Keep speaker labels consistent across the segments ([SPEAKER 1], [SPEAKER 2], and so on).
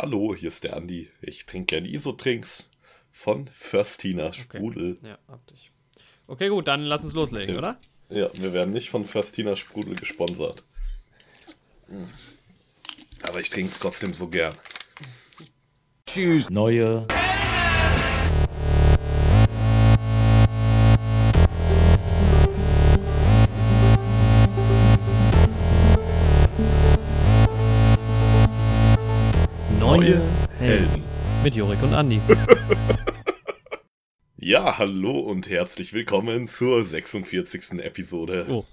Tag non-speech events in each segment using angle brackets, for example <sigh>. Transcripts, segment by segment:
[SPEAKER 1] Hallo, hier ist der Andi. Ich trinke gern Isotrinks von Föstina Sprudel.
[SPEAKER 2] Okay. Ja, hab dich. Okay, gut, dann lass uns loslegen,
[SPEAKER 1] Okay.
[SPEAKER 2] oder?
[SPEAKER 1] Ja, wir werden nicht von Föstina Sprudel gesponsert. Aber ich trinke es trotzdem so gern.
[SPEAKER 3] Neue
[SPEAKER 2] Neue Mit Jorik und Andi. <laughs>
[SPEAKER 1] Ja, hallo und herzlich willkommen zur 46. Episode.
[SPEAKER 2] Oh,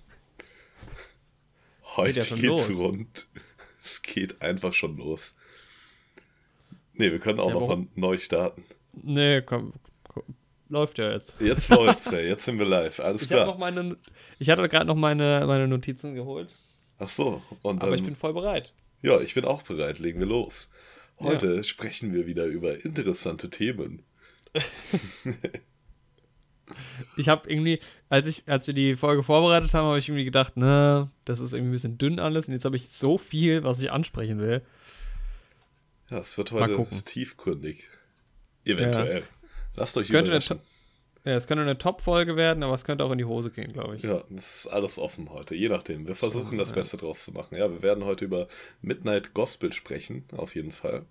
[SPEAKER 1] Heute
[SPEAKER 2] geht ja
[SPEAKER 1] geht's
[SPEAKER 2] los.
[SPEAKER 1] rund. <laughs> Es geht einfach schon los. Ne, wir können auch
[SPEAKER 2] Ja,
[SPEAKER 1] noch neu starten.
[SPEAKER 2] nee, komm, komm. Läuft ja jetzt.
[SPEAKER 1] Jetzt läuft's ja, <laughs> jetzt sind wir live. Alles
[SPEAKER 2] Ich,
[SPEAKER 1] klar.
[SPEAKER 2] noch meine, ich hatte gerade noch meine, meine Notizen geholt,
[SPEAKER 1] Ach so, und dann
[SPEAKER 2] aber ich bin voll bereit.
[SPEAKER 1] Ja, ich bin auch bereit. Legen wir los.
[SPEAKER 2] Ja.
[SPEAKER 1] Heute sprechen wir wieder über interessante Themen. <laughs>
[SPEAKER 2] Ich habe irgendwie, als ich, als wir die Folge vorbereitet haben, habe ich irgendwie gedacht, ne, das ist irgendwie ein bisschen dünn alles. Und jetzt habe ich so viel, was ich ansprechen will.
[SPEAKER 1] Ja, es wird heute tiefgründig. Eventuell. Lasst euch
[SPEAKER 2] Könnte eine
[SPEAKER 1] überraschen.
[SPEAKER 2] Ja, es könnte eine Top-Folge werden, aber es könnte auch in die Hose gehen, glaube ich.
[SPEAKER 1] Ja, das ist alles offen heute, je nachdem. Wir versuchen das. Beste draus zu machen. Ja, wir werden heute über Midnight Gospel sprechen, auf jeden Fall.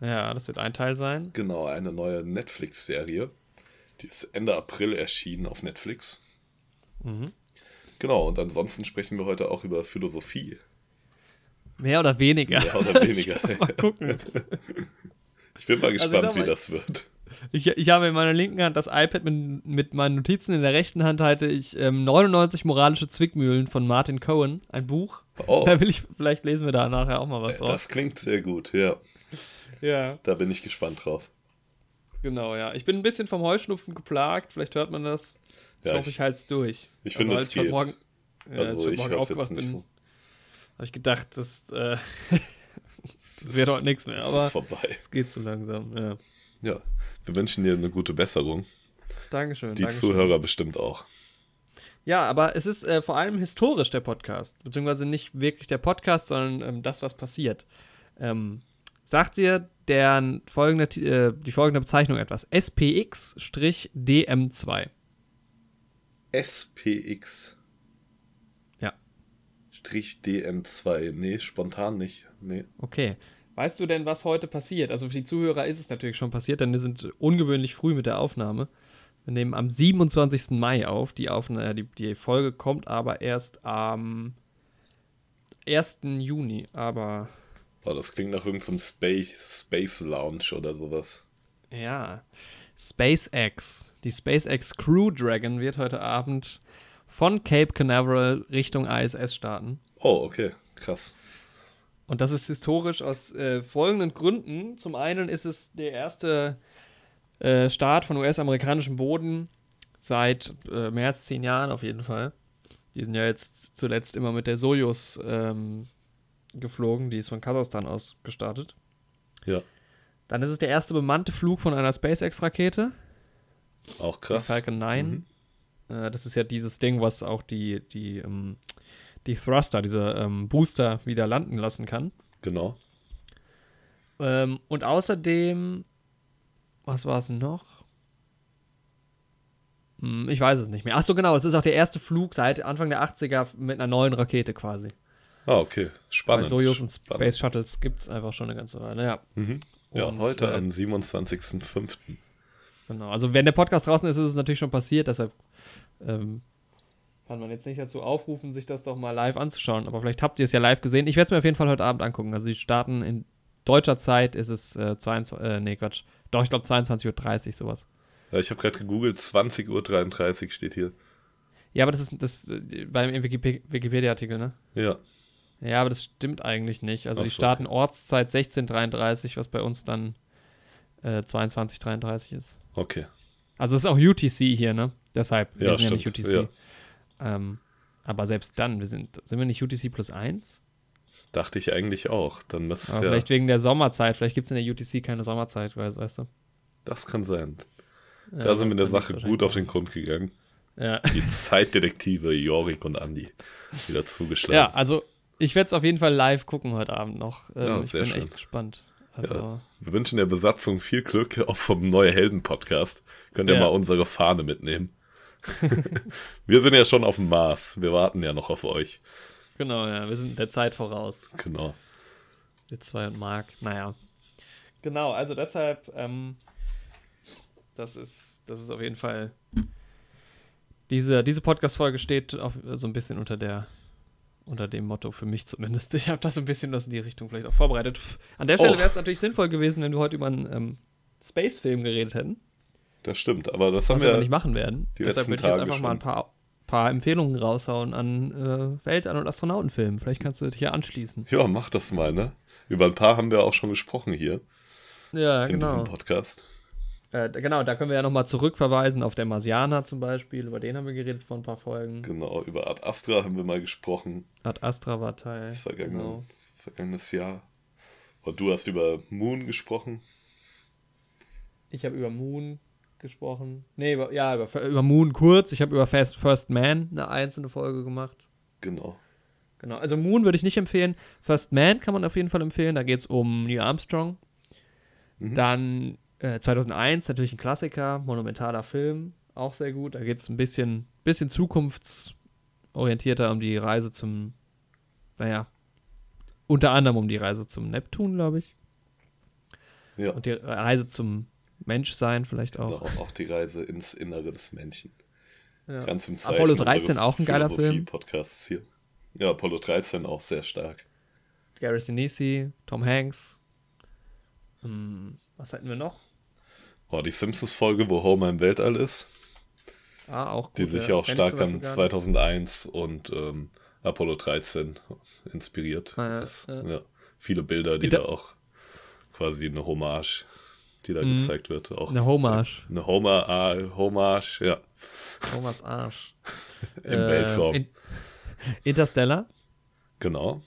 [SPEAKER 2] Ja, das wird ein Teil sein.
[SPEAKER 1] Genau, eine neue Netflix-Serie. Die ist Ende April erschienen auf Netflix.
[SPEAKER 2] Mhm.
[SPEAKER 1] Genau, und ansonsten sprechen wir heute auch über Philosophie.
[SPEAKER 2] Mehr oder weniger.
[SPEAKER 1] Mehr oder weniger. <laughs>
[SPEAKER 2] Mal gucken.
[SPEAKER 1] Ich bin mal
[SPEAKER 2] Also
[SPEAKER 1] gespannt, wie
[SPEAKER 2] mal-
[SPEAKER 1] das wird.
[SPEAKER 2] Ich, ich habe in meiner linken Hand das iPad mit, mit meinen Notizen, in der rechten Hand halte ich ähm, 99 moralische Zwickmühlen von Martin Cohen, ein Buch.
[SPEAKER 1] Oh,
[SPEAKER 2] Da will ich, vielleicht lesen wir da nachher auch mal was
[SPEAKER 1] das
[SPEAKER 2] raus.
[SPEAKER 1] klingt sehr gut, ja.
[SPEAKER 2] Ja,
[SPEAKER 1] Da bin ich gespannt drauf.
[SPEAKER 2] genau, ja. Ich bin ein bisschen vom Heuschnupfen geplagt, vielleicht hört man das.
[SPEAKER 1] Ja,
[SPEAKER 2] ich hoffe,
[SPEAKER 1] ich,
[SPEAKER 2] ich halte es durch.
[SPEAKER 1] ich finde,
[SPEAKER 2] als
[SPEAKER 1] es
[SPEAKER 2] ich
[SPEAKER 1] geht.
[SPEAKER 2] Morgen, ja, als
[SPEAKER 1] also ich
[SPEAKER 2] Morgen
[SPEAKER 1] höre es
[SPEAKER 2] aufgewacht
[SPEAKER 1] jetzt
[SPEAKER 2] bin,
[SPEAKER 1] so.
[SPEAKER 2] habe ich gedacht, das, äh, <laughs>
[SPEAKER 1] Es
[SPEAKER 2] das wird heute nichts mehr,
[SPEAKER 1] Es
[SPEAKER 2] aber
[SPEAKER 1] ist vorbei.
[SPEAKER 2] es geht zu langsam. Ja.
[SPEAKER 1] Ja, wir wünschen dir eine gute Besserung.
[SPEAKER 2] Dankeschön.
[SPEAKER 1] Die
[SPEAKER 2] Dankeschön.
[SPEAKER 1] Zuhörer bestimmt auch.
[SPEAKER 2] Ja, aber es ist äh, vor allem historisch der Podcast, beziehungsweise nicht wirklich der Podcast, sondern ähm, das, was passiert. Ähm, sagt dir der folgende, äh, die folgende Bezeichnung etwas? SPX-DM2.
[SPEAKER 1] SPX.
[SPEAKER 2] Ja.
[SPEAKER 1] Strich DM2. Nee, spontan nicht. Nee.
[SPEAKER 2] Okay. Weißt du denn, was heute passiert? Also für die Zuhörer ist es natürlich schon passiert, denn wir sind ungewöhnlich früh mit der Aufnahme. Wir nehmen am 27. Mai auf. Die, Aufna die, die Folge kommt aber erst am 1. Juni. Aber
[SPEAKER 1] Boah, das klingt nach irgendeinem Space, Space Lounge oder sowas.
[SPEAKER 2] Ja, SpaceX. Die SpaceX Crew Dragon wird heute Abend von Cape Canaveral Richtung ISS starten.
[SPEAKER 1] Oh, okay. Krass.
[SPEAKER 2] Und das ist historisch aus äh, folgenden Gründen. Zum einen ist es der erste äh, Start von US-amerikanischem Boden seit äh, mehr als zehn Jahren auf jeden Fall. Die sind ja jetzt zuletzt immer mit der Soyuz ähm, geflogen. Die ist von Kasachstan aus gestartet.
[SPEAKER 1] Ja.
[SPEAKER 2] Dann ist es der erste bemannte Flug von einer SpaceX-Rakete.
[SPEAKER 1] Auch krass.
[SPEAKER 2] Falcon 9. Äh, das ist ja dieses Ding, was auch die, die, ähm, die Thruster, diese ähm, Booster wieder landen lassen kann.
[SPEAKER 1] Genau.
[SPEAKER 2] Ähm, und außerdem, was war es noch? Hm, ich weiß es nicht mehr. Ach so, genau, es ist auch der erste Flug seit Anfang der 80er mit einer neuen Rakete quasi.
[SPEAKER 1] Ah, okay.
[SPEAKER 2] Weil
[SPEAKER 1] Spannend.
[SPEAKER 2] Soyuz und. Space Shuttles gibt es einfach schon eine ganze Weile. Ja,
[SPEAKER 1] Mhm. Ja,
[SPEAKER 2] Und,
[SPEAKER 1] heute
[SPEAKER 2] äh,
[SPEAKER 1] am 27.05.
[SPEAKER 2] genau. Also, wenn der Podcast draußen ist, ist es natürlich schon passiert, deshalb ähm, kann man jetzt nicht dazu aufrufen, sich das doch mal live anzuschauen. Aber vielleicht habt ihr es ja live gesehen. Ich werde es mir auf jeden Fall heute Abend angucken. Also, die starten in deutscher Zeit, ist es äh, 22, äh, nee, Quatsch. Doch, ich glaube 22.30 Uhr, sowas.
[SPEAKER 1] Ja, ich habe gerade gegoogelt, 20.33 Uhr steht hier.
[SPEAKER 2] Ja, aber das ist das äh, beim Wikip- Wikipedia-Artikel, ne?
[SPEAKER 1] Ja.
[SPEAKER 2] Ja, aber das stimmt eigentlich nicht. Also
[SPEAKER 1] Ach
[SPEAKER 2] die
[SPEAKER 1] so,
[SPEAKER 2] starten Ortszeit 16:33, was bei uns dann äh, 22:33 ist.
[SPEAKER 1] Okay.
[SPEAKER 2] Also es ist auch UTC hier, ne? Deshalb, wir
[SPEAKER 1] Ja,
[SPEAKER 2] sind ja nicht UTC. Ähm, aber selbst dann, wir sind, sind wir nicht UTC plus 1?
[SPEAKER 1] Dachte ich eigentlich auch. Dann
[SPEAKER 2] Aber
[SPEAKER 1] ja.
[SPEAKER 2] vielleicht wegen der Sommerzeit. Vielleicht gibt es in der UTC keine Sommerzeit, weißt, weißt du?
[SPEAKER 1] Das kann sein. Da sind wir der Sache gut auf den Grund gegangen.
[SPEAKER 2] Ja.
[SPEAKER 1] Die Zeitdetektive Jorik und Andi wieder zugeschlagen.
[SPEAKER 2] ja, also ich werde es auf jeden Fall live gucken heute Abend noch. Ähm,
[SPEAKER 1] Ja,
[SPEAKER 2] ich bin
[SPEAKER 1] schön.
[SPEAKER 2] echt gespannt. Also,
[SPEAKER 1] Ja. Wir wünschen der Besatzung viel Glück, auch vom Neue Helden Podcast. Könnt ihr
[SPEAKER 2] Ja.
[SPEAKER 1] mal unsere Fahne mitnehmen. <laughs> wir sind ja schon auf dem Mars. Wir warten ja noch auf euch.
[SPEAKER 2] genau, ja, wir sind der Zeit voraus.
[SPEAKER 1] Genau.
[SPEAKER 2] Wir zwei und Marc, naja. Genau, also deshalb, ähm, das ist, das ist auf jeden Fall. Diese, diese Podcast-Folge steht auf, so ein bisschen unter der, unter dem Motto für mich zumindest. <laughs> Ich habe das so ein bisschen das in die Richtung vielleicht auch vorbereitet. An der Stelle
[SPEAKER 1] Oh.
[SPEAKER 2] wäre es natürlich sinnvoll gewesen, wenn wir heute über einen ähm, Space-Film geredet hätten,
[SPEAKER 1] Das stimmt, aber das haben
[SPEAKER 2] wir
[SPEAKER 1] wir.
[SPEAKER 2] nicht machen werden.
[SPEAKER 1] die
[SPEAKER 2] Deshalb
[SPEAKER 1] letzten
[SPEAKER 2] würde ich jetzt
[SPEAKER 1] Tage
[SPEAKER 2] einfach mal ein
[SPEAKER 1] schon.
[SPEAKER 2] paar, paar Empfehlungen raushauen an äh, Weltall- und Astronautenfilmen. Vielleicht kannst du dich hier anschließen.
[SPEAKER 1] Ja, mach das mal, ne? Über ein paar haben wir auch schon gesprochen hier
[SPEAKER 2] Ja,
[SPEAKER 1] in
[SPEAKER 2] genau.
[SPEAKER 1] diesem Podcast.
[SPEAKER 2] Äh, genau, da können wir ja nochmal zurückverweisen auf der Marsianer zum Beispiel. Über den haben wir geredet vor ein paar Folgen.
[SPEAKER 1] Genau, über Ad Astra haben wir mal gesprochen.
[SPEAKER 2] Ad Astra war Teil.
[SPEAKER 1] Vergangenen,
[SPEAKER 2] Genau.
[SPEAKER 1] Vergangenes Jahr. Und du hast über Moon gesprochen.
[SPEAKER 2] Ich habe über Moon gesprochen. Nee, über, ja, über, über Moon kurz. Ich habe über Fast First Man eine einzelne Folge gemacht.
[SPEAKER 1] Genau.
[SPEAKER 2] Genau, also Moon würde ich nicht empfehlen. First Man kann man auf jeden Fall empfehlen. Da geht es um Neil Armstrong.
[SPEAKER 1] Mhm.
[SPEAKER 2] Dann äh, 2001, natürlich ein Klassiker, monumentaler Film, auch sehr gut. Da geht es ein bisschen, bisschen zukunftsorientierter um die Reise zum, naja, unter anderem um die Reise zum Neptun, glaube ich.
[SPEAKER 1] Ja.
[SPEAKER 2] Und die Reise zum Menschsein vielleicht auch.
[SPEAKER 1] Genau, auch die Reise ins Innere des Menschen.
[SPEAKER 2] Ja.
[SPEAKER 1] Ganz im Zeichen
[SPEAKER 2] Apollo 13
[SPEAKER 1] unseres
[SPEAKER 2] auch ein geiler Film.
[SPEAKER 1] Philosophie-Podcasts hier. Ja, Apollo 13 auch sehr stark.
[SPEAKER 2] Gary Sinise, Tom Hanks. Hm, was hatten wir noch?
[SPEAKER 1] Oh, die Simpsons-Folge, wo Homer im Weltall ist,
[SPEAKER 2] Ah, auch gut.
[SPEAKER 1] die sich
[SPEAKER 2] ja.
[SPEAKER 1] auch stark an
[SPEAKER 2] gar nicht.
[SPEAKER 1] 2001 und ähm, Apollo 13 inspiriert.
[SPEAKER 2] Ah, ja,
[SPEAKER 1] Das,
[SPEAKER 2] ja.
[SPEAKER 1] ja. Viele Bilder, die
[SPEAKER 2] Inter-
[SPEAKER 1] da auch quasi eine Hommage, die da
[SPEAKER 2] Mhm.
[SPEAKER 1] gezeigt wird. Auch
[SPEAKER 2] Eine Hommage.
[SPEAKER 1] Eine Homer, ah, Hommage, ja,
[SPEAKER 2] Thomas Arsch. <laughs>
[SPEAKER 1] im
[SPEAKER 2] Äh,
[SPEAKER 1] Weltraum.
[SPEAKER 2] In Interstellar.
[SPEAKER 1] genau.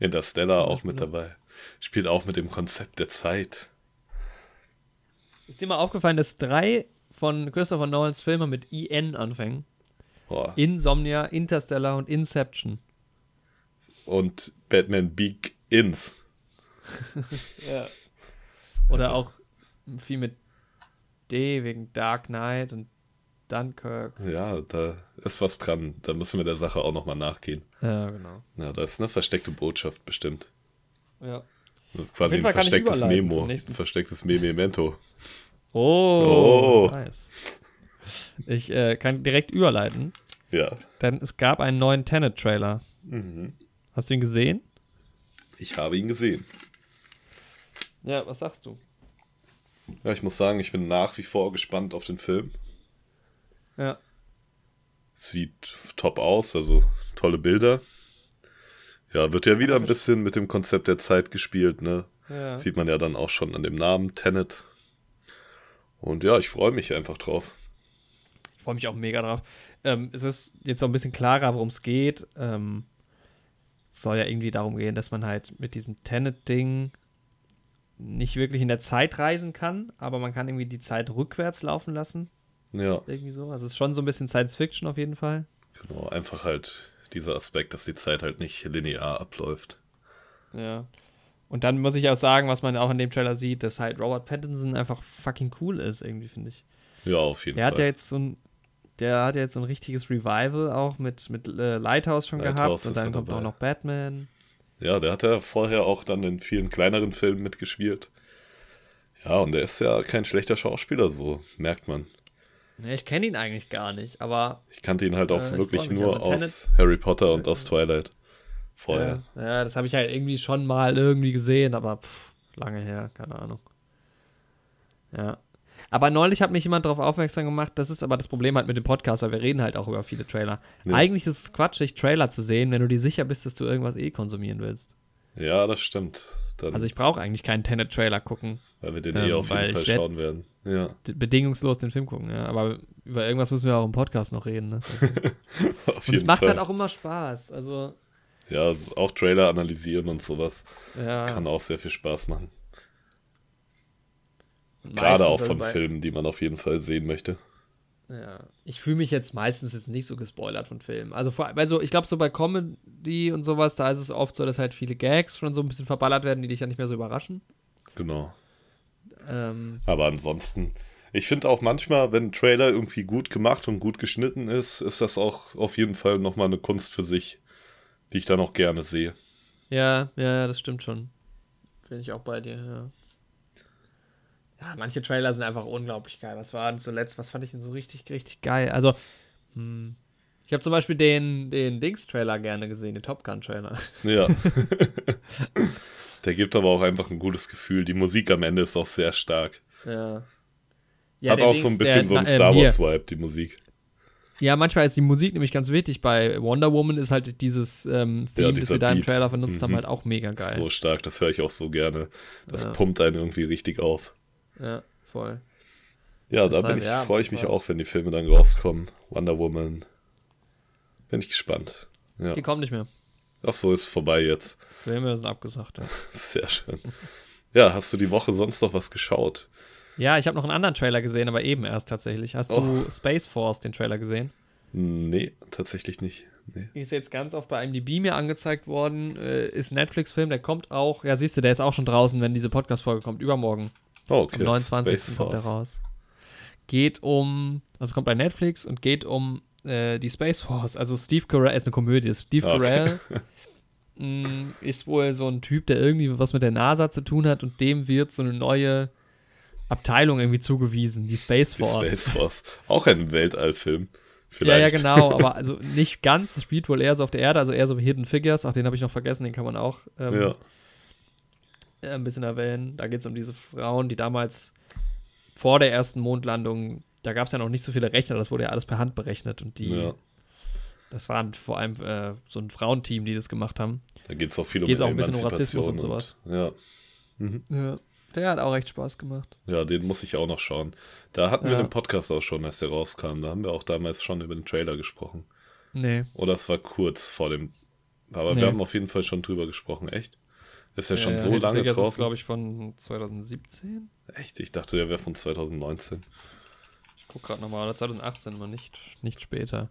[SPEAKER 1] Interstellar auch mit dabei. Spielt auch mit dem Konzept der Zeit.
[SPEAKER 2] Ist dir mal aufgefallen, dass drei von Christopher Nolans Filme mit IN anfangen?
[SPEAKER 1] Boah.
[SPEAKER 2] Insomnia, Interstellar und Inception.
[SPEAKER 1] Und Batman Begins. <laughs>
[SPEAKER 2] Ja. Oder auch viel mit D wegen Dark Knight und Dunkirk.
[SPEAKER 1] Ja, da ist was dran. Da müssen wir der Sache auch nochmal nachgehen.
[SPEAKER 2] Ja, genau.
[SPEAKER 1] Ja, da ist eine versteckte Botschaft bestimmt.
[SPEAKER 2] Ja.
[SPEAKER 1] Quasi
[SPEAKER 2] jeden
[SPEAKER 1] ein verstecktes Memo. Ein verstecktes Memento.
[SPEAKER 2] Oh,
[SPEAKER 1] Oh.
[SPEAKER 2] nice. Ich äh, kann direkt überleiten,
[SPEAKER 1] Ja.
[SPEAKER 2] denn es gab einen neuen Tenet-Trailer.
[SPEAKER 1] Mhm.
[SPEAKER 2] Hast du ihn gesehen?
[SPEAKER 1] Ich habe ihn gesehen.
[SPEAKER 2] Ja, was sagst du?
[SPEAKER 1] Ja, ich muss sagen, ich bin nach wie vor gespannt auf den Film.
[SPEAKER 2] Ja.
[SPEAKER 1] Sieht top aus, also tolle Bilder. Ja, wird ja wieder ein bisschen mit dem Konzept der Zeit gespielt, ne?
[SPEAKER 2] ja.
[SPEAKER 1] Sieht man ja dann auch schon an dem Namen Tenet. Und ja, ich freue mich einfach drauf.
[SPEAKER 2] Ich freue mich auch mega drauf. Ähm, es ist jetzt so ein bisschen klarer, worum es geht. Ähm, es soll ja irgendwie darum gehen, dass man halt mit diesem Tenet-Ding nicht wirklich in der Zeit reisen kann, aber man kann irgendwie die Zeit rückwärts laufen lassen.
[SPEAKER 1] Ja,
[SPEAKER 2] Irgendwie so. Also es ist schon so ein bisschen Science Fiction auf jeden Fall.
[SPEAKER 1] genau. Einfach halt dieser Aspekt, dass die Zeit halt nicht linear abläuft.
[SPEAKER 2] Ja. Und dann muss ich auch sagen, was man auch in dem Trailer sieht, dass halt Robert Pattinson einfach fucking cool ist, irgendwie, finde ich.
[SPEAKER 1] Ja, auf jeden
[SPEAKER 2] Der hat ja
[SPEAKER 1] Fall.
[SPEAKER 2] jetzt so ein, der hat ja jetzt so ein richtiges Revival auch mit, mit äh, Lighthouse schon
[SPEAKER 1] Lighthouse
[SPEAKER 2] gehabt und dann kommt
[SPEAKER 1] dabei.
[SPEAKER 2] auch noch Batman.
[SPEAKER 1] Ja, der hat ja vorher auch dann in vielen kleineren Filmen mitgespielt. Ja, und der ist ja kein schlechter Schauspieler, so merkt man.
[SPEAKER 2] Ja, ich kenne ihn eigentlich gar nicht, aber
[SPEAKER 1] Ich kannte ihn halt auch
[SPEAKER 2] Äh, ich
[SPEAKER 1] wirklich nur
[SPEAKER 2] Also
[SPEAKER 1] aus Harry Potter und aus Twilight. Vorher.
[SPEAKER 2] ja, ja, das habe ich halt irgendwie schon mal irgendwie gesehen, aber pff, lange her, keine Ahnung. Ja. Aber neulich hat mich jemand darauf aufmerksam gemacht, das ist aber das Problem halt mit dem Podcast, weil wir reden halt auch über viele Trailer.
[SPEAKER 1] Ja.
[SPEAKER 2] Eigentlich ist es quatschig, Trailer zu sehen, wenn du dir sicher bist, dass du irgendwas eh konsumieren willst.
[SPEAKER 1] Ja, das stimmt. Dann,
[SPEAKER 2] Also ich brauche eigentlich keinen Tenet-Trailer gucken,
[SPEAKER 1] weil wir den
[SPEAKER 2] ähm,
[SPEAKER 1] eh auf jeden Fall schauen werden. Ja,
[SPEAKER 2] bedingungslos den Film gucken, ja. Aber über irgendwas müssen wir auch im Podcast noch reden, ne? <laughs> Und es macht
[SPEAKER 1] Fall.
[SPEAKER 2] halt auch immer Spaß. Also,
[SPEAKER 1] ja, also auch Trailer analysieren und sowas
[SPEAKER 2] ja.
[SPEAKER 1] kann auch sehr viel Spaß machen. Gerade auch
[SPEAKER 2] also
[SPEAKER 1] von
[SPEAKER 2] bei-
[SPEAKER 1] Filmen, die man auf jeden Fall sehen möchte.
[SPEAKER 2] Ja, ich fühle mich jetzt meistens jetzt nicht so gespoilert von Filmen. Also, vor, also ich glaube, so bei Comedy und sowas, da ist es oft so, dass halt viele Gags schon so ein bisschen verballert werden, die dich dann nicht mehr so überraschen.
[SPEAKER 1] Genau.
[SPEAKER 2] Ähm,
[SPEAKER 1] Aber ansonsten, ich finde auch manchmal, wenn ein Trailer irgendwie gut gemacht und gut geschnitten ist, ist das auch auf jeden Fall nochmal eine Kunst für sich, die ich dann auch gerne sehe.
[SPEAKER 2] ja, ja, das stimmt schon. Bin ich auch bei dir, ja. Ja, manche Trailer sind einfach unglaublich geil. Was war denn zuletzt? Was fand ich denn so richtig, richtig geil? Also, hm, ich habe zum Beispiel den, den Dings-Trailer gerne gesehen, den Top Gun-Trailer.
[SPEAKER 1] Ja. <laughs> Der gibt aber auch einfach ein gutes Gefühl. Die Musik am Ende ist auch sehr stark.
[SPEAKER 2] Ja.
[SPEAKER 1] Hat
[SPEAKER 2] der
[SPEAKER 1] auch
[SPEAKER 2] Dings,
[SPEAKER 1] so ein bisschen
[SPEAKER 2] der-
[SPEAKER 1] so einen
[SPEAKER 2] ähm,
[SPEAKER 1] Star. Wars-Vibe, die Musik.
[SPEAKER 2] Ja, manchmal ist die Musik nämlich ganz wichtig. Bei Wonder Woman ist halt dieses ähm, Theme, das
[SPEAKER 1] dieser
[SPEAKER 2] sie da im. Trailer benutzt haben,
[SPEAKER 1] Mhm.
[SPEAKER 2] halt auch mega geil.
[SPEAKER 1] So stark, das höre ich auch so gerne. Das
[SPEAKER 2] Ja.
[SPEAKER 1] pumpt einen irgendwie richtig auf.
[SPEAKER 2] Ja, voll.
[SPEAKER 1] Ja, da bin ich,
[SPEAKER 2] ja,
[SPEAKER 1] freue ich mich
[SPEAKER 2] voll.
[SPEAKER 1] auch, wenn die Filme dann rauskommen. Wonder Woman. Bin ich gespannt. Ja.
[SPEAKER 2] Die kommen nicht mehr.
[SPEAKER 1] Ach so, ist vorbei jetzt.
[SPEAKER 2] Filme sind abgesagt, ja. <laughs>
[SPEAKER 1] Sehr schön. Ja, hast du die Woche sonst noch was geschaut?
[SPEAKER 2] Ja, ich habe noch einen anderen Trailer gesehen, aber eben erst tatsächlich. Hast
[SPEAKER 1] Oh.
[SPEAKER 2] du Space Force, den Trailer gesehen?
[SPEAKER 1] Nee, tatsächlich nicht. Nee.
[SPEAKER 2] Ist jetzt ganz oft bei IMDb mir angezeigt worden. Äh, ist ein Netflix-Film, der kommt auch. Ja, siehst du, der ist auch schon draußen, wenn diese Podcast-Folge kommt. Übermorgen.
[SPEAKER 1] Oh, okay.
[SPEAKER 2] Am 29.
[SPEAKER 1] Space
[SPEAKER 2] kommt
[SPEAKER 1] Force.
[SPEAKER 2] raus. Geht um, also kommt bei Netflix und geht um äh, die Space Force. Also Steve Carell, ist eine Komödie. Steve
[SPEAKER 1] Okay.
[SPEAKER 2] Carell <laughs> mh, ist wohl so ein Typ, der irgendwie was mit der NASA zu tun hat und dem wird so eine neue Abteilung irgendwie zugewiesen, die Space
[SPEAKER 1] Die
[SPEAKER 2] Force.
[SPEAKER 1] Space Force. Auch ein Weltallfilm.
[SPEAKER 2] Ja, ja,
[SPEAKER 1] Vielleicht.
[SPEAKER 2] genau, <laughs> aber also nicht ganz, es spielt wohl eher so auf der Erde, also eher so wie Hidden Figures, ach, den habe ich noch vergessen, den kann man auch ähm,
[SPEAKER 1] ja.
[SPEAKER 2] Äh, ein bisschen erwähnen. Da geht es um diese Frauen, die damals vor der ersten Mondlandung, da gab es ja noch nicht so viele Rechner, das wurde ja alles per Hand berechnet und die,
[SPEAKER 1] ja.
[SPEAKER 2] das waren vor allem äh, so ein Frauenteam, die das gemacht haben.
[SPEAKER 1] Da geht es auch viel um
[SPEAKER 2] Geht's auch ein bisschen um Rassismus
[SPEAKER 1] Emanzipation
[SPEAKER 2] und sowas.
[SPEAKER 1] ja. Mhm.
[SPEAKER 2] Ja. Der hat auch recht Spaß gemacht.
[SPEAKER 1] ja, den muss ich auch noch schauen. Da hatten wir
[SPEAKER 2] Ja.
[SPEAKER 1] den Podcast auch schon, als der rauskam. Da haben wir auch damals schon über den Trailer gesprochen.
[SPEAKER 2] Nee.
[SPEAKER 1] Oder es war kurz vor dem. Aber
[SPEAKER 2] Nee.
[SPEAKER 1] wir haben auf jeden Fall schon drüber gesprochen, echt? Ist ja schon
[SPEAKER 2] Äh,
[SPEAKER 1] so lange
[SPEAKER 2] ist,
[SPEAKER 1] draußen?
[SPEAKER 2] glaube ich, von 2017.
[SPEAKER 1] Echt? Ich dachte, der wäre von 2019.
[SPEAKER 2] Ich guck gerade nochmal, oder 2018, aber nicht, nicht später.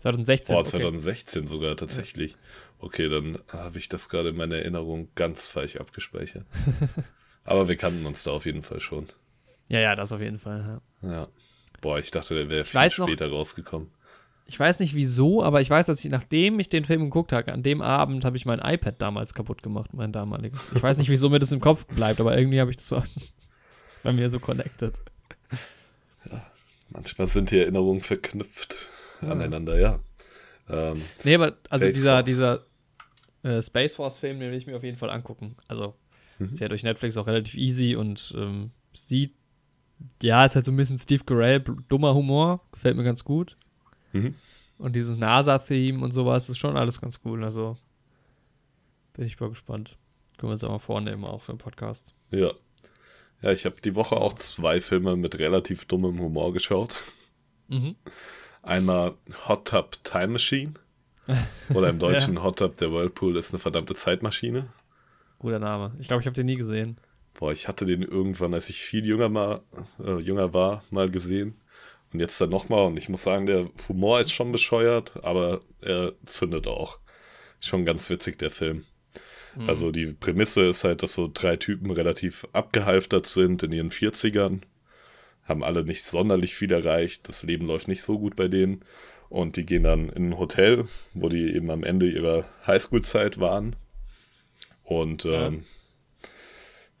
[SPEAKER 2] 2016.
[SPEAKER 1] Boah,
[SPEAKER 2] okay.
[SPEAKER 1] 2016 sogar tatsächlich. Okay, dann habe ich das gerade in meiner Erinnerung ganz falsch abgespeichert. <laughs> Aber wir kannten uns da auf jeden Fall schon.
[SPEAKER 2] Ja, ja, das auf jeden Fall. Ja.
[SPEAKER 1] Ja. Boah, ich dachte, der wäre viel
[SPEAKER 2] weiß noch-
[SPEAKER 1] später rausgekommen.
[SPEAKER 2] Ich weiß nicht wieso, aber ich weiß, dass ich, nachdem ich den Film geguckt habe, an dem Abend habe ich mein iPad damals kaputt gemacht, mein damaliges. Ich weiß nicht, wieso mir das im Kopf bleibt, aber irgendwie habe ich das so. <laughs> das ist bei mir so connected.
[SPEAKER 1] Manchmal sind die Erinnerungen verknüpft aneinander, ja. Ähm,
[SPEAKER 2] Nee, aber also
[SPEAKER 1] Space
[SPEAKER 2] dieser,
[SPEAKER 1] Force.
[SPEAKER 2] dieser äh, Space Force-Film, den will ich mir auf jeden Fall angucken. Also,
[SPEAKER 1] Mhm.
[SPEAKER 2] ist ja durch Netflix auch relativ easy und ähm, sieht, ja, ist halt so ein bisschen Steve Carell, dummer Humor, gefällt mir ganz gut.
[SPEAKER 1] Mhm.
[SPEAKER 2] Und dieses NASA-Theme und sowas ist schon alles ganz cool. Also, bin ich mal gespannt. Können wir uns auch mal vornehmen, auch für den Podcast.
[SPEAKER 1] Ja. Ja, ich habe die Woche auch zwei Filme mit relativ dummem Humor geschaut.
[SPEAKER 2] Mhm.
[SPEAKER 1] Einmal Hot Tub Time Machine. Oder im <laughs> Deutschen Hot Tub der Whirlpool ist eine verdammte Zeitmaschine.
[SPEAKER 2] Guter Name. Ich glaube, ich habe den nie gesehen.
[SPEAKER 1] Boah, ich hatte den irgendwann, als ich viel jünger, mal, äh, jünger war, mal gesehen. Und jetzt dann nochmal. Und ich muss sagen, der Humor ist schon bescheuert, aber er zündet auch. Schon ganz witzig, der Film.
[SPEAKER 2] Mhm.
[SPEAKER 1] Also die Prämisse ist halt, dass so drei Typen relativ abgehalftert sind in ihren 40ern. Haben alle nicht sonderlich viel erreicht. Das Leben läuft nicht so gut bei denen. Und die gehen dann in ein Hotel, wo die eben am Ende ihrer Highschool-Zeit waren. Und
[SPEAKER 2] Ja.
[SPEAKER 1] ähm,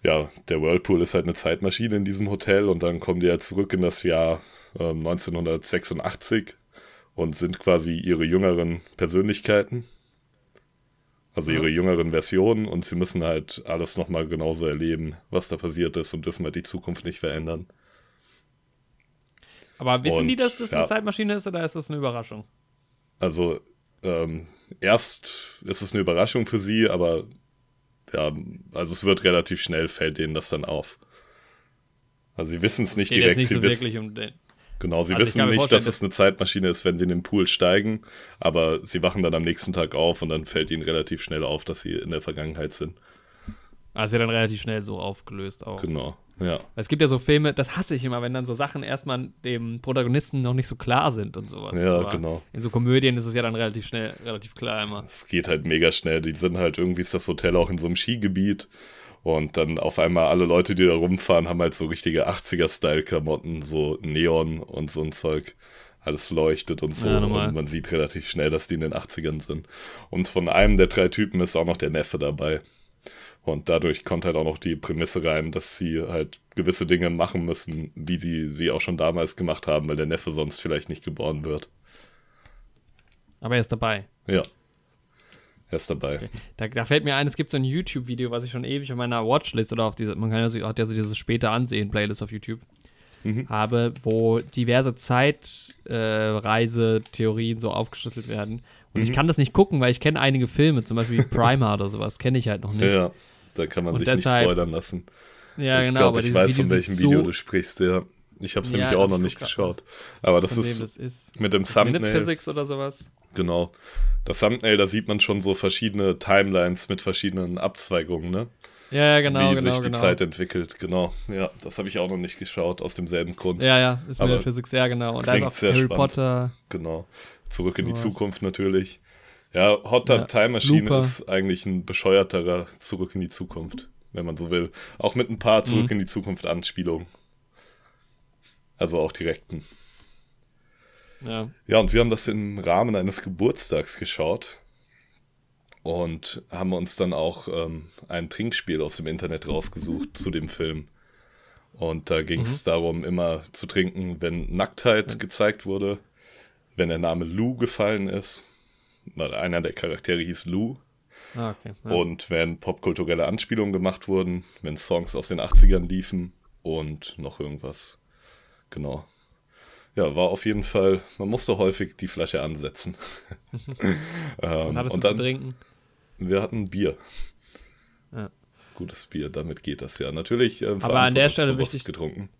[SPEAKER 1] ja, der Whirlpool ist halt eine Zeitmaschine in diesem Hotel und dann kommen die ja zurück in das Jahr ähm, 1986 und sind quasi ihre jüngeren Persönlichkeiten. Also ihre jüngeren Versionen und sie müssen halt alles nochmal genauso erleben, was da passiert ist und dürfen halt die Zukunft nicht verändern.
[SPEAKER 2] Aber wissen die,
[SPEAKER 1] und,
[SPEAKER 2] dass das
[SPEAKER 1] ja.
[SPEAKER 2] eine Zeitmaschine ist oder ist das eine Überraschung?
[SPEAKER 1] Also ähm, erst ist es eine Überraschung für sie, aber ja, also es wird relativ schnell, fällt denen das dann auf. Also sie wissen es nicht direkt,
[SPEAKER 2] nicht
[SPEAKER 1] sie
[SPEAKER 2] so
[SPEAKER 1] wissen,
[SPEAKER 2] wirklich um den.
[SPEAKER 1] Genau, sie
[SPEAKER 2] Also
[SPEAKER 1] wissen nicht, dass es eine Zeitmaschine ist, wenn sie in den Pool steigen, aber sie wachen dann am nächsten Tag auf und dann fällt ihnen relativ schnell auf, dass sie in der Vergangenheit sind.
[SPEAKER 2] Also dann relativ schnell so aufgelöst auch.
[SPEAKER 1] Genau, ja.
[SPEAKER 2] Es gibt ja so Filme, das hasse ich immer, wenn dann so Sachen erstmal dem Protagonisten noch nicht so klar sind und sowas.
[SPEAKER 1] Ja,
[SPEAKER 2] Aber
[SPEAKER 1] genau.
[SPEAKER 2] In so Komödien ist es ja dann relativ schnell, relativ klar immer.
[SPEAKER 1] Es geht halt mega schnell. Die sind halt irgendwie, ist das Hotel auch in so einem Skigebiet Und dann auf einmal alle Leute, die da rumfahren, haben halt so richtige 80er-Style-Klamotten, so Neon und so ein Zeug. Alles leuchtet und so.
[SPEAKER 2] Ja,
[SPEAKER 1] und man sieht relativ schnell, dass die in den 80ern sind. Und von einem der drei Typen ist auch noch der Neffe dabei. Und dadurch kommt halt auch noch die Prämisse rein, dass sie halt gewisse Dinge machen müssen, wie sie sie auch schon damals gemacht haben, weil der Neffe sonst vielleicht nicht geboren wird.
[SPEAKER 2] Aber er ist dabei.
[SPEAKER 1] Ja. Er ist dabei.
[SPEAKER 2] Okay. Da, da fällt mir ein, es gibt so ein YouTube-Video, was ich schon ewig auf meiner Watchlist oder auf diese, man kann ja so, hat ja so dieses später ansehen, Playlist auf YouTube,
[SPEAKER 1] Mhm.
[SPEAKER 2] habe, wo diverse Zeitreise-Theorien so aufgeschlüsselt werden. Und ich
[SPEAKER 1] Mhm.
[SPEAKER 2] kann das nicht gucken, weil ich kenne einige Filme, zum Beispiel Primer oder sowas, kenne ich halt noch nicht.
[SPEAKER 1] Ja. Da kann man
[SPEAKER 2] Und
[SPEAKER 1] sich
[SPEAKER 2] deshalb-
[SPEAKER 1] nicht spoilern lassen.
[SPEAKER 2] Ja,
[SPEAKER 1] ich
[SPEAKER 2] genau,
[SPEAKER 1] glaube,
[SPEAKER 2] aber
[SPEAKER 1] ich weiß, von welchem Video
[SPEAKER 2] so,
[SPEAKER 1] du sprichst, ja. Ich habe es
[SPEAKER 2] Ja,
[SPEAKER 1] nämlich auch noch nicht geschaut. Aber das ist
[SPEAKER 2] das ist.
[SPEAKER 1] mit dem
[SPEAKER 2] Minute
[SPEAKER 1] Thumbnail.
[SPEAKER 2] Physics oder sowas.
[SPEAKER 1] Genau. Das Thumbnail, da sieht man schon so verschiedene Timelines mit verschiedenen Abzweigungen, ne?
[SPEAKER 2] Ja, ja, genau,
[SPEAKER 1] Wie
[SPEAKER 2] genau,
[SPEAKER 1] sich die
[SPEAKER 2] genau.
[SPEAKER 1] Zeit entwickelt, genau. Ja, das habe ich auch noch nicht geschaut, aus demselben Grund.
[SPEAKER 2] Ja, ja, ist Minute Physics, ja, genau. Und da ist auch Harry
[SPEAKER 1] spannend.
[SPEAKER 2] Potter.
[SPEAKER 1] Genau. Zurück in die
[SPEAKER 2] Sowas.
[SPEAKER 1] Zukunft natürlich. Ja, Hot Tub
[SPEAKER 2] Ja,
[SPEAKER 1] Time Machine
[SPEAKER 2] Looper.
[SPEAKER 1] ist eigentlich ein bescheuerterer Zurück in die Zukunft, wenn man so will. Auch mit ein paar Zurück
[SPEAKER 2] Mhm.
[SPEAKER 1] in die Zukunft Anspielungen. Also auch direkten.
[SPEAKER 2] Ja.
[SPEAKER 1] Ja, und wir haben das im Rahmen eines Geburtstags geschaut und haben uns dann auch ähm, ein Trinkspiel aus dem Internet rausgesucht zu dem Film. Und da ging es darum, immer zu trinken, wenn Nacktheit gezeigt wurde, wenn der Name Lou gefallen ist, weil einer der Charaktere hieß Lou,
[SPEAKER 2] Ah, okay. Ja.
[SPEAKER 1] und wenn popkulturelle Anspielungen gemacht wurden, wenn Songs aus den 80ern liefen und noch irgendwas. Genau. Ja, war auf jeden Fall, man musste häufig die Flasche ansetzen. <laughs>
[SPEAKER 2] Was
[SPEAKER 1] ähm,
[SPEAKER 2] hattest
[SPEAKER 1] und
[SPEAKER 2] du
[SPEAKER 1] dann,
[SPEAKER 2] zu trinken?
[SPEAKER 1] wir hatten Bier.
[SPEAKER 2] Ja.
[SPEAKER 1] Gutes Bier, damit geht das ja. Natürlich ähm,
[SPEAKER 2] Aber an der Stelle wichtig-
[SPEAKER 1] getrunken.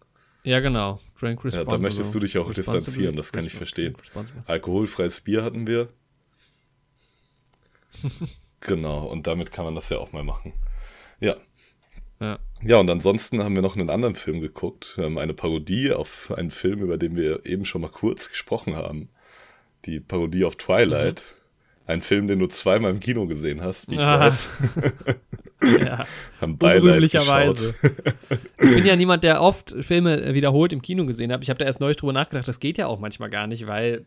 [SPEAKER 2] Ja, genau. Drink
[SPEAKER 1] Ja,
[SPEAKER 2] responsible.
[SPEAKER 1] da möchtest du dich auch distanzieren, das kann ich verstehen. Alkoholfreies Bier hatten wir. <laughs> genau, und damit kann man das ja auch mal machen. Ja.
[SPEAKER 2] Ja.
[SPEAKER 1] Ja, und ansonsten haben wir noch einen anderen Film geguckt. Ähm, eine Parodie auf einen Film, über den wir eben schon mal kurz gesprochen haben. Die Parodie auf Twilight. Ein Film, den du zweimal im Kino gesehen hast, wie ich
[SPEAKER 2] Ah.
[SPEAKER 1] weiß. <laughs>
[SPEAKER 2] ja. <laughs>
[SPEAKER 1] Haben Beileid geschaut.
[SPEAKER 2] Ich bin ja niemand, der oft Filme wiederholt im Kino gesehen hat. Ich habe da erst neulich drüber nachgedacht, das geht ja auch manchmal gar nicht, weil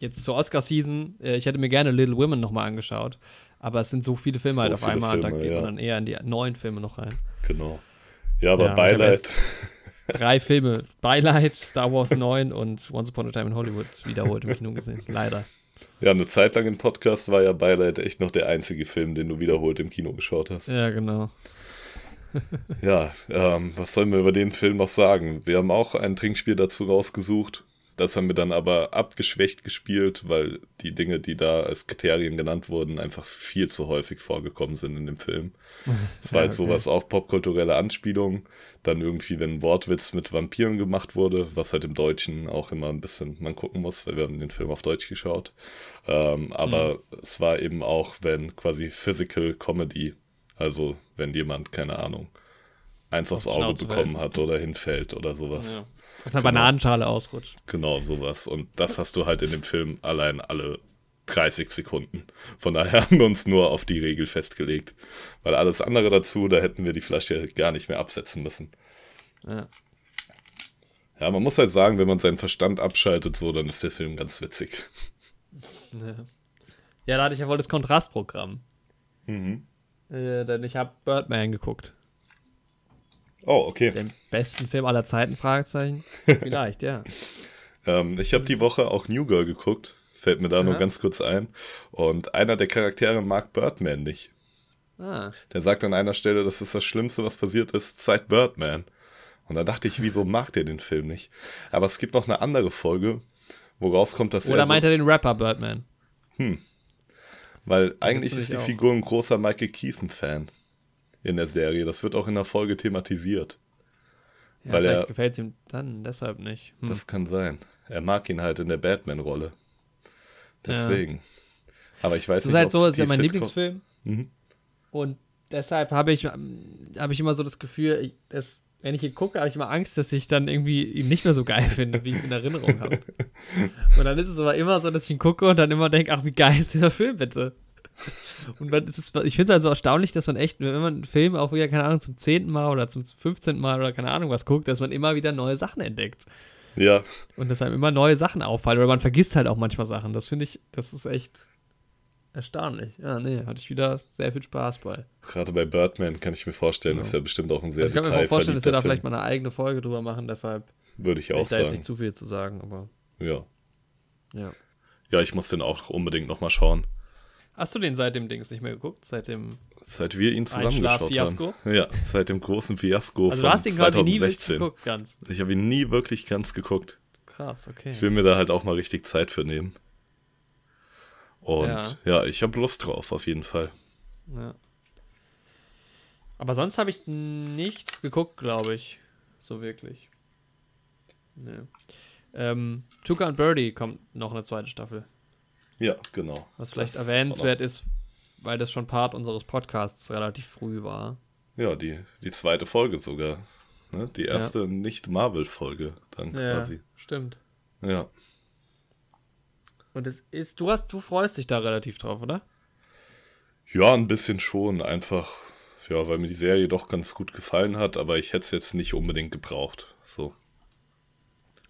[SPEAKER 2] jetzt zur Oscar-Season, äh, ich hätte mir gerne Little Women nochmal angeschaut. Aber es sind so viele Filme
[SPEAKER 1] So
[SPEAKER 2] halt auf einmal, da
[SPEAKER 1] Filme,
[SPEAKER 2] geht
[SPEAKER 1] ja.
[SPEAKER 2] man dann eher in die neuen Filme noch rein.
[SPEAKER 1] Genau. Ja, aber
[SPEAKER 2] Ja,
[SPEAKER 1] Beileid. <laughs>
[SPEAKER 2] Drei Filme, Beileid, Star Wars 9 und Once Upon a Time in Hollywood wiederholt im Kino gesehen. Leider.
[SPEAKER 1] Ja, eine Zeit lang im Podcast war ja Beileid echt noch der einzige Film, den du wiederholt im Kino geschaut hast.
[SPEAKER 2] Ja, genau.
[SPEAKER 1] Ja, ähm, was sollen wir über den Film noch sagen? Wir haben auch ein Trinkspiel dazu rausgesucht. Das haben wir dann aber abgeschwächt gespielt, weil die Dinge, die da als Kriterien genannt wurden, einfach viel zu häufig vorgekommen sind in dem Film. Es war
[SPEAKER 2] Ja,
[SPEAKER 1] halt
[SPEAKER 2] okay.
[SPEAKER 1] sowas auch popkulturelle Anspielung. Dann irgendwie, wenn ein Wortwitz mit Vampiren gemacht wurde, was halt im Deutschen auch immer ein bisschen man gucken muss, weil wir haben den Film auf Deutsch geschaut. Ähm, aber
[SPEAKER 2] Mhm.
[SPEAKER 1] es war eben auch, wenn quasi Physical Comedy, also wenn jemand, keine Ahnung, eins aufs Auge
[SPEAKER 2] Schnauze
[SPEAKER 1] bekommen
[SPEAKER 2] fällt.
[SPEAKER 1] hat oder hinfällt oder sowas.
[SPEAKER 2] Ja. Auf einer Bananenschale ausrutscht.
[SPEAKER 1] Genau, sowas. Und das hast du halt in dem Film allein alle 30 Sekunden. Von daher <laughs> haben wir uns nur auf die Regel festgelegt. Weil alles andere dazu, da hätten wir die Flasche gar nicht mehr absetzen müssen.
[SPEAKER 2] Ja.
[SPEAKER 1] Ja, man muss halt sagen, wenn man seinen Verstand abschaltet, so, dann ist der Film ganz witzig.
[SPEAKER 2] Ja. ja, da hatte ich ja wohl das Kontrastprogramm.
[SPEAKER 1] Mhm.
[SPEAKER 2] Äh, denn ich habe Birdman geguckt.
[SPEAKER 1] Oh, okay.
[SPEAKER 2] Den besten Film aller Zeiten, Fragezeichen. <laughs> Vielleicht, ja.
[SPEAKER 1] Ähm, ich habe die Woche auch New Girl geguckt. Fällt mir da nur
[SPEAKER 2] Aha.
[SPEAKER 1] ganz kurz ein. Und einer der Charaktere mag Birdman nicht.
[SPEAKER 2] Ah,
[SPEAKER 1] Der sagt an einer Stelle, das ist das Schlimmste, was passiert ist, seit Birdman. Und da dachte ich, wieso <laughs> mag der den Film nicht? Aber es gibt noch eine andere Folge, wo rauskommt, dass
[SPEAKER 2] oder
[SPEAKER 1] er.
[SPEAKER 2] meint er den Rapper Birdman?
[SPEAKER 1] So, weil eigentlich ist die
[SPEAKER 2] auch.
[SPEAKER 1] Figur ein großer Michael Keaton-Fan in der Serie. Das wird auch in der Folge thematisiert.
[SPEAKER 2] Ja,
[SPEAKER 1] Weil
[SPEAKER 2] vielleicht gefällt es ihm dann deshalb nicht. Hm.
[SPEAKER 1] Das kann sein. Er mag ihn halt in der Batman-Rolle. Deswegen. Aber ich weiß
[SPEAKER 2] Das ist
[SPEAKER 1] nicht,
[SPEAKER 2] halt so,
[SPEAKER 1] ob
[SPEAKER 2] das ist ja
[SPEAKER 1] die
[SPEAKER 2] mein
[SPEAKER 1] Sitcom-
[SPEAKER 2] Lieblingsfilm.
[SPEAKER 1] Mhm.
[SPEAKER 2] Und deshalb habe ich, ähm, habe ich immer so das Gefühl, ich, dass, wenn ich ihn gucke, habe ich immer Angst, dass ich dann irgendwie ihn nicht mehr so geil finde, wie ich es in Erinnerung habe. <laughs> und dann ist es aber immer so, dass ich ihn gucke und dann immer denke, ach, wie geil ist dieser Film bitte. Und man, es ist, ich finde es halt so erstaunlich, dass man echt, wenn man einen Film auch wieder, keine Ahnung, zum zehnten Mal oder zum 15. Mal oder keine Ahnung was guckt, dass man immer wieder neue Sachen entdeckt.
[SPEAKER 1] Ja,
[SPEAKER 2] Und dass einem immer neue Sachen auffallen. Oder man vergisst halt auch manchmal Sachen. Das finde ich, das ist echt erstaunlich. Ja, nee, hatte ich wieder sehr viel Spaß bei.
[SPEAKER 1] gerade bei Birdman kann ich mir vorstellen,
[SPEAKER 2] Genau.
[SPEAKER 1] ist ja bestimmt auch ein sehr
[SPEAKER 2] Also ich kann mir auch vorstellen, dass wir da
[SPEAKER 1] detailverliebter
[SPEAKER 2] vielleicht mal eine eigene Folge drüber machen, deshalb
[SPEAKER 1] Film, würde ich auch
[SPEAKER 2] ich da jetzt
[SPEAKER 1] sagen.
[SPEAKER 2] nicht zu viel zu sagen, aber
[SPEAKER 1] Ja.
[SPEAKER 2] ja.
[SPEAKER 1] ja, ich muss den auch unbedingt nochmal schauen.
[SPEAKER 2] Hast du den seit dem Dings nicht mehr geguckt? Seit dem.
[SPEAKER 1] Seit wir ihn zusammengeschaut haben. Ja, seit dem großen Fiasko
[SPEAKER 2] Also
[SPEAKER 1] von
[SPEAKER 2] du hast ihn quasi nie wirklich
[SPEAKER 1] 2016.
[SPEAKER 2] geguckt, ganz.
[SPEAKER 1] Ich habe ihn nie wirklich ganz geguckt.
[SPEAKER 2] Krass, okay.
[SPEAKER 1] Ich will mir da halt auch mal richtig Zeit für nehmen. Und
[SPEAKER 2] Ja.
[SPEAKER 1] ja, ich habe Lust drauf, auf jeden Fall.
[SPEAKER 2] Ja. Aber sonst habe ich nichts geguckt, glaube ich. So wirklich. Nee. Ähm, Tuca und Birdie kommt noch eine zweite Staffel.
[SPEAKER 1] Ja, genau.
[SPEAKER 2] Was vielleicht
[SPEAKER 1] Das
[SPEAKER 2] erwähnenswert ist, weil das schon Part unseres Podcasts relativ früh war.
[SPEAKER 1] Ja, die, die zweite Folge sogar. Ne? Die erste Nicht-Marvel-Folge dann quasi.
[SPEAKER 2] stimmt.
[SPEAKER 1] Ja.
[SPEAKER 2] Und es ist, du hast, du freust dich da relativ drauf, oder?
[SPEAKER 1] Ja, ein bisschen schon. Einfach, ja, weil mir die Serie doch ganz gut gefallen hat, aber ich hätte es jetzt nicht unbedingt gebraucht. So.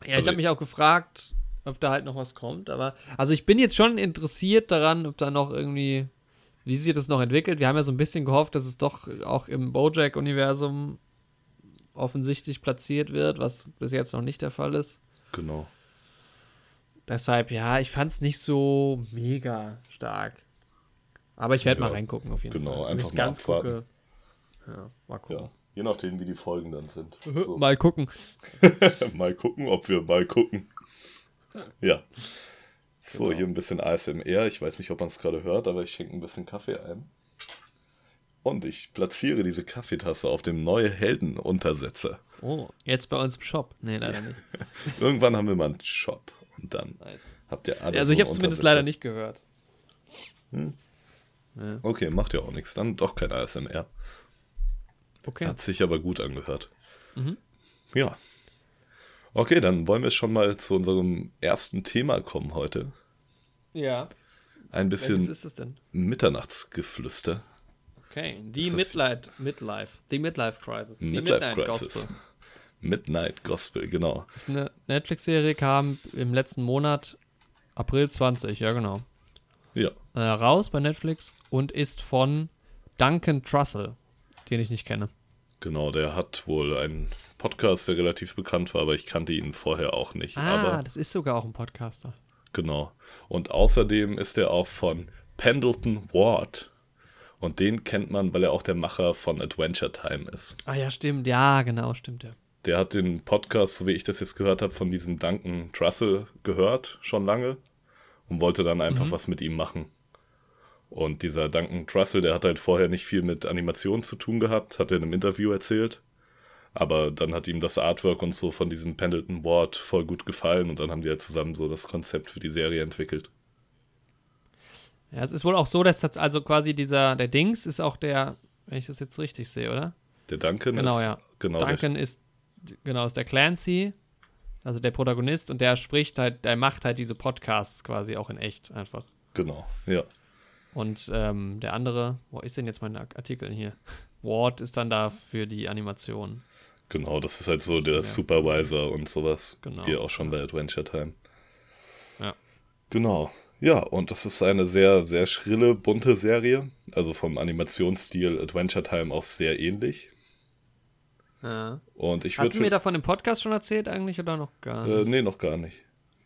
[SPEAKER 2] Ja, ich
[SPEAKER 1] Also-
[SPEAKER 2] habe mich auch gefragt, ob da halt noch was kommt, aber also ich bin jetzt schon interessiert daran, ob da noch irgendwie, wie sich das noch entwickelt. Wir haben ja so ein bisschen gehofft, dass es doch auch im Bojack-Universum offensichtlich platziert wird, was bis jetzt noch nicht der Fall ist.
[SPEAKER 1] Genau.
[SPEAKER 2] Deshalb, ja, ich fand es nicht so mega stark. Aber ich werde
[SPEAKER 1] Ja,
[SPEAKER 2] mal reingucken auf jeden
[SPEAKER 1] genau,
[SPEAKER 2] Fall. Wenn
[SPEAKER 1] einfach mal
[SPEAKER 2] ganz
[SPEAKER 1] abwarten.
[SPEAKER 2] gucke. Ja, mal gucken.
[SPEAKER 1] Ja. Je nachdem, wie die Folgen dann sind. <laughs> So.
[SPEAKER 2] Mal gucken. <laughs>
[SPEAKER 1] mal gucken, ob wir mal gucken. Ja. So,
[SPEAKER 2] Genau.
[SPEAKER 1] hier ein bisschen ASMR. Ich weiß nicht, ob man es gerade hört, aber ich schenke ein bisschen Kaffee ein. Und ich platziere diese Kaffeetasse auf dem neue Helden-Untersetzer.
[SPEAKER 2] Oh, jetzt bei uns im Shop. Nee, leider nicht. <laughs>
[SPEAKER 1] Irgendwann haben wir mal einen Shop. Und dann
[SPEAKER 2] Nice.
[SPEAKER 1] habt ihr alle
[SPEAKER 2] also
[SPEAKER 1] so
[SPEAKER 2] ich habe es zumindest leider nicht gehört.
[SPEAKER 1] Hm.
[SPEAKER 2] Ja.
[SPEAKER 1] Okay, macht ja auch nichts. Dann doch kein ASMR.
[SPEAKER 2] Okay.
[SPEAKER 1] Hat sich aber gut angehört.
[SPEAKER 2] Mhm.
[SPEAKER 1] Ja. Okay, dann wollen wir schon mal zu unserem ersten Thema kommen heute.
[SPEAKER 2] Ja.
[SPEAKER 1] Ein bisschen
[SPEAKER 2] ist es denn?
[SPEAKER 1] Mitternachts-Geflüster.
[SPEAKER 2] Okay. The
[SPEAKER 1] ist-
[SPEAKER 2] Midlife. The Midlife Crisis. The
[SPEAKER 1] Midlife
[SPEAKER 2] Midnight
[SPEAKER 1] Crisis.
[SPEAKER 2] Gospel.
[SPEAKER 1] Midnight Gospel, genau.
[SPEAKER 2] Das ist eine Netflix-Serie, kam im letzten Monat, April 20, ja genau,
[SPEAKER 1] Ja,
[SPEAKER 2] äh, raus bei Netflix und ist von Duncan Trussell, den ich nicht kenne.
[SPEAKER 1] Genau. Der hat wohl einen Podcast, der relativ bekannt war, aber ich kannte ihn vorher auch nicht.
[SPEAKER 2] Ah,
[SPEAKER 1] aber
[SPEAKER 2] das ist sogar auch ein Podcaster.
[SPEAKER 1] genau. Und außerdem ist er auch von Pendleton Ward. Und den kennt man, weil er auch der Macher von Adventure Time ist.
[SPEAKER 2] Ah ja, stimmt, ja, genau, stimmt, ja.
[SPEAKER 1] Der hat den Podcast, so wie ich das jetzt gehört habe, von diesem Duncan Trussell gehört, schon lange. Und wollte dann einfach was mit ihm machen. Und dieser Duncan Trussell, der hat halt vorher nicht viel mit Animation zu tun gehabt, hat er in einem Interview erzählt. Aber dann hat ihm das Artwork und so von diesem Pendleton Ward voll gut gefallen und dann haben die halt zusammen so das Konzept für die Serie entwickelt.
[SPEAKER 2] Ja, es ist wohl auch so, dass das also quasi dieser, der Dings ist auch der, wenn ich das jetzt richtig sehe, oder?
[SPEAKER 1] Der Duncan
[SPEAKER 2] Genau,
[SPEAKER 1] ist
[SPEAKER 2] ja.
[SPEAKER 1] genau der,
[SPEAKER 2] Duncan ist, genau, ist der Clancy, also der Protagonist und der spricht halt, der macht halt diese Podcasts quasi auch in echt einfach.
[SPEAKER 1] genau, ja.
[SPEAKER 2] Und ähm, der andere, wo ist denn jetzt mein Artikel hier? <laughs> Ward ist dann da für die Animation.
[SPEAKER 1] Genau, das ist halt so der
[SPEAKER 2] Ja.
[SPEAKER 1] Supervisor und sowas.
[SPEAKER 2] Genau.
[SPEAKER 1] Wie auch schon bei Adventure Time.
[SPEAKER 2] Ja.
[SPEAKER 1] Genau. Ja, und das ist eine sehr, sehr schrille, bunte Serie. Also vom Animationsstil Adventure Time auch sehr ähnlich.
[SPEAKER 2] Ja.
[SPEAKER 1] Und ich
[SPEAKER 2] Hast du mir davon im Podcast schon erzählt eigentlich oder noch gar nicht?
[SPEAKER 1] äh, Nee, noch gar nicht.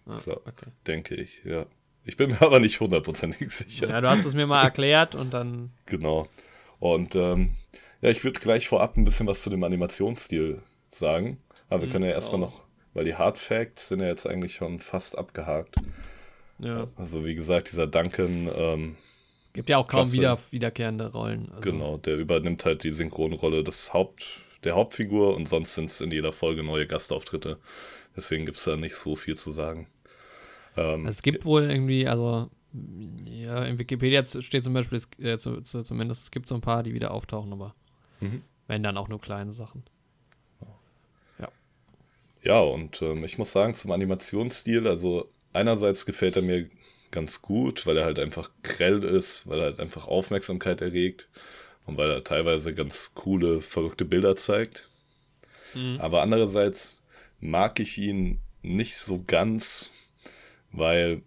[SPEAKER 2] Ah,
[SPEAKER 1] Klar,
[SPEAKER 2] okay.
[SPEAKER 1] denke ich, ja. Ich bin mir aber nicht hundertprozentig sicher.
[SPEAKER 2] Ja, du hast es mir mal erklärt und dann.
[SPEAKER 1] Genau. Und ähm, ja, ich würde gleich vorab ein bisschen was zu dem Animationsstil sagen. Aber wir
[SPEAKER 2] Mhm,
[SPEAKER 1] können ja erstmal
[SPEAKER 2] auch.
[SPEAKER 1] noch, weil die Hard Facts sind ja jetzt eigentlich schon fast abgehakt.
[SPEAKER 2] Ja.
[SPEAKER 1] Also wie gesagt, dieser Duncan, ähm,
[SPEAKER 2] Gibt ja auch kaum
[SPEAKER 1] Klasse.
[SPEAKER 2] wieder, wiederkehrende Rollen. Also,
[SPEAKER 1] genau, der übernimmt halt die Synchronrolle des Haupt, der Hauptfigur und sonst sind es in jeder Folge neue Gastauftritte. Deswegen gibt es da nicht so viel zu sagen. Ähm,
[SPEAKER 2] Es gibt wohl irgendwie, also ja, in Wikipedia steht zum Beispiel, äh, zu, zu, zumindest es gibt so ein paar, die wieder auftauchen, aber
[SPEAKER 1] Mhm.
[SPEAKER 2] wenn dann auch nur kleine Sachen.
[SPEAKER 1] Ja, und ähm, ich muss sagen, zum Animationsstil, also einerseits gefällt er mir ganz gut, weil er halt einfach grell ist, weil er halt einfach Aufmerksamkeit erregt und weil er teilweise ganz coole, verrückte Bilder zeigt. Mhm. Aber andererseits mag ich ihn nicht so ganz, weil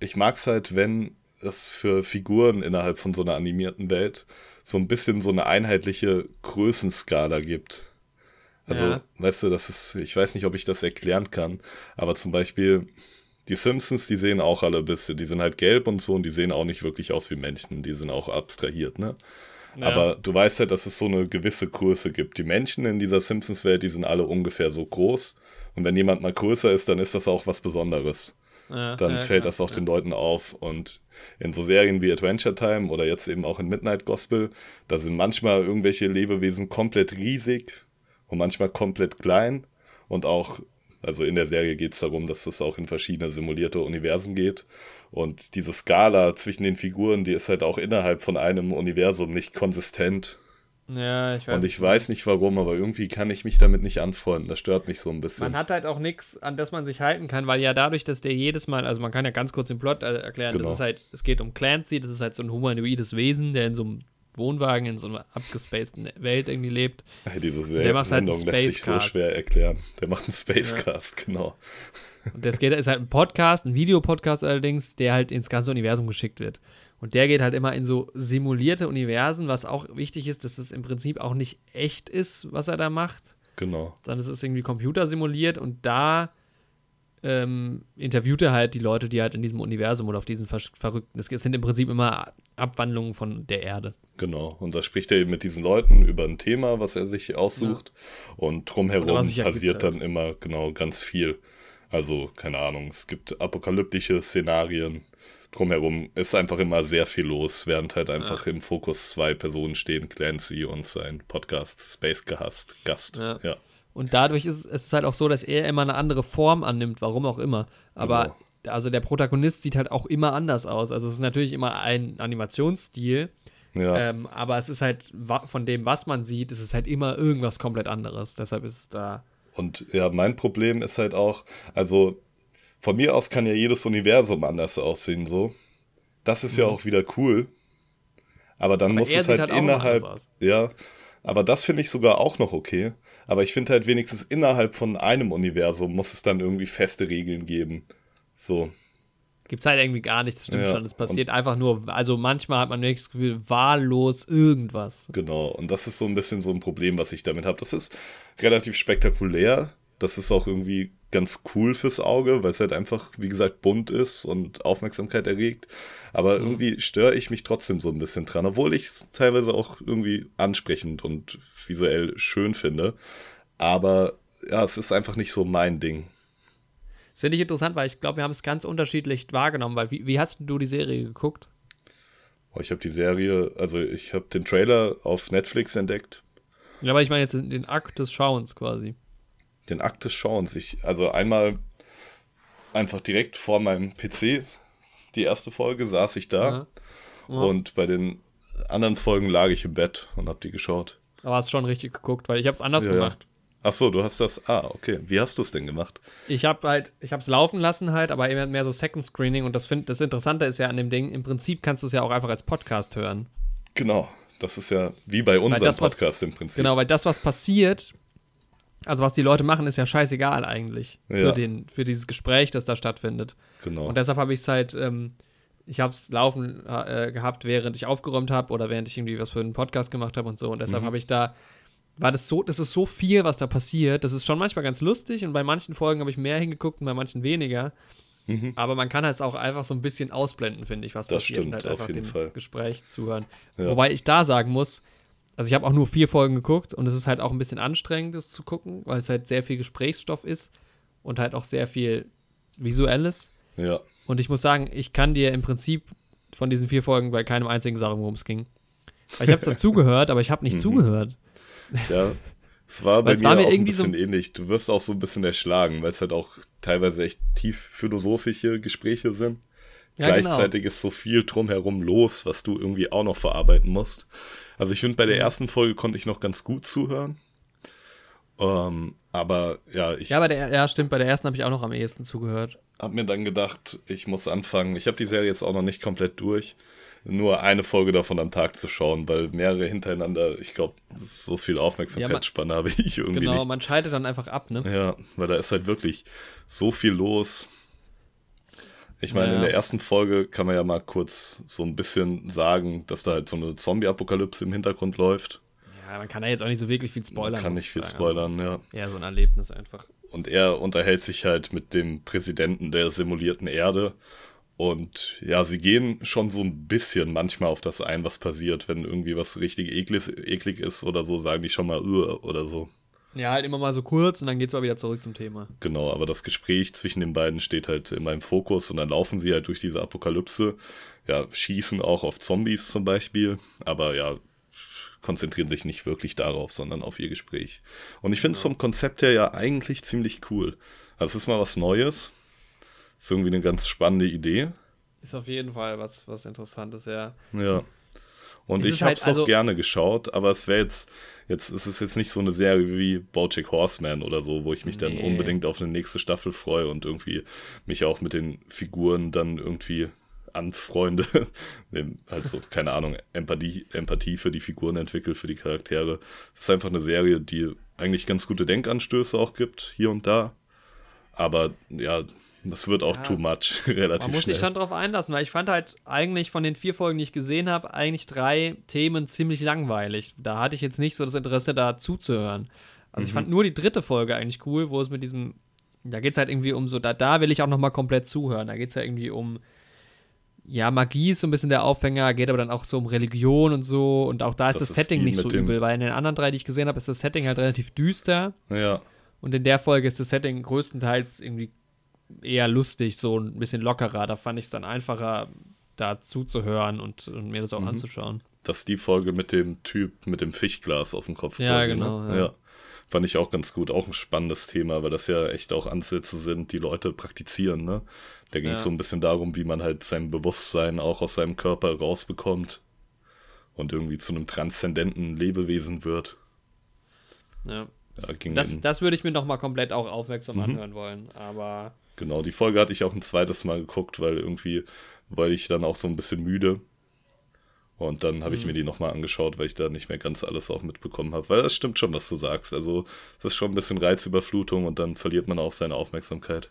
[SPEAKER 1] ich mag es halt, wenn es für Figuren innerhalb von so einer animierten Welt so ein bisschen so eine einheitliche Größenskala gibt. Also, ja. weißt du, das ist, ich weiß nicht, ob ich das erklären kann, aber zum Beispiel die Simpsons, die sehen auch alle ein bisschen, die sind halt gelb und so und die sehen auch nicht wirklich aus wie Menschen, die sind auch abstrahiert, ne? Ja. Aber du weißt ja, dass es so eine gewisse Größe gibt. Die Menschen in dieser Simpsons-Welt, die sind alle ungefähr so groß. Und wenn jemand mal größer ist, dann ist das auch was Besonderes. Ja, dann ja, fällt das auch den Leuten auf. Und in so Serien wie Adventure Time oder jetzt eben auch in Midnight Gospel, da sind manchmal irgendwelche Lebewesen komplett riesig und manchmal komplett klein. Und auch also in der Serie geht es darum, dass es auch in verschiedene simulierte Universen geht. Und diese Skala zwischen den Figuren, die ist halt auch innerhalb von einem Universum nicht konsistent.
[SPEAKER 2] Ja, ich weiß.
[SPEAKER 1] Und ich weiß nicht warum, aber irgendwie kann ich mich damit nicht anfreunden. Das stört mich so ein bisschen.
[SPEAKER 2] Man hat halt auch nichts, an das man sich halten kann, weil ja dadurch, dass der jedes Mal, also man kann ja ganz kurz den Plot äh, erklären, genau. das ist halt, es geht um Clancy, das ist halt so ein humanoides Wesen, der in so einem Wohnwagen in so einer abgespaceden Welt irgendwie lebt.
[SPEAKER 1] Ja, diese Serie der macht halt Sendung lässt sich so schwer erklären. Der macht einen Spacecast, ja. genau.
[SPEAKER 2] Und das geht, ist halt ein Podcast, ein Videopodcast allerdings, der halt ins ganze Universum geschickt wird. Und der geht halt immer in so simulierte Universen, was auch wichtig ist, dass es im Prinzip auch nicht echt ist, was er da macht.
[SPEAKER 1] Genau.
[SPEAKER 2] Sondern es ist irgendwie computersimuliert und da ähm, interviewt er halt die Leute, die halt in diesem Universum oder auf diesen ver verrückten, es sind im Prinzip immer Abwandlungen von der Erde.
[SPEAKER 1] Genau, und da spricht er eben mit diesen Leuten über ein Thema, was er sich aussucht ja. und drumherum passiert dann halt. immer genau ganz viel. Also, keine Ahnung, es gibt apokalyptische Szenarien. Drumherum ist einfach immer sehr viel los, während halt einfach ja. im Fokus zwei Personen stehen, Clancy und sein Podcast Space Gehasst, Gast. ja. ja.
[SPEAKER 2] Und dadurch ist es halt auch so, dass er immer eine andere Form annimmt, warum auch immer. Aber genau. also der Protagonist sieht halt auch immer anders aus. Also es ist natürlich immer ein Animationsstil. Ja. Ähm, aber es ist halt von dem, was man sieht, ist es halt immer irgendwas komplett anderes. Deshalb ist es da.
[SPEAKER 1] Und ja, mein Problem ist halt auch, also von mir aus kann ja jedes Universum anders aussehen, so. Das ist mhm. ja auch wieder cool. Aber dann aber muss es halt, halt innerhalb. Ja, aber das finde ich sogar auch noch okay. Aber ich finde halt wenigstens innerhalb von einem Universum muss es dann irgendwie feste Regeln geben. So.
[SPEAKER 2] Gibt es halt irgendwie gar nichts, stimmt ja, schon. Es passiert einfach nur, also manchmal hat man wirklich das Gefühl, wahllos irgendwas.
[SPEAKER 1] Genau, und das ist so ein bisschen so ein Problem, was ich damit habe. Das ist relativ spektakulär. Das ist auch irgendwie ganz cool fürs Auge, weil es halt einfach, wie gesagt, bunt ist und Aufmerksamkeit erregt. Aber mhm. irgendwie störe ich mich trotzdem so ein bisschen dran, obwohl ich es teilweise auch irgendwie ansprechend und visuell schön finde. Aber ja, es ist einfach nicht so mein Ding.
[SPEAKER 2] Das finde ich interessant, weil ich glaube, wir haben es ganz unterschiedlich wahrgenommen. Weil wie, wie hast du die Serie geguckt?
[SPEAKER 1] Oh, ich habe die Serie, also ich habe den Trailer auf Netflix entdeckt.
[SPEAKER 2] Ja, aber ich meine jetzt den Akt des Schauens quasi
[SPEAKER 1] den Akt des Schauens. Ich, also einmal einfach direkt vor meinem PC, die erste Folge, saß ich da. Ja. Ja. Und bei den anderen Folgen lag ich im Bett und hab die geschaut.
[SPEAKER 2] Aber hast schon richtig geguckt, weil ich hab's anders ja, gemacht.
[SPEAKER 1] Ach so, du hast das. Ah, okay. Wie hast du es denn gemacht?
[SPEAKER 2] Ich habe halt, ich habe es laufen lassen halt, aber immer mehr so Second Screening und das find, das Interessante ist ja an dem Ding, im Prinzip kannst du es ja auch einfach als Podcast hören.
[SPEAKER 1] Genau. Das ist ja wie bei unserem das, Podcast was, im Prinzip.
[SPEAKER 2] Genau, weil das, was passiert, also was die Leute machen, ist ja scheißegal eigentlich ja. für, den, für dieses Gespräch, das da stattfindet. Genau. Und deshalb habe ich es halt, ähm, ich habe es laufen äh, gehabt, während ich aufgeräumt habe oder während ich irgendwie was für einen Podcast gemacht habe und so. Und deshalb mhm. habe ich da, war das so, das ist so viel, was da passiert. Das ist schon manchmal ganz lustig und bei manchen Folgen habe ich mehr hingeguckt und bei manchen weniger. Mhm. Aber man kann halt auch einfach so ein bisschen ausblenden, finde ich, was
[SPEAKER 1] das
[SPEAKER 2] passiert.
[SPEAKER 1] Stimmt, und halt
[SPEAKER 2] einfach
[SPEAKER 1] dem Fall.
[SPEAKER 2] Gespräch zuhören. Ja. Wobei ich da sagen muss, also ich habe auch nur vier Folgen geguckt und es ist halt auch ein bisschen anstrengend, das zu gucken, weil es halt sehr viel Gesprächsstoff ist und halt auch sehr viel Visuelles.
[SPEAKER 1] Ja.
[SPEAKER 2] Und ich muss sagen, ich kann dir im Prinzip von diesen vier Folgen bei keinem einzigen sagen, worum es ging. Weil ich habe zwar <laughs> zugehört, aber ich habe nicht mhm. zugehört.
[SPEAKER 1] Ja, es war bei mir, war mir auch ein bisschen so ähnlich. Du wirst auch so ein bisschen erschlagen, weil es halt auch teilweise echt tief philosophische Gespräche sind. Ja, genau. Gleichzeitig genau. ist so viel drumherum los, was du irgendwie auch noch verarbeiten musst. Also ich finde, bei der mhm. ersten Folge konnte ich noch ganz gut zuhören. Ähm, aber ja, ich
[SPEAKER 2] Ja, aber der, ja, stimmt, bei der ersten habe ich auch noch am ehesten zugehört.
[SPEAKER 1] habe mir dann gedacht, ich muss anfangen. Ich habe die Serie jetzt auch noch nicht komplett durch. Nur eine Folge davon am Tag zu schauen, weil mehrere hintereinander, ich glaube, so viel Aufmerksamkeitsspanne habe ich irgendwie
[SPEAKER 2] Genau,
[SPEAKER 1] nicht.
[SPEAKER 2] man schaltet dann einfach ab, ne?
[SPEAKER 1] Ja, weil da ist halt wirklich so viel los. Ich meine,
[SPEAKER 2] Ja.
[SPEAKER 1] in der ersten Folge kann man ja mal kurz so ein bisschen sagen, dass da halt so eine Zombie-Apokalypse im Hintergrund läuft.
[SPEAKER 2] Ja, man kann da jetzt auch nicht so wirklich viel spoilern.
[SPEAKER 1] Man kann nicht
[SPEAKER 2] ich
[SPEAKER 1] viel
[SPEAKER 2] sagen.
[SPEAKER 1] spoilern,
[SPEAKER 2] Also,
[SPEAKER 1] ja.
[SPEAKER 2] Eher so ein Erlebnis einfach.
[SPEAKER 1] Und er unterhält sich halt mit dem Präsidenten der simulierten Erde. Und ja, sie gehen schon so ein bisschen manchmal auf das ein, was passiert. Wenn irgendwie was richtig eklig, eklig ist oder so, sagen die schon mal oder so.
[SPEAKER 2] Ja, halt immer mal so kurz und dann geht's mal wieder zurück zum Thema.
[SPEAKER 1] Genau, aber das Gespräch zwischen den beiden steht halt in meinem Fokus und dann laufen sie halt durch diese Apokalypse. Ja, schießen auch auf Zombies zum Beispiel, aber ja, konzentrieren sich nicht wirklich darauf, sondern auf ihr Gespräch. Und ich finde es vom Konzept her ja eigentlich ziemlich cool. Also es ist mal was Neues. Ist irgendwie eine ganz spannende Idee.
[SPEAKER 2] Ist auf jeden Fall was, was Interessantes, ja.
[SPEAKER 1] Ja. Und
[SPEAKER 2] Es
[SPEAKER 1] ich
[SPEAKER 2] ist
[SPEAKER 1] habe
[SPEAKER 2] halt
[SPEAKER 1] es
[SPEAKER 2] also-
[SPEAKER 1] auch gerne geschaut, aber es wäre jetzt, jetzt ist es jetzt nicht so eine Serie wie Bojack Horseman oder so, wo ich mich dann
[SPEAKER 2] Nee.
[SPEAKER 1] unbedingt auf eine nächste Staffel freue und irgendwie mich auch mit den Figuren dann irgendwie anfreunde. <laughs> Also, keine Ahnung, Empathie, Empathie für die Figuren entwickelt, für die Charaktere. Es ist einfach eine Serie, die eigentlich ganz gute Denkanstöße auch gibt, hier und da. Aber ja, das wird auch
[SPEAKER 2] Ja,
[SPEAKER 1] too much, <laughs> relativ
[SPEAKER 2] Man muss
[SPEAKER 1] schnell.
[SPEAKER 2] sich schon drauf einlassen, weil ich fand halt eigentlich von den vier Folgen, die ich gesehen habe, eigentlich drei Themen ziemlich langweilig. Da hatte ich jetzt nicht so das Interesse, da zuzuhören. Also ich
[SPEAKER 1] Mhm.
[SPEAKER 2] fand nur die dritte Folge eigentlich cool, wo es mit diesem, da geht es halt irgendwie um so, da, da will ich auch nochmal komplett zuhören. Da geht es ja irgendwie um, ja, Magie ist so ein bisschen der Aufhänger, geht aber dann auch so um Religion und so. Und auch da ist
[SPEAKER 1] Das
[SPEAKER 2] das,
[SPEAKER 1] ist
[SPEAKER 2] Setting nicht so übel, weil in den anderen drei, die ich gesehen habe, ist das Setting halt relativ düster.
[SPEAKER 1] ja.
[SPEAKER 2] Und in der Folge ist das Setting größtenteils irgendwie eher lustig, so ein bisschen lockerer. Da fand ich es dann einfacher, da zuzuhören und, und mir das auch
[SPEAKER 1] Mhm.
[SPEAKER 2] anzuschauen.
[SPEAKER 1] Das ist die Folge mit dem Typ mit dem Fischglas auf dem Kopf.
[SPEAKER 2] Ja, genau,
[SPEAKER 1] Ne?
[SPEAKER 2] ja.
[SPEAKER 1] Fand ich auch ganz gut. Auch ein spannendes Thema, weil das ja echt auch Ansätze sind, die Leute praktizieren. Ne? Da ging es
[SPEAKER 2] Ja.
[SPEAKER 1] so ein bisschen darum, wie man halt sein Bewusstsein auch aus seinem Körper rausbekommt und irgendwie zu einem transzendenten Lebewesen wird.
[SPEAKER 2] Ja.
[SPEAKER 1] Ja,
[SPEAKER 2] Das, das würde ich mir noch mal komplett auch aufmerksam
[SPEAKER 1] Mhm.
[SPEAKER 2] anhören wollen. Aber
[SPEAKER 1] genau, die Folge hatte ich auch ein zweites Mal geguckt, weil irgendwie, weil ich dann auch so ein bisschen müde. Und dann habe ich
[SPEAKER 2] Mhm.
[SPEAKER 1] mir die nochmal angeschaut, weil ich da nicht mehr ganz alles auch mitbekommen habe. Weil das stimmt schon, was du sagst. Also, das ist schon ein bisschen Reizüberflutung und dann verliert man auch seine Aufmerksamkeit.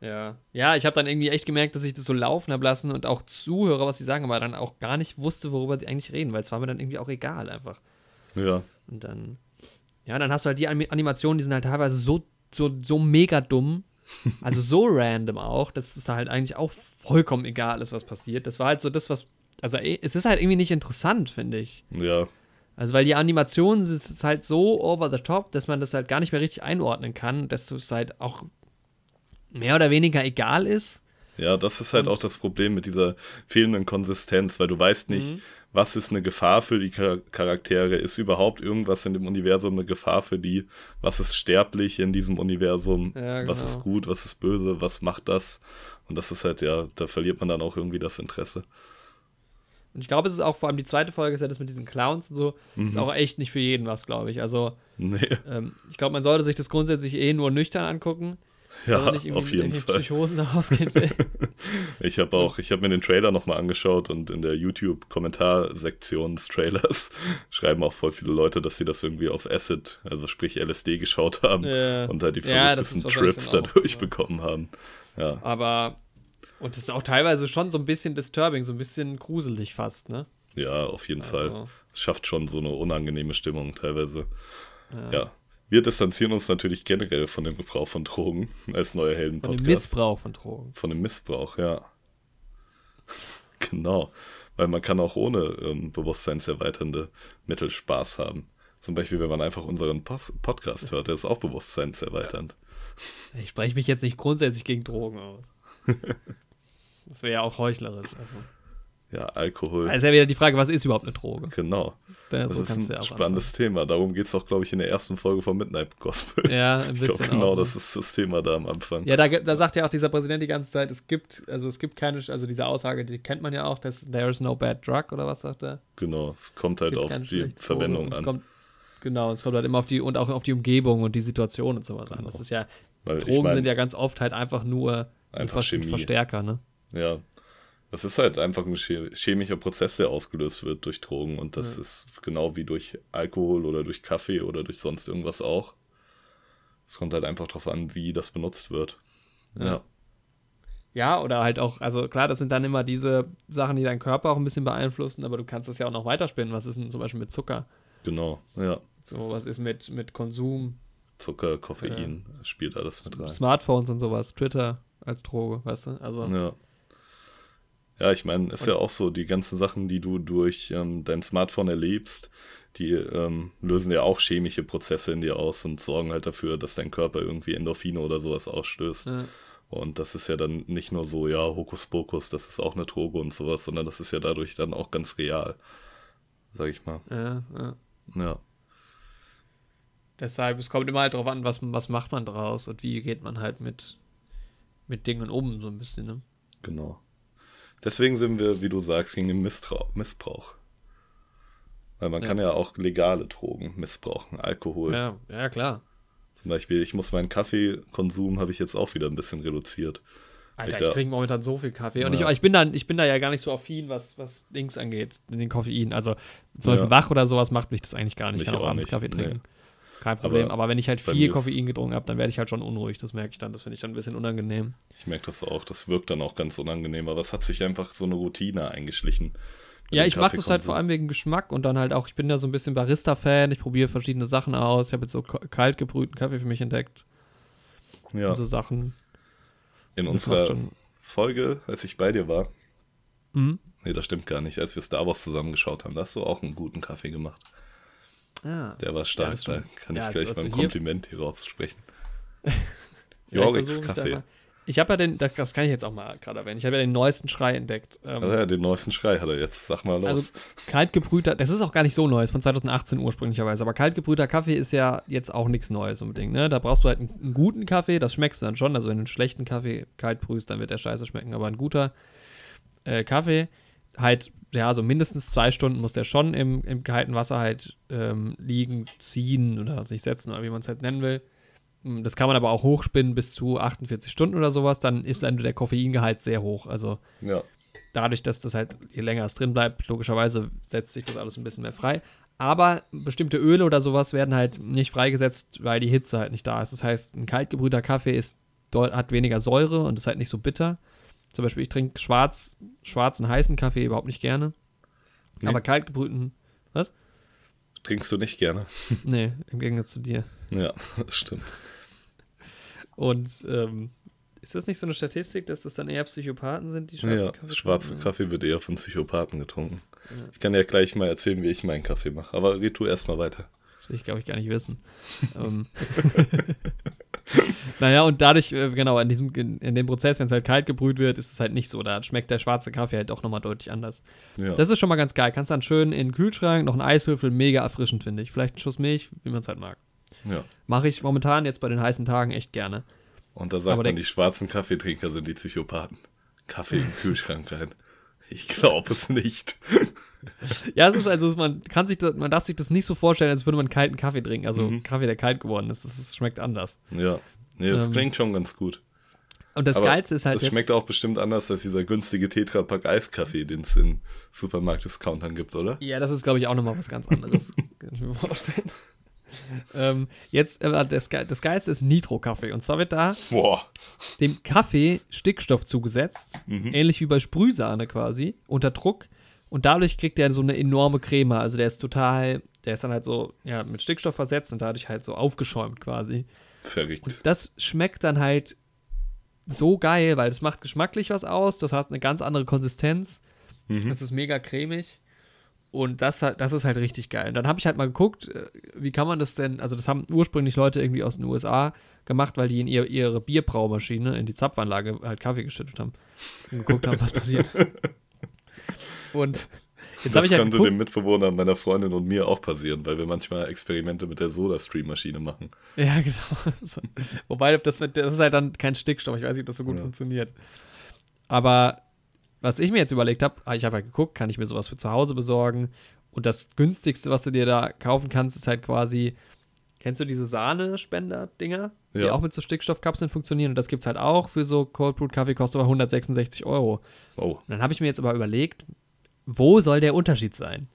[SPEAKER 2] ja. Ja, ich habe dann irgendwie echt gemerkt, dass ich das so laufen habe lassen und auch zuhöre, was sie sagen, aber dann auch gar nicht wusste, worüber sie eigentlich reden, weil es war mir dann irgendwie auch egal einfach.
[SPEAKER 1] Ja,
[SPEAKER 2] Und dann, ja, dann hast du halt die Ani- Animationen, die sind halt teilweise so, so, so mega dumm. <laughs> Also so random auch, dass es da halt eigentlich auch vollkommen egal ist, was passiert. Das war halt so das, was. Also es ist halt irgendwie nicht interessant, finde ich.
[SPEAKER 1] ja,
[SPEAKER 2] Also weil die Animationen sind halt so over the top, dass man das halt gar nicht mehr richtig einordnen kann, dass es halt auch mehr oder weniger egal ist.
[SPEAKER 1] Ja, das ist halt
[SPEAKER 2] Und-
[SPEAKER 1] auch das Problem mit dieser fehlenden Konsistenz, weil du weißt nicht,
[SPEAKER 2] Mhm.
[SPEAKER 1] was ist eine Gefahr für die Char- Charaktere, ist überhaupt irgendwas in dem Universum eine Gefahr für die, was ist sterblich in diesem Universum,
[SPEAKER 2] Ja,
[SPEAKER 1] was
[SPEAKER 2] genau.
[SPEAKER 1] ist gut, was ist böse, was macht das? Und das ist halt, ja, da verliert man dann auch irgendwie das Interesse.
[SPEAKER 2] Und ich glaube, es ist auch vor allem die zweite Folge, ist ja das mit diesen Clowns und so, ist
[SPEAKER 1] Mhm.
[SPEAKER 2] auch echt nicht für jeden was, glaube ich. Also
[SPEAKER 1] Nee,
[SPEAKER 2] ähm, ich glaube, man sollte sich das grundsätzlich eh nur nüchtern angucken.
[SPEAKER 1] Ja,
[SPEAKER 2] man nicht
[SPEAKER 1] auf jeden Fall.
[SPEAKER 2] Psychosen da rausgehen will. <laughs>
[SPEAKER 1] Ich habe auch, ich habe mir den Trailer nochmal angeschaut und in der YouTube-Kommentarsektion des Trailers <laughs> schreiben auch voll viele Leute, dass sie das irgendwie auf Acid, also sprich LSD geschaut haben
[SPEAKER 2] Ja.
[SPEAKER 1] und halt die
[SPEAKER 2] Ja,
[SPEAKER 1] verrücktesten
[SPEAKER 2] wahrscheinlich
[SPEAKER 1] Trips
[SPEAKER 2] auch,
[SPEAKER 1] dadurch
[SPEAKER 2] ja.
[SPEAKER 1] bekommen haben. Ja,
[SPEAKER 2] Aber, und das ist auch teilweise schon so ein bisschen disturbing, so ein bisschen gruselig fast, ne?
[SPEAKER 1] ja, auf jeden Fall.
[SPEAKER 2] Also,
[SPEAKER 1] Schafft schon so eine unangenehme Stimmung teilweise.
[SPEAKER 2] ja.
[SPEAKER 1] Wir distanzieren uns natürlich generell von dem Gebrauch von Drogen als neue
[SPEAKER 2] Von dem
[SPEAKER 1] Helden-Podcast.
[SPEAKER 2] Missbrauch von Drogen.
[SPEAKER 1] Von dem Missbrauch, ja. <laughs> genau. Weil man kann auch ohne ähm, bewusstseinserweiternde Mittel Spaß haben. Zum Beispiel, wenn man einfach unseren Pos Podcast hört, der ist auch bewusstseinserweiternd.
[SPEAKER 2] Ich spreche mich jetzt nicht grundsätzlich gegen Drogen aus. <laughs> das wäre ja auch heuchlerisch. Also.
[SPEAKER 1] Ja, Alkohol.
[SPEAKER 2] Da ist ja wieder die Frage, was ist überhaupt eine Droge?
[SPEAKER 1] genau.
[SPEAKER 2] Da,
[SPEAKER 1] Das
[SPEAKER 2] so
[SPEAKER 1] ist ein
[SPEAKER 2] ja
[SPEAKER 1] spannendes Thema. Darum geht es auch, glaube ich, in der ersten Folge von Midnight Gospel.
[SPEAKER 2] anfangen. Ja, ein <laughs>
[SPEAKER 1] ich
[SPEAKER 2] bisschen.
[SPEAKER 1] glaube, genau
[SPEAKER 2] auch, ne?
[SPEAKER 1] das ist das Thema da am Anfang.
[SPEAKER 2] Ja, da, da sagt ja auch dieser Präsident die ganze Zeit, es gibt, also es gibt keine, also diese Aussage, die kennt man ja auch, dass there is no bad drug oder was sagt er?
[SPEAKER 1] Genau. Es kommt halt
[SPEAKER 2] gibt
[SPEAKER 1] auf die Verwendung
[SPEAKER 2] es
[SPEAKER 1] an.
[SPEAKER 2] Kommt, Genau, es kommt halt immer auf die und auch auf die Umgebung und die Situation und sowas an.
[SPEAKER 1] Genau.
[SPEAKER 2] Das ist ja,
[SPEAKER 1] Weil
[SPEAKER 2] Drogen
[SPEAKER 1] ich mein,
[SPEAKER 2] sind ja ganz oft halt einfach nur ein
[SPEAKER 1] Einfach
[SPEAKER 2] Ver
[SPEAKER 1] Chemie.
[SPEAKER 2] Verstärker, ne?
[SPEAKER 1] Ja. Das ist halt einfach ein che- chemischer Prozess, der ausgelöst wird durch Drogen. Und das
[SPEAKER 2] Ja.
[SPEAKER 1] ist genau wie durch Alkohol oder durch Kaffee oder durch sonst irgendwas auch. Es kommt halt einfach darauf an, wie das benutzt wird.
[SPEAKER 2] Ja.
[SPEAKER 1] Ja.
[SPEAKER 2] Ja, oder halt auch, also klar, das sind dann immer diese Sachen, die deinen Körper auch ein bisschen beeinflussen, aber du kannst das ja auch noch weiterspinnen. Was ist denn zum Beispiel mit Zucker?
[SPEAKER 1] Genau. Ja.
[SPEAKER 2] So, was ist mit, mit Konsum,
[SPEAKER 1] Zucker, Koffein, spielt alles mit rein.
[SPEAKER 2] Smartphones und sowas, Twitter als Droge, weißt du? Also,
[SPEAKER 1] Ja. Ja, ich meine, ist
[SPEAKER 2] Und-
[SPEAKER 1] ja auch so, die ganzen Sachen, die du durch ähm, dein Smartphone erlebst, die ähm, lösen ja auch chemische Prozesse in dir aus und sorgen halt dafür, dass dein Körper irgendwie Endorphine oder sowas ausstößt.
[SPEAKER 2] ja.
[SPEAKER 1] Und das ist ja dann nicht nur so, ja, Hokuspokus, das ist auch eine Droge und sowas, sondern das ist ja dadurch dann auch ganz real. Sag ich mal.
[SPEAKER 2] Ja, ja.
[SPEAKER 1] Ja.
[SPEAKER 2] Deshalb, es kommt immer halt drauf an, was, was macht man draus und wie geht man halt mit, mit Dingen um, so ein bisschen, ne?
[SPEAKER 1] Genau. Deswegen sind wir, wie du sagst, gegen den Misstrau Missbrauch. Weil man
[SPEAKER 2] Ja.
[SPEAKER 1] kann ja auch legale Drogen missbrauchen, Alkohol.
[SPEAKER 2] Ja, ja, klar.
[SPEAKER 1] Zum Beispiel, ich muss meinen Kaffeekonsum habe ich jetzt auch wieder ein bisschen reduziert.
[SPEAKER 2] Alter,
[SPEAKER 1] Ich
[SPEAKER 2] ich,
[SPEAKER 1] da-
[SPEAKER 2] trinke momentan so viel Kaffee. Und
[SPEAKER 1] Ja.
[SPEAKER 2] ich, ich, bin da, ich bin da ja gar nicht so affin, was, was Dings angeht, den Koffein. Also zum
[SPEAKER 1] Ja.
[SPEAKER 2] Beispiel wach oder sowas macht mich das eigentlich gar nicht.
[SPEAKER 1] Mich
[SPEAKER 2] Ich kann auch
[SPEAKER 1] auch
[SPEAKER 2] abends
[SPEAKER 1] nicht,
[SPEAKER 2] Kaffee
[SPEAKER 1] nee.
[SPEAKER 2] Kein Problem.
[SPEAKER 1] Aber
[SPEAKER 2] Aber, wenn ich halt viel Koffein getrunken habe, dann werde ich halt schon unruhig. Das merke ich dann. Das finde ich dann ein bisschen unangenehm.
[SPEAKER 1] Ich merke das auch, das wirkt dann auch ganz unangenehm, aber es hat sich einfach so eine Routine eingeschlichen.
[SPEAKER 2] Ja, ich mache das halt vor allem wegen Geschmack und dann halt auch, ich bin ja so ein bisschen Barista-Fan, ich probiere verschiedene Sachen aus. Ich habe jetzt so kalt gebrühten Kaffee für mich entdeckt.
[SPEAKER 1] Ja,
[SPEAKER 2] Und so Sachen.
[SPEAKER 1] in
[SPEAKER 2] Das
[SPEAKER 1] unserer. Folge, als ich bei dir war,
[SPEAKER 2] Mhm.
[SPEAKER 1] nee, das stimmt gar nicht, als wir Star Wars zusammengeschaut haben, da hast du auch einen guten Kaffee gemacht.
[SPEAKER 2] Ah.
[SPEAKER 1] Der war stark,
[SPEAKER 2] das
[SPEAKER 1] da kann
[SPEAKER 2] Ja,
[SPEAKER 1] ich
[SPEAKER 2] also
[SPEAKER 1] gleich
[SPEAKER 2] als
[SPEAKER 1] mal ein
[SPEAKER 2] hier-
[SPEAKER 1] Kompliment hier raussprechen. <laughs>
[SPEAKER 2] Ja,
[SPEAKER 1] Jorix Kaffee.
[SPEAKER 2] Ich habe ja den, das das kann ich jetzt auch mal gerade erwähnen, ich habe ja den neuesten Schrei entdeckt. Ähm,
[SPEAKER 1] Also ja, den neuesten Schrei hat er jetzt, sag mal los.
[SPEAKER 2] Also kaltgebrühter, das ist auch gar nicht so neu, ist von 2018 ursprünglicherweise, aber kaltgebrühter Kaffee ist ja jetzt auch nichts Neues unbedingt, ne? Da brauchst du halt einen, einen guten Kaffee, das schmeckst du dann schon, also wenn du einen schlechten Kaffee kalt brühst, dann wird der scheiße schmecken, aber ein guter äh, Kaffee, halt, ja, so mindestens zwei Stunden muss der schon im, im kalten Wasser halt ähm, liegen, ziehen oder sich setzen oder wie man es halt nennen will. Mm, Das kann man aber auch hochspinnen bis zu 48 Stunden oder sowas, dann ist dann der Koffeingehalt sehr hoch, also
[SPEAKER 1] ja,
[SPEAKER 2] dadurch, dass das halt, je länger es drin bleibt, logischerweise setzt sich das alles ein bisschen mehr frei. Aber bestimmte Öle oder sowas werden halt nicht freigesetzt, weil die Hitze halt nicht da ist. Das heißt, ein kaltgebrühter Kaffee ist, hat weniger Säure und ist halt nicht so bitter. Zum Beispiel, ich trinke schwarz, schwarzen, heißen Kaffee überhaupt nicht gerne.
[SPEAKER 1] Nee.
[SPEAKER 2] Aber kaltgebrühten,
[SPEAKER 1] trinkst du nicht gerne. <laughs>
[SPEAKER 2] nee, im Gegensatz zu dir.
[SPEAKER 1] Ja, <laughs> das stimmt.
[SPEAKER 2] Und ähm, ist das nicht so eine Statistik, dass das dann eher Psychopathen sind, die schwarzen
[SPEAKER 1] Ja,
[SPEAKER 2] Kaffee
[SPEAKER 1] schwarzer
[SPEAKER 2] trinken?
[SPEAKER 1] Kaffee wird eher von Psychopathen getrunken.
[SPEAKER 2] Ja.
[SPEAKER 1] Ich kann ja gleich mal erzählen, wie ich meinen Kaffee mache. Aber red du erstmal weiter.
[SPEAKER 2] Das will ich, glaube ich, gar nicht wissen. <laughs> ähm. Naja, und dadurch, äh, genau, in diesem, in, in dem Prozess, wenn es halt kalt gebrüht wird, ist es halt nicht so. Da schmeckt der schwarze Kaffee halt auch nochmal deutlich anders.
[SPEAKER 1] Ja,
[SPEAKER 2] Das ist schon mal ganz geil. Kannst dann schön in den Kühlschrank, noch einen Eiswürfel, mega erfrischend, finde ich. Vielleicht einen Schuss Milch, wie man es halt mag.
[SPEAKER 1] ja.
[SPEAKER 2] Mache ich momentan jetzt bei den heißen Tagen echt gerne.
[SPEAKER 1] Und da sagt
[SPEAKER 2] Aber
[SPEAKER 1] man, die schwarzen Kaffeetrinker sind die Psychopathen. Kaffee im Kühlschrank rein. Ich glaube es nicht.
[SPEAKER 2] Ja, es ist also, man kann sich das, man darf sich das nicht so vorstellen, als würde man kalten Kaffee trinken. Also
[SPEAKER 1] Mhm.
[SPEAKER 2] Kaffee, der kalt geworden ist. Das schmeckt anders.
[SPEAKER 1] Ja. Nee, das
[SPEAKER 2] Ähm,
[SPEAKER 1] klingt schon ganz gut.
[SPEAKER 2] Und das
[SPEAKER 1] Aber
[SPEAKER 2] Geilste ist halt.
[SPEAKER 1] Das
[SPEAKER 2] jetzt-
[SPEAKER 1] schmeckt auch bestimmt anders als dieser günstige Tetrapack Eiskaffee, den es in Supermarkt-Discountern gibt, oder?
[SPEAKER 2] Ja, das ist, glaube ich, auch nochmal was ganz anderes. <laughs> Kann ich mir vorstellen. ähm, jetzt, äh, das, das Geilste ist Nitro-Kaffee. Und zwar wird da
[SPEAKER 1] Boah.
[SPEAKER 2] dem Kaffee Stickstoff zugesetzt,
[SPEAKER 1] Mhm.
[SPEAKER 2] ähnlich wie bei Sprühsahne quasi, unter Druck. Und dadurch kriegt er so eine enorme Creme. Also der ist total, der ist dann halt so, ja, mit Stickstoff versetzt und dadurch halt so aufgeschäumt quasi.
[SPEAKER 1] Verrückt.
[SPEAKER 2] Das schmeckt dann halt so geil, weil das macht geschmacklich was aus. Das hat eine ganz andere Konsistenz.
[SPEAKER 1] Mhm.
[SPEAKER 2] Es ist mega cremig. Und das, das ist halt richtig geil. Und dann habe ich halt mal geguckt, äh, wie kann man das denn, also das haben ursprünglich Leute irgendwie aus den USA gemacht, weil die in ihr, ihre Bierbraumaschine, in die Zapfanlage halt Kaffee geschüttet haben. Und geguckt haben, was passiert. <laughs> Und jetzt
[SPEAKER 1] das
[SPEAKER 2] ich halt
[SPEAKER 1] könnte
[SPEAKER 2] geguckt,
[SPEAKER 1] dem Mitbewohner meiner Freundin und mir auch passieren, weil wir manchmal Experimente mit der Soda-Stream-Maschine machen.
[SPEAKER 2] Ja, <laughs> genau. Wobei, ob das, mit, das ist halt dann kein Stickstoff. Ich weiß nicht, ob das so gut
[SPEAKER 1] Ja.
[SPEAKER 2] funktioniert. Aber was ich mir jetzt überlegt habe, ich habe halt geguckt, kann ich mir sowas für zu Hause besorgen? Und das günstigste, was du dir da kaufen kannst, ist halt quasi, kennst du diese Sahne-Spender-Dinger, die
[SPEAKER 1] Ja.
[SPEAKER 2] auch mit so Stickstoffkapseln funktionieren? Und das gibt es halt auch für so Cold Brew Kaffee, kostet aber 166 Euro.
[SPEAKER 1] Oh.
[SPEAKER 2] Und dann habe ich mir jetzt aber überlegt, wo soll der Unterschied sein?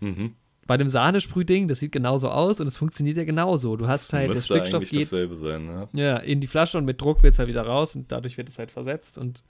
[SPEAKER 1] Mhm.
[SPEAKER 2] Bei dem Sahnesprühding, das sieht genauso aus und es funktioniert ja genauso. Du hast halt, der
[SPEAKER 1] Müsste
[SPEAKER 2] Stickstoff
[SPEAKER 1] eigentlich
[SPEAKER 2] geht
[SPEAKER 1] dasselbe sein, ne?
[SPEAKER 2] ja, in die Flasche und mit Druck wird es halt wieder raus und dadurch wird es halt versetzt. Und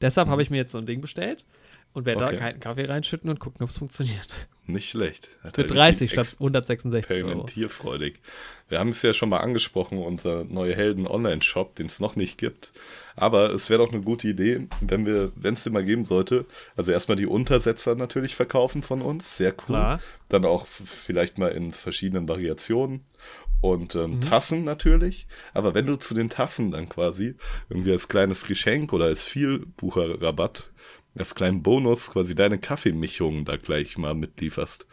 [SPEAKER 2] deshalb
[SPEAKER 1] Mhm.
[SPEAKER 2] habe ich mir jetzt so ein Ding bestellt und werde
[SPEAKER 1] Okay.
[SPEAKER 2] da kalten Kaffee reinschütten und gucken, ob es funktioniert.
[SPEAKER 1] Nicht schlecht. Hat
[SPEAKER 2] Für
[SPEAKER 1] er
[SPEAKER 2] 30
[SPEAKER 1] richtig
[SPEAKER 2] statt 166 Euro.
[SPEAKER 1] experimentierfreudig. Wir haben es ja schon mal angesprochen, unser neue Helden-Online-Shop, den es noch nicht gibt. Aber es wäre doch eine gute Idee, wenn wir, wenn es den mal geben sollte, also erstmal die Untersetzer natürlich verkaufen von uns. Sehr cool.
[SPEAKER 2] Klar.
[SPEAKER 1] Dann auch vielleicht mal in verschiedenen Variationen. Und ähm,
[SPEAKER 2] Mhm.
[SPEAKER 1] Tassen natürlich. Aber wenn du zu den Tassen dann quasi irgendwie als kleines Geschenk oder als Vielbucherrabatt, als kleinen Bonus quasi deine Kaffeemischung da gleich mal mitlieferst.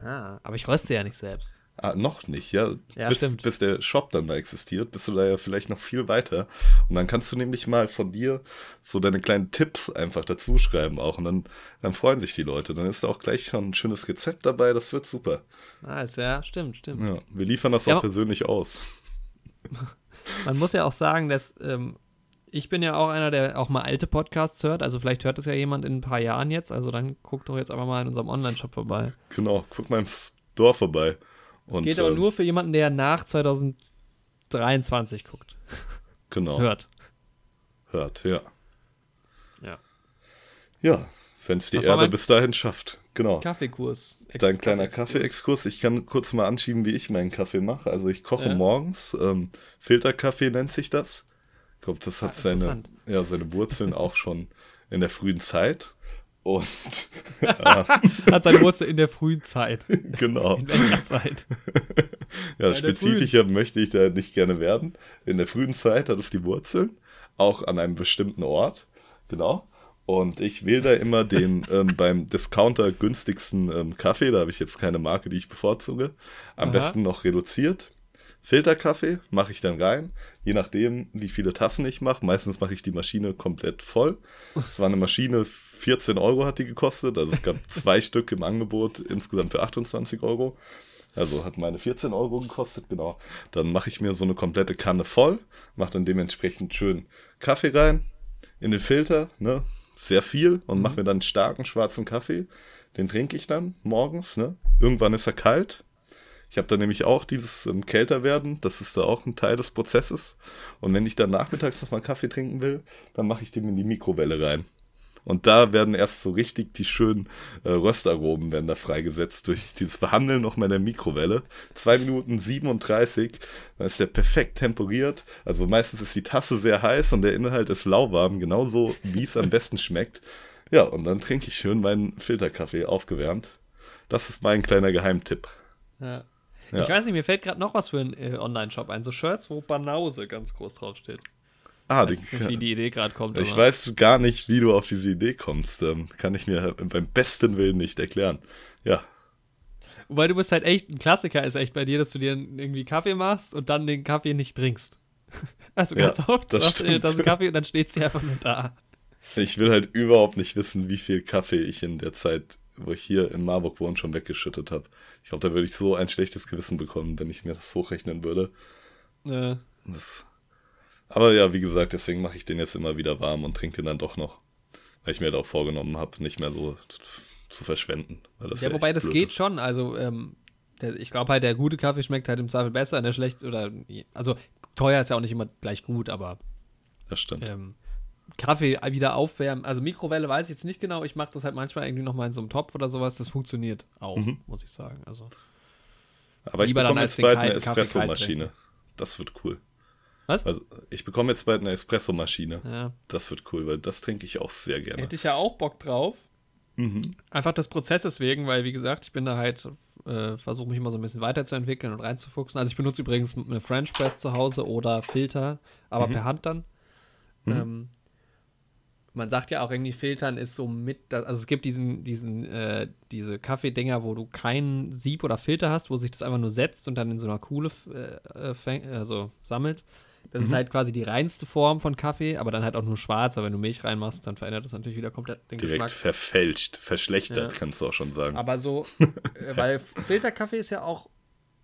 [SPEAKER 2] Ah, aber ich röste ja nicht selbst.
[SPEAKER 1] Ah, noch nicht, ja.
[SPEAKER 2] Ja,
[SPEAKER 1] bis,
[SPEAKER 2] stimmt.
[SPEAKER 1] bis der Shop dann mal existiert, bist du da ja vielleicht noch viel weiter. Und dann kannst du nämlich mal von dir so deine kleinen Tipps einfach dazu schreiben auch. Und dann, dann freuen sich die Leute. Dann ist da auch gleich schon ein schönes Rezept dabei. Das wird super.
[SPEAKER 2] Ah, ist ja, stimmt, stimmt.
[SPEAKER 1] Ja, wir liefern das
[SPEAKER 2] Ja,
[SPEAKER 1] auch persönlich aus. <laughs>
[SPEAKER 2] Man muss ja auch sagen, dass ähm, ich bin ja auch einer, der auch mal alte Podcasts hört. Also vielleicht hört es ja jemand in ein paar Jahren jetzt. Also dann guck doch jetzt einfach mal in unserem Online-Shop vorbei.
[SPEAKER 1] Genau, guck mal im Store vorbei. Und,
[SPEAKER 2] Geht aber
[SPEAKER 1] ähm,
[SPEAKER 2] nur für jemanden, der nach 2023 guckt.
[SPEAKER 1] genau,
[SPEAKER 2] Hört.
[SPEAKER 1] hört, ja.
[SPEAKER 2] Ja.
[SPEAKER 1] Ja, wenn es die
[SPEAKER 2] Das
[SPEAKER 1] Erde bis dahin schafft. Genau.
[SPEAKER 2] Kaffeekurs.
[SPEAKER 1] Dein kleiner
[SPEAKER 2] Kaffeekurs.
[SPEAKER 1] Kaffee-Exkurs. Ich kann kurz mal anschieben, wie ich meinen Kaffee mache. Also ich koche
[SPEAKER 2] Ja.
[SPEAKER 1] morgens. Ähm, Filterkaffee nennt sich das. Ich glaube, das hat
[SPEAKER 2] Ah,
[SPEAKER 1] seine, ja, seine Wurzeln auch schon in der frühen Zeit. Und <laughs>
[SPEAKER 2] Hat seine Wurzel in der frühen Zeit.
[SPEAKER 1] genau.
[SPEAKER 2] In welcher Zeit? <laughs>
[SPEAKER 1] Ja,
[SPEAKER 2] der
[SPEAKER 1] spezifischer möchte ich da nicht gerne werden. In der frühen Zeit hat es die Wurzeln, auch an einem bestimmten Ort. Genau. Und ich wähle da immer den <laughs> ähm, beim Discounter günstigsten ähm, Kaffee. Da habe ich jetzt keine Marke, die ich bevorzuge. Am
[SPEAKER 2] Aha.
[SPEAKER 1] besten noch reduziert. Filterkaffee mache ich dann rein, je nachdem, wie viele Tassen ich mache. Meistens mache ich die Maschine komplett voll. Es war eine Maschine, 14 Euro hat die gekostet. Also es gab zwei <laughs> Stück im Angebot, insgesamt für 28 Euro. Also hat meine 14 Euro gekostet, genau. Dann mache ich mir so eine komplette Kanne voll, mache dann dementsprechend schön Kaffee rein in den Filter, ne? Sehr viel und mache mir dann starken schwarzen Kaffee. Den trinke ich dann morgens, ne? Irgendwann ist er kalt. Ich habe da nämlich auch dieses ähm, Kälterwerden, das ist da auch ein Teil des Prozesses. Und wenn ich dann nachmittags nochmal Kaffee trinken will, dann mache ich den in die Mikrowelle rein. Und da werden erst so richtig die schönen äh, Röstaromen werden da freigesetzt durch dieses Behandeln nochmal in der Mikrowelle. 2 Minuten 37, dann ist der perfekt temperiert. Also meistens ist die Tasse sehr heiß und der Inhalt ist lauwarm, genauso wie es am besten schmeckt. Ja, und dann trinke ich schön meinen Filterkaffee aufgewärmt. Das ist mein kleiner Geheimtipp.
[SPEAKER 2] Ja.
[SPEAKER 1] Ja.
[SPEAKER 2] Ich weiß nicht, mir fällt gerade noch was für einen äh, Online-Shop ein. So Shirts, wo Banause ganz groß draufsteht.
[SPEAKER 1] Ah,
[SPEAKER 2] weiß nicht, wie die Idee gerade kommt.
[SPEAKER 1] Ich
[SPEAKER 2] aber-
[SPEAKER 1] weiß gar nicht, wie du auf diese Idee kommst. Ähm, kann ich mir beim besten Willen nicht erklären. Ja,
[SPEAKER 2] Wobei du bist halt echt, ein Klassiker ist echt bei dir, dass du dir irgendwie Kaffee machst und dann den Kaffee nicht trinkst. <laughs> Also
[SPEAKER 1] Ja,
[SPEAKER 2] ganz oft, du
[SPEAKER 1] das
[SPEAKER 2] machst
[SPEAKER 1] stimmt.
[SPEAKER 2] Tasse Kaffee und dann steht sie einfach nur da.
[SPEAKER 1] ich will halt überhaupt nicht wissen, wie viel Kaffee ich in der Zeit, wo ich hier in Marburg wohne, schon weggeschüttet habe. Ich glaube, da würde ich so ein schlechtes Gewissen bekommen, wenn ich mir das hochrechnen würde.
[SPEAKER 2] Äh,
[SPEAKER 1] Das aber ja, wie gesagt, deswegen mache ich den jetzt immer wieder warm und trinke den dann doch noch. Weil ich mir auch vorgenommen habe, nicht mehr so zu verschwenden.
[SPEAKER 2] Ja, wobei das geht
[SPEAKER 1] ist.
[SPEAKER 2] schon. Also, ähm, der, ich glaube halt, der gute Kaffee schmeckt halt im Zweifel besser, der schlecht oder. Also, teuer ist ja auch nicht immer gleich gut, aber
[SPEAKER 1] Das stimmt.
[SPEAKER 2] ähm, Kaffee wieder aufwärmen. Also, Mikrowelle weiß ich jetzt nicht genau. Ich mache das halt manchmal irgendwie nochmal in so einem Topf oder sowas. Das funktioniert auch,
[SPEAKER 1] Mhm.
[SPEAKER 2] muss ich sagen. Also,
[SPEAKER 1] Aber ich
[SPEAKER 2] lieber dann
[SPEAKER 1] bekomme
[SPEAKER 2] als
[SPEAKER 1] jetzt bald eine Espressomaschine. Das wird cool.
[SPEAKER 2] was?
[SPEAKER 1] Also, ich bekomme jetzt bald eine Espressomaschine.
[SPEAKER 2] Ja.
[SPEAKER 1] Das wird cool, weil das trinke ich auch sehr gerne.
[SPEAKER 2] Hätte ich ja auch Bock drauf.
[SPEAKER 1] Mhm.
[SPEAKER 2] Einfach des Prozesses wegen, weil wie gesagt, ich bin da halt, äh, versuche mich immer so ein bisschen weiterzuentwickeln und reinzufuchsen. Also ich benutze übrigens eine French Press zu Hause oder Filter, aber
[SPEAKER 1] Mhm.
[SPEAKER 2] per Hand dann.
[SPEAKER 1] Mhm.
[SPEAKER 2] Ähm, man sagt ja auch irgendwie, Filtern ist so mit, das- also es gibt diesen, diesen, äh, diese Kaffeedinger, wo du keinen Sieb oder Filter hast, wo sich das einfach nur setzt und dann in so einer Kuhle äh, fäng- also sammelt. Das ist
[SPEAKER 1] Mhm.
[SPEAKER 2] halt quasi die reinste Form von Kaffee, aber dann halt auch nur schwarz, aber wenn du Milch reinmachst, dann verändert das natürlich wieder komplett den
[SPEAKER 1] Direkt
[SPEAKER 2] Geschmack.
[SPEAKER 1] verfälscht, verschlechtert,
[SPEAKER 2] Ja.
[SPEAKER 1] kannst du auch schon sagen.
[SPEAKER 2] Aber so, <laughs> äh, weil Filterkaffee ist ja auch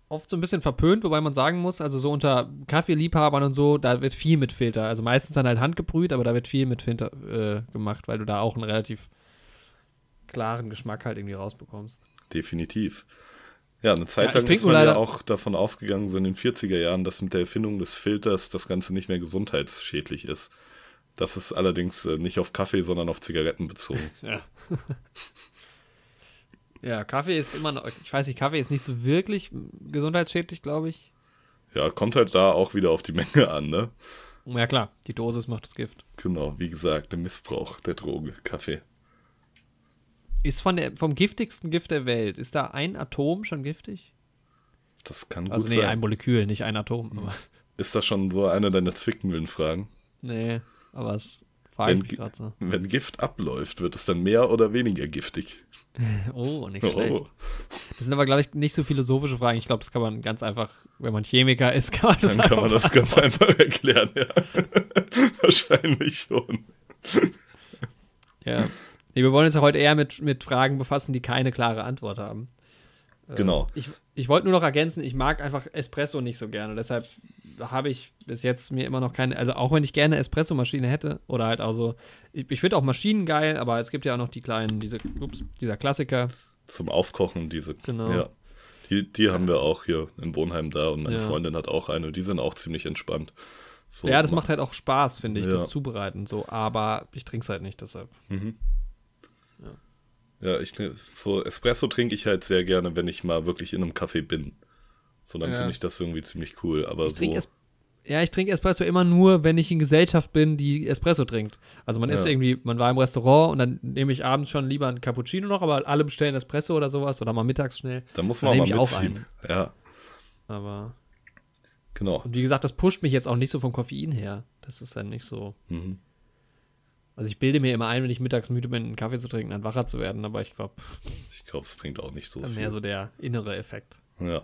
[SPEAKER 2] oft so ein bisschen verpönt, wobei man sagen muss, also so unter Kaffeeliebhabern und so, da wird viel mit Filter. Also meistens dann halt handgebrüht, aber da wird viel mit Filter äh, gemacht, weil du da auch einen relativ klaren Geschmack halt irgendwie rausbekommst.
[SPEAKER 1] Definitiv. Ja, eine Zeit
[SPEAKER 2] Ja,
[SPEAKER 1] lang ist man ja auch davon ausgegangen, so in den 40er Jahren, dass mit der Erfindung des Filters das Ganze nicht mehr gesundheitsschädlich ist. Das ist allerdings äh, nicht auf Kaffee, sondern auf Zigaretten bezogen. <laughs>
[SPEAKER 2] Ja. Ja, Kaffee ist immer noch, ich weiß nicht, Kaffee ist nicht so wirklich gesundheitsschädlich, glaube ich.
[SPEAKER 1] Ja, kommt halt da auch wieder auf die Menge an, ne?
[SPEAKER 2] Ja klar, die Dosis macht das Gift.
[SPEAKER 1] Genau, wie gesagt, der Missbrauch der Droge, Kaffee.
[SPEAKER 2] Ist von der, vom giftigsten Gift der Welt, ist da ein Atom schon giftig?
[SPEAKER 1] Das kann gut
[SPEAKER 2] Also nee,
[SPEAKER 1] sein.
[SPEAKER 2] ein Molekül, nicht ein Atom.
[SPEAKER 1] Ist das schon so eine deiner Zwickmühlenfragen?
[SPEAKER 2] nee, aber es frage
[SPEAKER 1] Wenn,
[SPEAKER 2] so.
[SPEAKER 1] wenn Gift abläuft, wird es dann mehr oder weniger giftig? <laughs>
[SPEAKER 2] Oh, nicht
[SPEAKER 1] Oh.
[SPEAKER 2] schlecht. Das sind aber, glaube ich, nicht so philosophische Fragen. Ich glaube, das kann man ganz einfach, wenn man Chemiker ist, <laughs> kann man das
[SPEAKER 1] Dann kann man das ganz einfach erklären, ja. <laughs> Wahrscheinlich schon.
[SPEAKER 2] Ja. Nee, wir wollen uns ja heute eher mit, mit Fragen befassen, die keine klare Antwort haben. Äh,
[SPEAKER 1] Genau.
[SPEAKER 2] Ich, ich wollte nur noch ergänzen, ich mag einfach Espresso nicht so gerne. Deshalb habe ich bis jetzt mir immer noch keine, also auch wenn ich gerne Espresso-Maschine hätte oder halt auch so, ich, ich finde auch Maschinen geil, aber es gibt ja auch noch die kleinen, diese, ups, dieser Klassiker.
[SPEAKER 1] Zum Aufkochen, diese.
[SPEAKER 2] Genau.
[SPEAKER 1] Ja. Die, die haben wir auch hier im Wohnheim da und meine
[SPEAKER 2] Ja.
[SPEAKER 1] Freundin hat auch eine. Die sind auch ziemlich entspannt. So,
[SPEAKER 2] ja, das
[SPEAKER 1] ma-
[SPEAKER 2] macht halt auch Spaß, finde ich,
[SPEAKER 1] Ja.
[SPEAKER 2] das Zubereiten so, aber ich trinke es halt nicht deshalb.
[SPEAKER 1] Mhm. Ja, ich so Espresso trinke ich halt sehr gerne, wenn ich mal wirklich in einem Café bin. So, dann
[SPEAKER 2] Ja.
[SPEAKER 1] finde ich das irgendwie ziemlich cool. Aber
[SPEAKER 2] Ich
[SPEAKER 1] so.
[SPEAKER 2] Ja, ich trinke Espresso immer nur, wenn ich in Gesellschaft bin, die Espresso trinkt. Also man ist
[SPEAKER 1] Ja.
[SPEAKER 2] irgendwie, man war im Restaurant und dann nehme ich abends schon lieber einen Cappuccino noch, aber alle bestellen Espresso oder sowas oder mal mittags schnell.
[SPEAKER 1] Da muss
[SPEAKER 2] dann
[SPEAKER 1] man
[SPEAKER 2] nehme
[SPEAKER 1] mal
[SPEAKER 2] ich auch
[SPEAKER 1] mitziehen. Ja,
[SPEAKER 2] Aber
[SPEAKER 1] genau.
[SPEAKER 2] und wie gesagt, das pusht mich jetzt auch nicht so vom Koffein her. Das ist dann nicht so.
[SPEAKER 1] Mhm.
[SPEAKER 2] Also ich bilde mir immer ein, wenn ich mittags müde bin, einen Kaffee zu trinken, dann wacher zu werden, aber ich glaube,
[SPEAKER 1] Ich glaube, es bringt auch nicht so
[SPEAKER 2] dann
[SPEAKER 1] viel.
[SPEAKER 2] mehr so der innere Effekt.
[SPEAKER 1] Ja.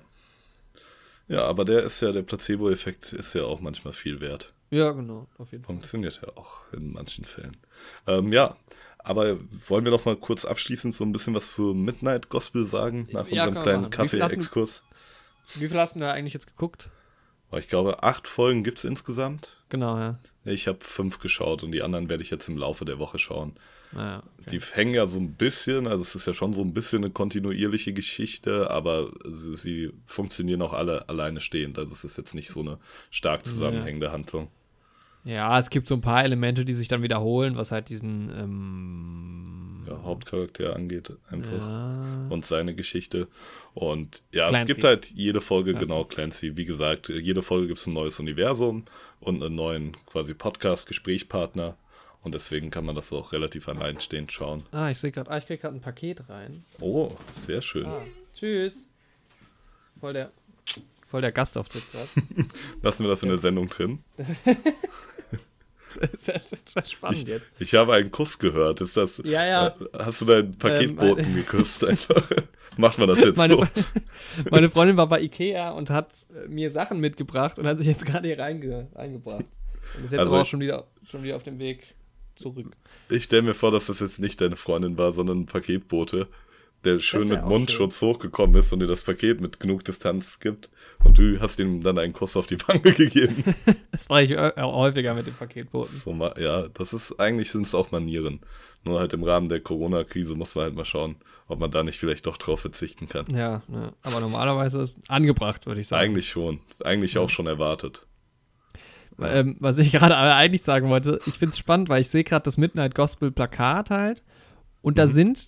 [SPEAKER 1] Ja, aber der ist ja, der Placebo-Effekt ist ja auch manchmal viel wert.
[SPEAKER 2] Ja, genau, auf jeden Fall.
[SPEAKER 1] Funktioniert ja auch in manchen Fällen. Ähm, ja, aber wollen wir doch mal kurz abschließend so ein bisschen was zu Midnight Gospel sagen, nach
[SPEAKER 2] Ja,
[SPEAKER 1] unserem kleinen Kaffee-Exkurs?
[SPEAKER 2] Wie viel hast du da eigentlich jetzt geguckt?
[SPEAKER 1] Ich glaube, acht Folgen gibt es insgesamt.
[SPEAKER 2] Genau, ja.
[SPEAKER 1] Ich habe fünf geschaut und die anderen werde ich jetzt im Laufe der Woche schauen.
[SPEAKER 2] Naja, okay.
[SPEAKER 1] Die hängen ja so ein bisschen, also es ist ja schon so ein bisschen eine kontinuierliche Geschichte, aber sie, sie funktionieren auch alle alleine stehend. Also es ist jetzt nicht so eine stark zusammenhängende Handlung.
[SPEAKER 2] Ja, es gibt so ein paar Elemente, die sich dann wiederholen, was halt diesen ähm,
[SPEAKER 1] Ja, Hauptcharakter angeht einfach.
[SPEAKER 2] ja,
[SPEAKER 1] und seine Geschichte. Und ja,
[SPEAKER 2] Clancy.
[SPEAKER 1] es gibt halt jede Folge,
[SPEAKER 2] Clancy.
[SPEAKER 1] genau, Clancy, wie gesagt, jede Folge gibt es ein neues Universum und einen neuen quasi Podcast-Gesprächspartner. Und deswegen kann man das auch relativ alleinstehend schauen.
[SPEAKER 2] Ah, ich sehe gerade, ah, ich krieg gerade ein Paket rein.
[SPEAKER 1] Oh, sehr schön.
[SPEAKER 2] Ah, tschüss. Voll der, voll der Gastauftritt gerade. <laughs>
[SPEAKER 1] Lassen wir das in der Sendung drin. <laughs>
[SPEAKER 2] das ist ja, spannend jetzt.
[SPEAKER 1] Ich habe einen Kuss gehört. Ist das.
[SPEAKER 2] Ja, ja.
[SPEAKER 1] äh, Hast du deinen Paketboten
[SPEAKER 2] Ähm,
[SPEAKER 1] geküsst einfach? <laughs> Macht man das jetzt
[SPEAKER 2] Meine,
[SPEAKER 1] so? <laughs>
[SPEAKER 2] meine Freundin war bei Ikea und hat äh, mir Sachen mitgebracht und hat sich jetzt gerade hier reinge, reingebracht. Und ist jetzt
[SPEAKER 1] Also-
[SPEAKER 2] aber auch schon wieder, schon wieder auf dem Weg zurück.
[SPEAKER 1] Ich stelle mir vor, dass das jetzt nicht deine Freundin war, sondern ein Paketbote, der schön mit Mundschutz hochgekommen ist und dir das Paket mit genug Distanz gibt. Und du hast ihm dann einen Kuss auf die Wange <laughs> gegeben. <laughs>
[SPEAKER 2] Das mache ich äh, häufiger mit dem Paketboten.
[SPEAKER 1] so ja, das ist, eigentlich sind es auch Manieren. Nur halt im Rahmen der Corona-Krise muss man halt mal schauen, ob man da nicht vielleicht doch drauf verzichten kann.
[SPEAKER 2] Ja, ja, aber normalerweise ist angebracht, würde ich sagen.
[SPEAKER 1] Eigentlich schon. Eigentlich auch schon erwartet.
[SPEAKER 2] Ähm, was ich <laughs> gerade eigentlich sagen wollte, ich finde es spannend, weil ich sehe gerade das Midnight Gospel Plakat halt und da
[SPEAKER 1] Mhm.
[SPEAKER 2] sind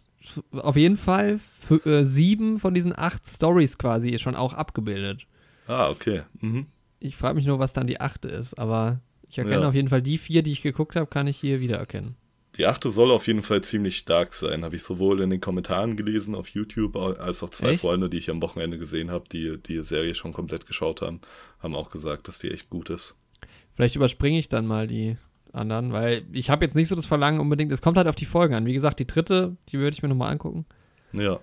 [SPEAKER 2] auf jeden Fall äh, sieben von diesen acht Stories quasi schon auch abgebildet.
[SPEAKER 1] Ah, okay. Mhm.
[SPEAKER 2] Ich frage mich nur, was dann die achte ist, aber ich erkenne
[SPEAKER 1] Ja.
[SPEAKER 2] auf jeden Fall die vier, die ich geguckt habe, kann ich hier wiedererkennen.
[SPEAKER 1] Die achte soll auf jeden Fall ziemlich stark sein. Habe ich sowohl in den Kommentaren gelesen auf YouTube, als auch zwei
[SPEAKER 2] Echt?
[SPEAKER 1] Freunde, die ich am Wochenende gesehen habe, die die Serie schon komplett geschaut haben, haben auch gesagt, dass die echt gut ist.
[SPEAKER 2] Vielleicht überspringe ich dann mal die anderen, weil ich habe jetzt nicht so das Verlangen unbedingt, es kommt halt auf die Folgen an. Wie gesagt, die dritte, die würde ich mir nochmal angucken.
[SPEAKER 1] Ja.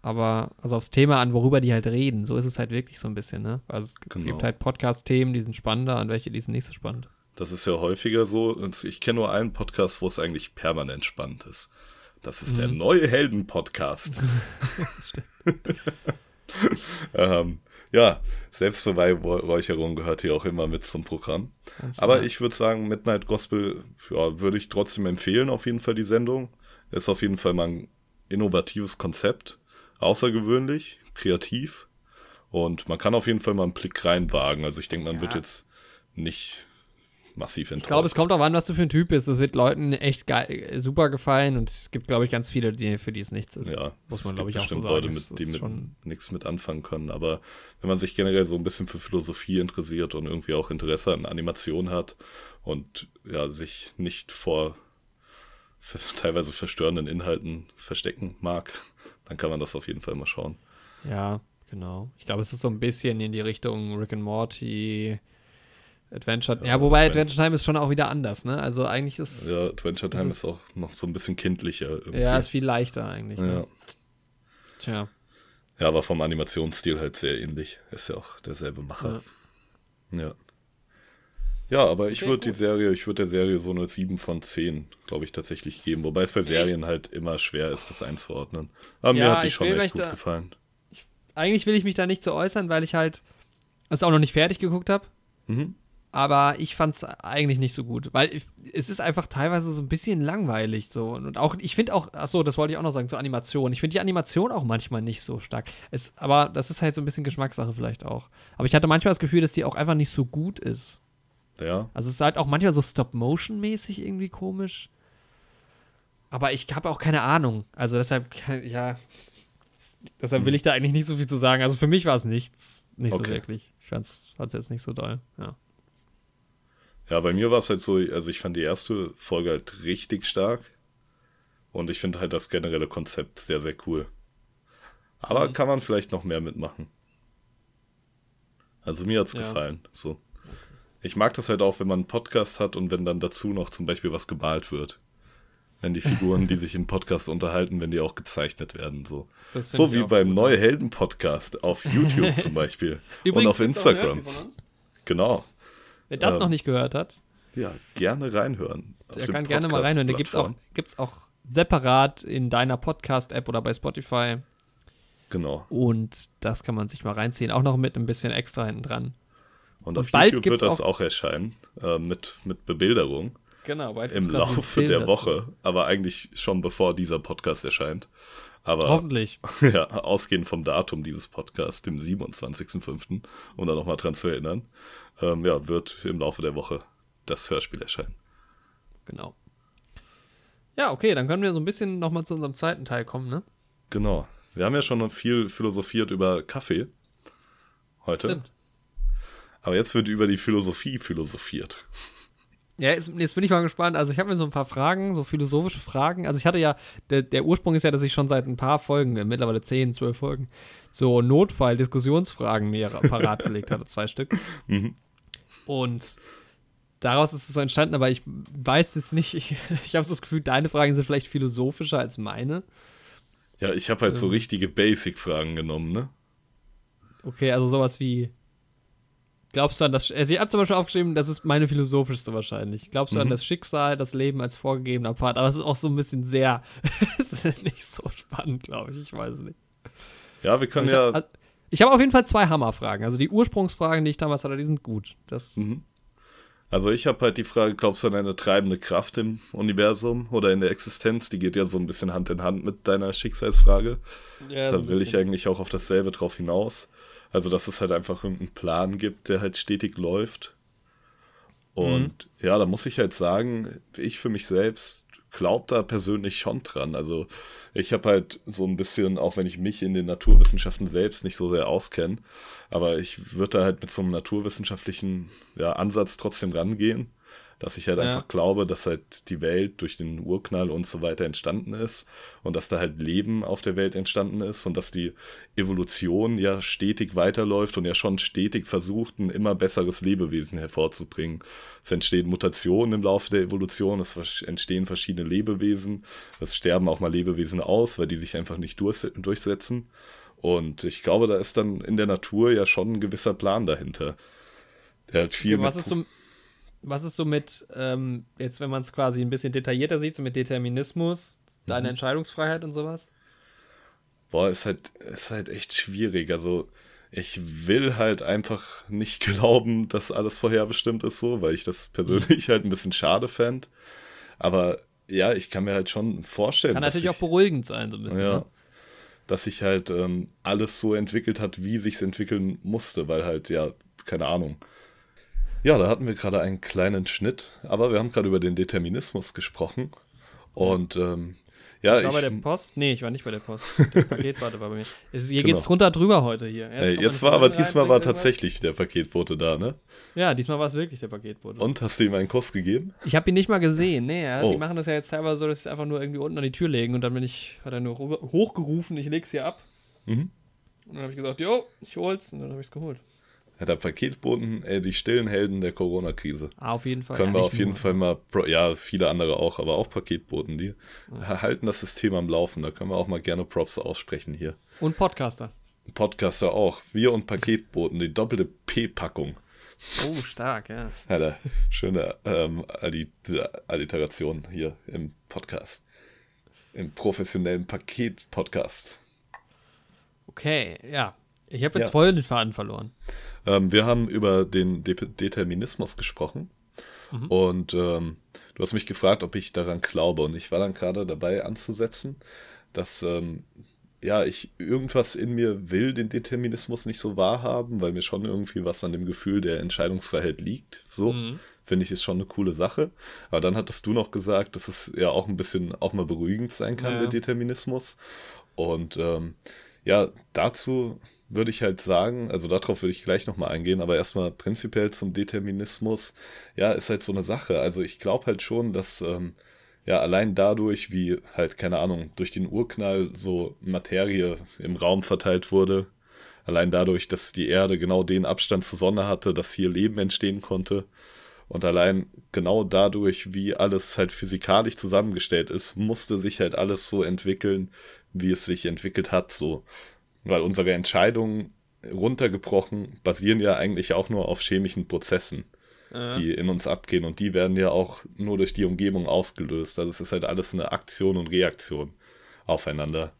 [SPEAKER 2] aber also aufs Thema an, worüber die halt reden. So ist es halt wirklich so ein bisschen, ne? Also es
[SPEAKER 1] Genau.
[SPEAKER 2] gibt halt Podcast-Themen, die sind spannender und welche, die sind nicht so spannend.
[SPEAKER 1] Das ist ja häufiger so. Und ich kenne nur einen Podcast, wo es eigentlich permanent spannend ist. Das ist der
[SPEAKER 2] Mhm.
[SPEAKER 1] neue Helden-Podcast. <laughs> <laughs> ähm, ja, Selbstbeweihräucherung gehört hier auch immer mit zum Programm.
[SPEAKER 2] Ganz
[SPEAKER 1] Aber ich würde sagen, Midnight Gospel ja, würde ich trotzdem empfehlen, auf jeden Fall die Sendung. Ist auf jeden Fall mal ein innovatives Konzept. Außergewöhnlich, kreativ. Und man kann auf jeden Fall mal einen Blick reinwagen. Also ich denke, man
[SPEAKER 2] Ja.
[SPEAKER 1] wird jetzt nicht massiv enttäuscht.
[SPEAKER 2] Ich glaube, es kommt auch an, was du für ein Typ bist. Es wird Leuten echt geil, super gefallen und es gibt, glaube ich, ganz viele, die, für die es nichts ist.
[SPEAKER 1] Ja,
[SPEAKER 2] muss man, glaube ich, auch so sagen.
[SPEAKER 1] Leute, mit, die mit nichts mit anfangen können. Aber wenn man sich generell so ein bisschen für Philosophie interessiert und irgendwie auch Interesse an Animation hat und ja, sich nicht vor <laughs> teilweise verstörenden Inhalten verstecken mag, dann kann man das auf jeden Fall mal schauen.
[SPEAKER 2] Ja, genau. Ich glaube, es ist so ein bisschen in die Richtung Rick and Morty, Adventure. Ja,
[SPEAKER 1] Ja,
[SPEAKER 2] wobei
[SPEAKER 1] Advent-
[SPEAKER 2] Adventure Time ist schon auch wieder anders, ne? Also eigentlich ist
[SPEAKER 1] Ja, Adventure Time
[SPEAKER 2] ist-
[SPEAKER 1] ist, auch noch so ein bisschen kindlicher. Irgendwie.
[SPEAKER 2] ja, ist viel leichter eigentlich.
[SPEAKER 1] ja.
[SPEAKER 2] Ne? Tja.
[SPEAKER 1] ja, aber vom Animationsstil halt sehr ähnlich. Ist ja auch derselbe Macher. Ja. Ja, aber ich würde die. Serie, ich würde der Serie so eine 7 von 10, glaube ich, tatsächlich geben. Wobei es bei Serien halt immer schwer ist, das einzuordnen. Aber mir
[SPEAKER 2] Ja,
[SPEAKER 1] hat die
[SPEAKER 2] ich
[SPEAKER 1] schon echt gut
[SPEAKER 2] da-
[SPEAKER 1] gefallen.
[SPEAKER 2] Eigentlich will ich mich da nicht zu äußern, weil ich halt es auch noch nicht fertig geguckt habe.
[SPEAKER 1] Mhm.
[SPEAKER 2] Aber ich fand es eigentlich nicht so gut, weil ich, es ist einfach teilweise so ein bisschen langweilig so und auch ich finde auch, achso, das wollte ich auch noch sagen zur Animation. Ich finde die Animation auch manchmal nicht so stark. Es, aber das ist halt so ein bisschen Geschmackssache vielleicht auch. Aber ich hatte manchmal das Gefühl, dass die auch einfach nicht so gut ist.
[SPEAKER 1] Ja,
[SPEAKER 2] Also es ist halt auch manchmal so Stop-Motion-mäßig irgendwie komisch. Aber ich habe auch keine Ahnung. Also deshalb, ja, deshalb will ich da eigentlich nicht so viel zu sagen. Also für mich war es nichts, nicht so
[SPEAKER 1] Okay.
[SPEAKER 2] wirklich. Ich fand es jetzt nicht so doll. Ja.
[SPEAKER 1] Ja, bei mir war es halt so, also ich fand die erste Folge halt richtig stark. Und ich finde halt das generelle Konzept sehr, sehr cool. Aber
[SPEAKER 2] Mhm.
[SPEAKER 1] kann man vielleicht noch mehr mitmachen. Also mir hat's
[SPEAKER 2] Ja.
[SPEAKER 1] gefallen. So. Ich mag das halt auch, wenn man einen Podcast hat und wenn dann dazu noch zum Beispiel was gemalt wird. Wenn die Figuren, die <laughs> sich im Podcast unterhalten, wenn die auch gezeichnet werden. So, so wie beim. Neue Helden Podcast auf YouTube zum <laughs> Beispiel. und auf Instagram. Genau.
[SPEAKER 2] Wer das
[SPEAKER 1] Ähm,
[SPEAKER 2] noch nicht gehört hat,
[SPEAKER 1] Ja, gerne reinhören.
[SPEAKER 2] Der kann gerne mal reinhören. Den gibt's auch,
[SPEAKER 1] Podcast-Plattformen.
[SPEAKER 2] gibt's auch separat in deiner Podcast-App oder bei Spotify.
[SPEAKER 1] Genau.
[SPEAKER 2] Und das kann man sich mal reinziehen. Auch noch mit ein bisschen extra hinten dran.
[SPEAKER 1] Und,
[SPEAKER 2] Und
[SPEAKER 1] auf
[SPEAKER 2] bald
[SPEAKER 1] YouTube wird das
[SPEAKER 2] auch-
[SPEAKER 1] auch, erscheinen. Äh, mit, mit Bebilderung.
[SPEAKER 2] Genau,
[SPEAKER 1] Im Laufe der
[SPEAKER 2] dazu.
[SPEAKER 1] Woche. Aber eigentlich schon bevor dieser Podcast erscheint. Aber
[SPEAKER 2] Hoffentlich. <laughs>
[SPEAKER 1] ja, ausgehend vom Datum dieses Podcasts, dem 27.05., um da nochmal dran zu erinnern, ähm, ja, wird im Laufe der Woche das Hörspiel erscheinen.
[SPEAKER 2] Genau. Ja, okay, dann können wir so ein bisschen nochmal zu unserem zweiten Teil kommen, ne?
[SPEAKER 1] Genau. Wir haben ja schon viel philosophiert über Kaffee heute.
[SPEAKER 2] Stimmt.
[SPEAKER 1] Aber jetzt wird über die Philosophie philosophiert.
[SPEAKER 2] Ja, jetzt, jetzt bin ich mal gespannt. Also ich habe mir so ein paar Fragen, so philosophische Fragen. Also ich hatte ja, der, der Ursprung ist ja, dass ich schon seit ein paar Folgen, äh, mittlerweile 10, 12 Folgen, so Notfall-Diskussionsfragen mir parat gelegt hatte, zwei Stück. <laughs>
[SPEAKER 1] Mhm.
[SPEAKER 2] Und daraus ist es so entstanden, aber ich weiß jetzt nicht, ich, <laughs> ich habe so das Gefühl, deine Fragen sind vielleicht philosophischer als meine.
[SPEAKER 1] Ja, ich habe halt so
[SPEAKER 2] Ähm.
[SPEAKER 1] richtige Basic-Fragen genommen, ne?
[SPEAKER 2] Okay, also sowas wie. Glaubst du an das. Also, ich habe zum Beispiel aufgeschrieben, das ist meine philosophischste wahrscheinlich. Glaubst du an
[SPEAKER 1] Mhm.
[SPEAKER 2] das Schicksal, das Leben als vorgegebener Pfad? Aber es ist auch so ein bisschen sehr. <laughs> Es ist nicht so spannend, glaube ich. Ich weiß es nicht.
[SPEAKER 1] Ja, wir können
[SPEAKER 2] ich
[SPEAKER 1] ja.
[SPEAKER 2] also, ich hab auf jeden Fall zwei Hammerfragen. Also, die Ursprungsfragen, die ich damals hatte, die sind gut. Das,
[SPEAKER 1] Mhm. Also ich habe halt die Frage, glaubst du an eine treibende Kraft im Universum oder in der Existenz? Die geht ja so ein bisschen Hand in Hand mit deiner Schicksalsfrage.
[SPEAKER 2] ja,
[SPEAKER 1] da will ich eigentlich auch auf dasselbe drauf hinaus. Also, dass es halt einfach irgendeinen Plan gibt, der halt stetig läuft. Und ja, da muss ich halt sagen, ich für mich selbst glaube da persönlich schon dran. Also ich habe halt so ein bisschen, auch wenn ich mich in den Naturwissenschaften selbst nicht so sehr auskenne, aber ich würde da halt mit so einem naturwissenschaftlichen ja, Ansatz trotzdem rangehen, Dass ich halt ja. einfach glaube, dass halt die Welt durch den Urknall und so weiter entstanden ist und dass da halt Leben auf der Welt entstanden ist und dass die Evolution ja stetig weiterläuft und ja schon stetig versucht, ein immer besseres Lebewesen hervorzubringen. Es entstehen Mutationen im Laufe der Evolution, es entstehen verschiedene Lebewesen, es sterben auch mal Lebewesen aus, weil die sich einfach nicht durchsetzen. Und ich glaube, da ist dann in der Natur ja schon ein gewisser Plan dahinter.
[SPEAKER 2] Der hat viel. Was, ist so, was ist so mit, ähm, jetzt wenn man es quasi ein bisschen detaillierter sieht, so mit Determinismus, deine mhm. Entscheidungsfreiheit und sowas?
[SPEAKER 1] Boah, ist halt, ist halt echt schwierig. Also, ich will halt einfach nicht <laughs> glauben, dass alles vorherbestimmt ist, so, weil ich das persönlich halt ein bisschen schade fände. Aber ja, ich kann mir halt schon vorstellen.
[SPEAKER 2] Kann natürlich ich, auch beruhigend sein, so ein bisschen.
[SPEAKER 1] Ja. Ne? Dass sich halt ähm, alles so entwickelt hat, wie sich entwickeln musste, weil halt, ja, keine Ahnung, ja, da hatten wir gerade einen kleinen Schnitt, aber wir haben gerade über den Determinismus gesprochen. Und ähm, ja,
[SPEAKER 2] ich war ich, bei der Post? Nee, ich war nicht bei der Post. <laughs> Der Paketbote war bei mir. Es, hier genau. geht's drunter drüber heute hier.
[SPEAKER 1] Hey, jetzt war aber diesmal war tatsächlich der Paketbote da, ne?
[SPEAKER 2] Ja, diesmal war es wirklich der Paketbote.
[SPEAKER 1] Und hast du ihm einen Kuss gegeben?
[SPEAKER 2] Ich habe ihn nicht mal gesehen, nee. Ja. Oh. Die machen das ja jetzt teilweise so, dass sie es einfach nur irgendwie unten an die Tür legen und dann bin ich, hat er nur hochgerufen, ich leg's hier ab. Mhm. Und dann habe ich gesagt, jo, ich hol's und dann habe ich's geholt.
[SPEAKER 1] Ja, der Paketboten, ey, die stillen Helden der Corona-Krise.
[SPEAKER 2] Ah, auf jeden Fall.
[SPEAKER 1] Können ja, wir auf jeden nur. Fall mal, ja, viele andere auch, aber auch Paketboten, die ja. halten das System am Laufen. Da können wir auch mal gerne Props aussprechen hier.
[SPEAKER 2] Und Podcaster.
[SPEAKER 1] Podcaster auch. Wir und Paketboten, die doppelte P-Packung.
[SPEAKER 2] Oh, stark, ja.
[SPEAKER 1] da, schöne ähm, Alliteration hier im Podcast. Im professionellen Paket-Podcast.
[SPEAKER 2] Okay, ja. Ich habe jetzt ja. voll den Faden verloren.
[SPEAKER 1] Ähm, wir haben über den De Determinismus gesprochen. Mhm. Und ähm, du hast mich gefragt, ob ich daran glaube. Und ich war dann gerade dabei anzusetzen, dass ähm, ja, ich irgendwas in mir will den Determinismus nicht so wahrhaben, weil mir schon irgendwie was an dem Gefühl der Entscheidungsfreiheit liegt. So. Mhm. Finde ich, ist schon eine coole Sache. Aber dann hattest du noch gesagt, dass es ja auch ein bisschen auch mal beruhigend sein kann, ja. der Determinismus. Und ähm, ja, dazu würde ich halt sagen, also darauf würde ich gleich nochmal eingehen, aber erstmal prinzipiell zum Determinismus, ja, ist halt so eine Sache. Also ich glaube halt schon, dass ähm, ja allein dadurch, wie halt, keine Ahnung, durch den Urknall so Materie im Raum verteilt wurde, allein dadurch, dass die Erde genau den Abstand zur Sonne hatte, dass hier Leben entstehen konnte, und allein genau dadurch, wie alles halt physikalisch zusammengestellt ist, musste sich halt alles so entwickeln, wie es sich entwickelt hat, so. Weil unsere Entscheidungen runtergebrochen basieren ja eigentlich auch nur auf chemischen Prozessen, ja. die in uns abgehen. Und die werden ja auch nur durch die Umgebung ausgelöst. Also es ist halt alles eine Aktion und Reaktion aufeinander.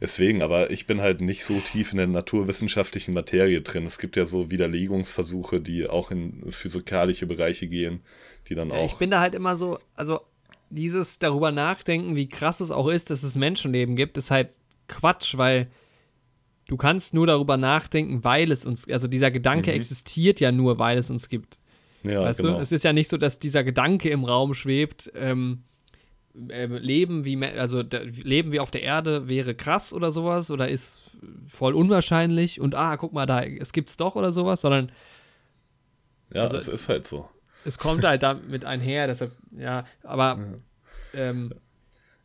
[SPEAKER 1] Deswegen, aber ich bin halt nicht so tief in der naturwissenschaftlichen Materie drin. Es gibt ja so Widerlegungsversuche, die auch in physikalische Bereiche gehen, die dann ja, auch.
[SPEAKER 2] Ich bin da halt immer so, also dieses darüber nachdenken, wie krass es auch ist, dass es Menschenleben gibt, ist halt Quatsch, weil Du kannst nur darüber nachdenken, weil es uns, also dieser Gedanke mhm. existiert ja nur, weil es uns gibt. Ja, weißt genau. du? Es ist ja nicht so, dass dieser Gedanke im Raum schwebt, ähm, äh, leben wie also leben wie auf der Erde wäre krass oder sowas oder ist voll unwahrscheinlich und ah guck mal da es gibt's doch oder sowas sondern
[SPEAKER 1] ja also, es ist halt so
[SPEAKER 2] es kommt halt damit einher deshalb ja aber ja. Ähm,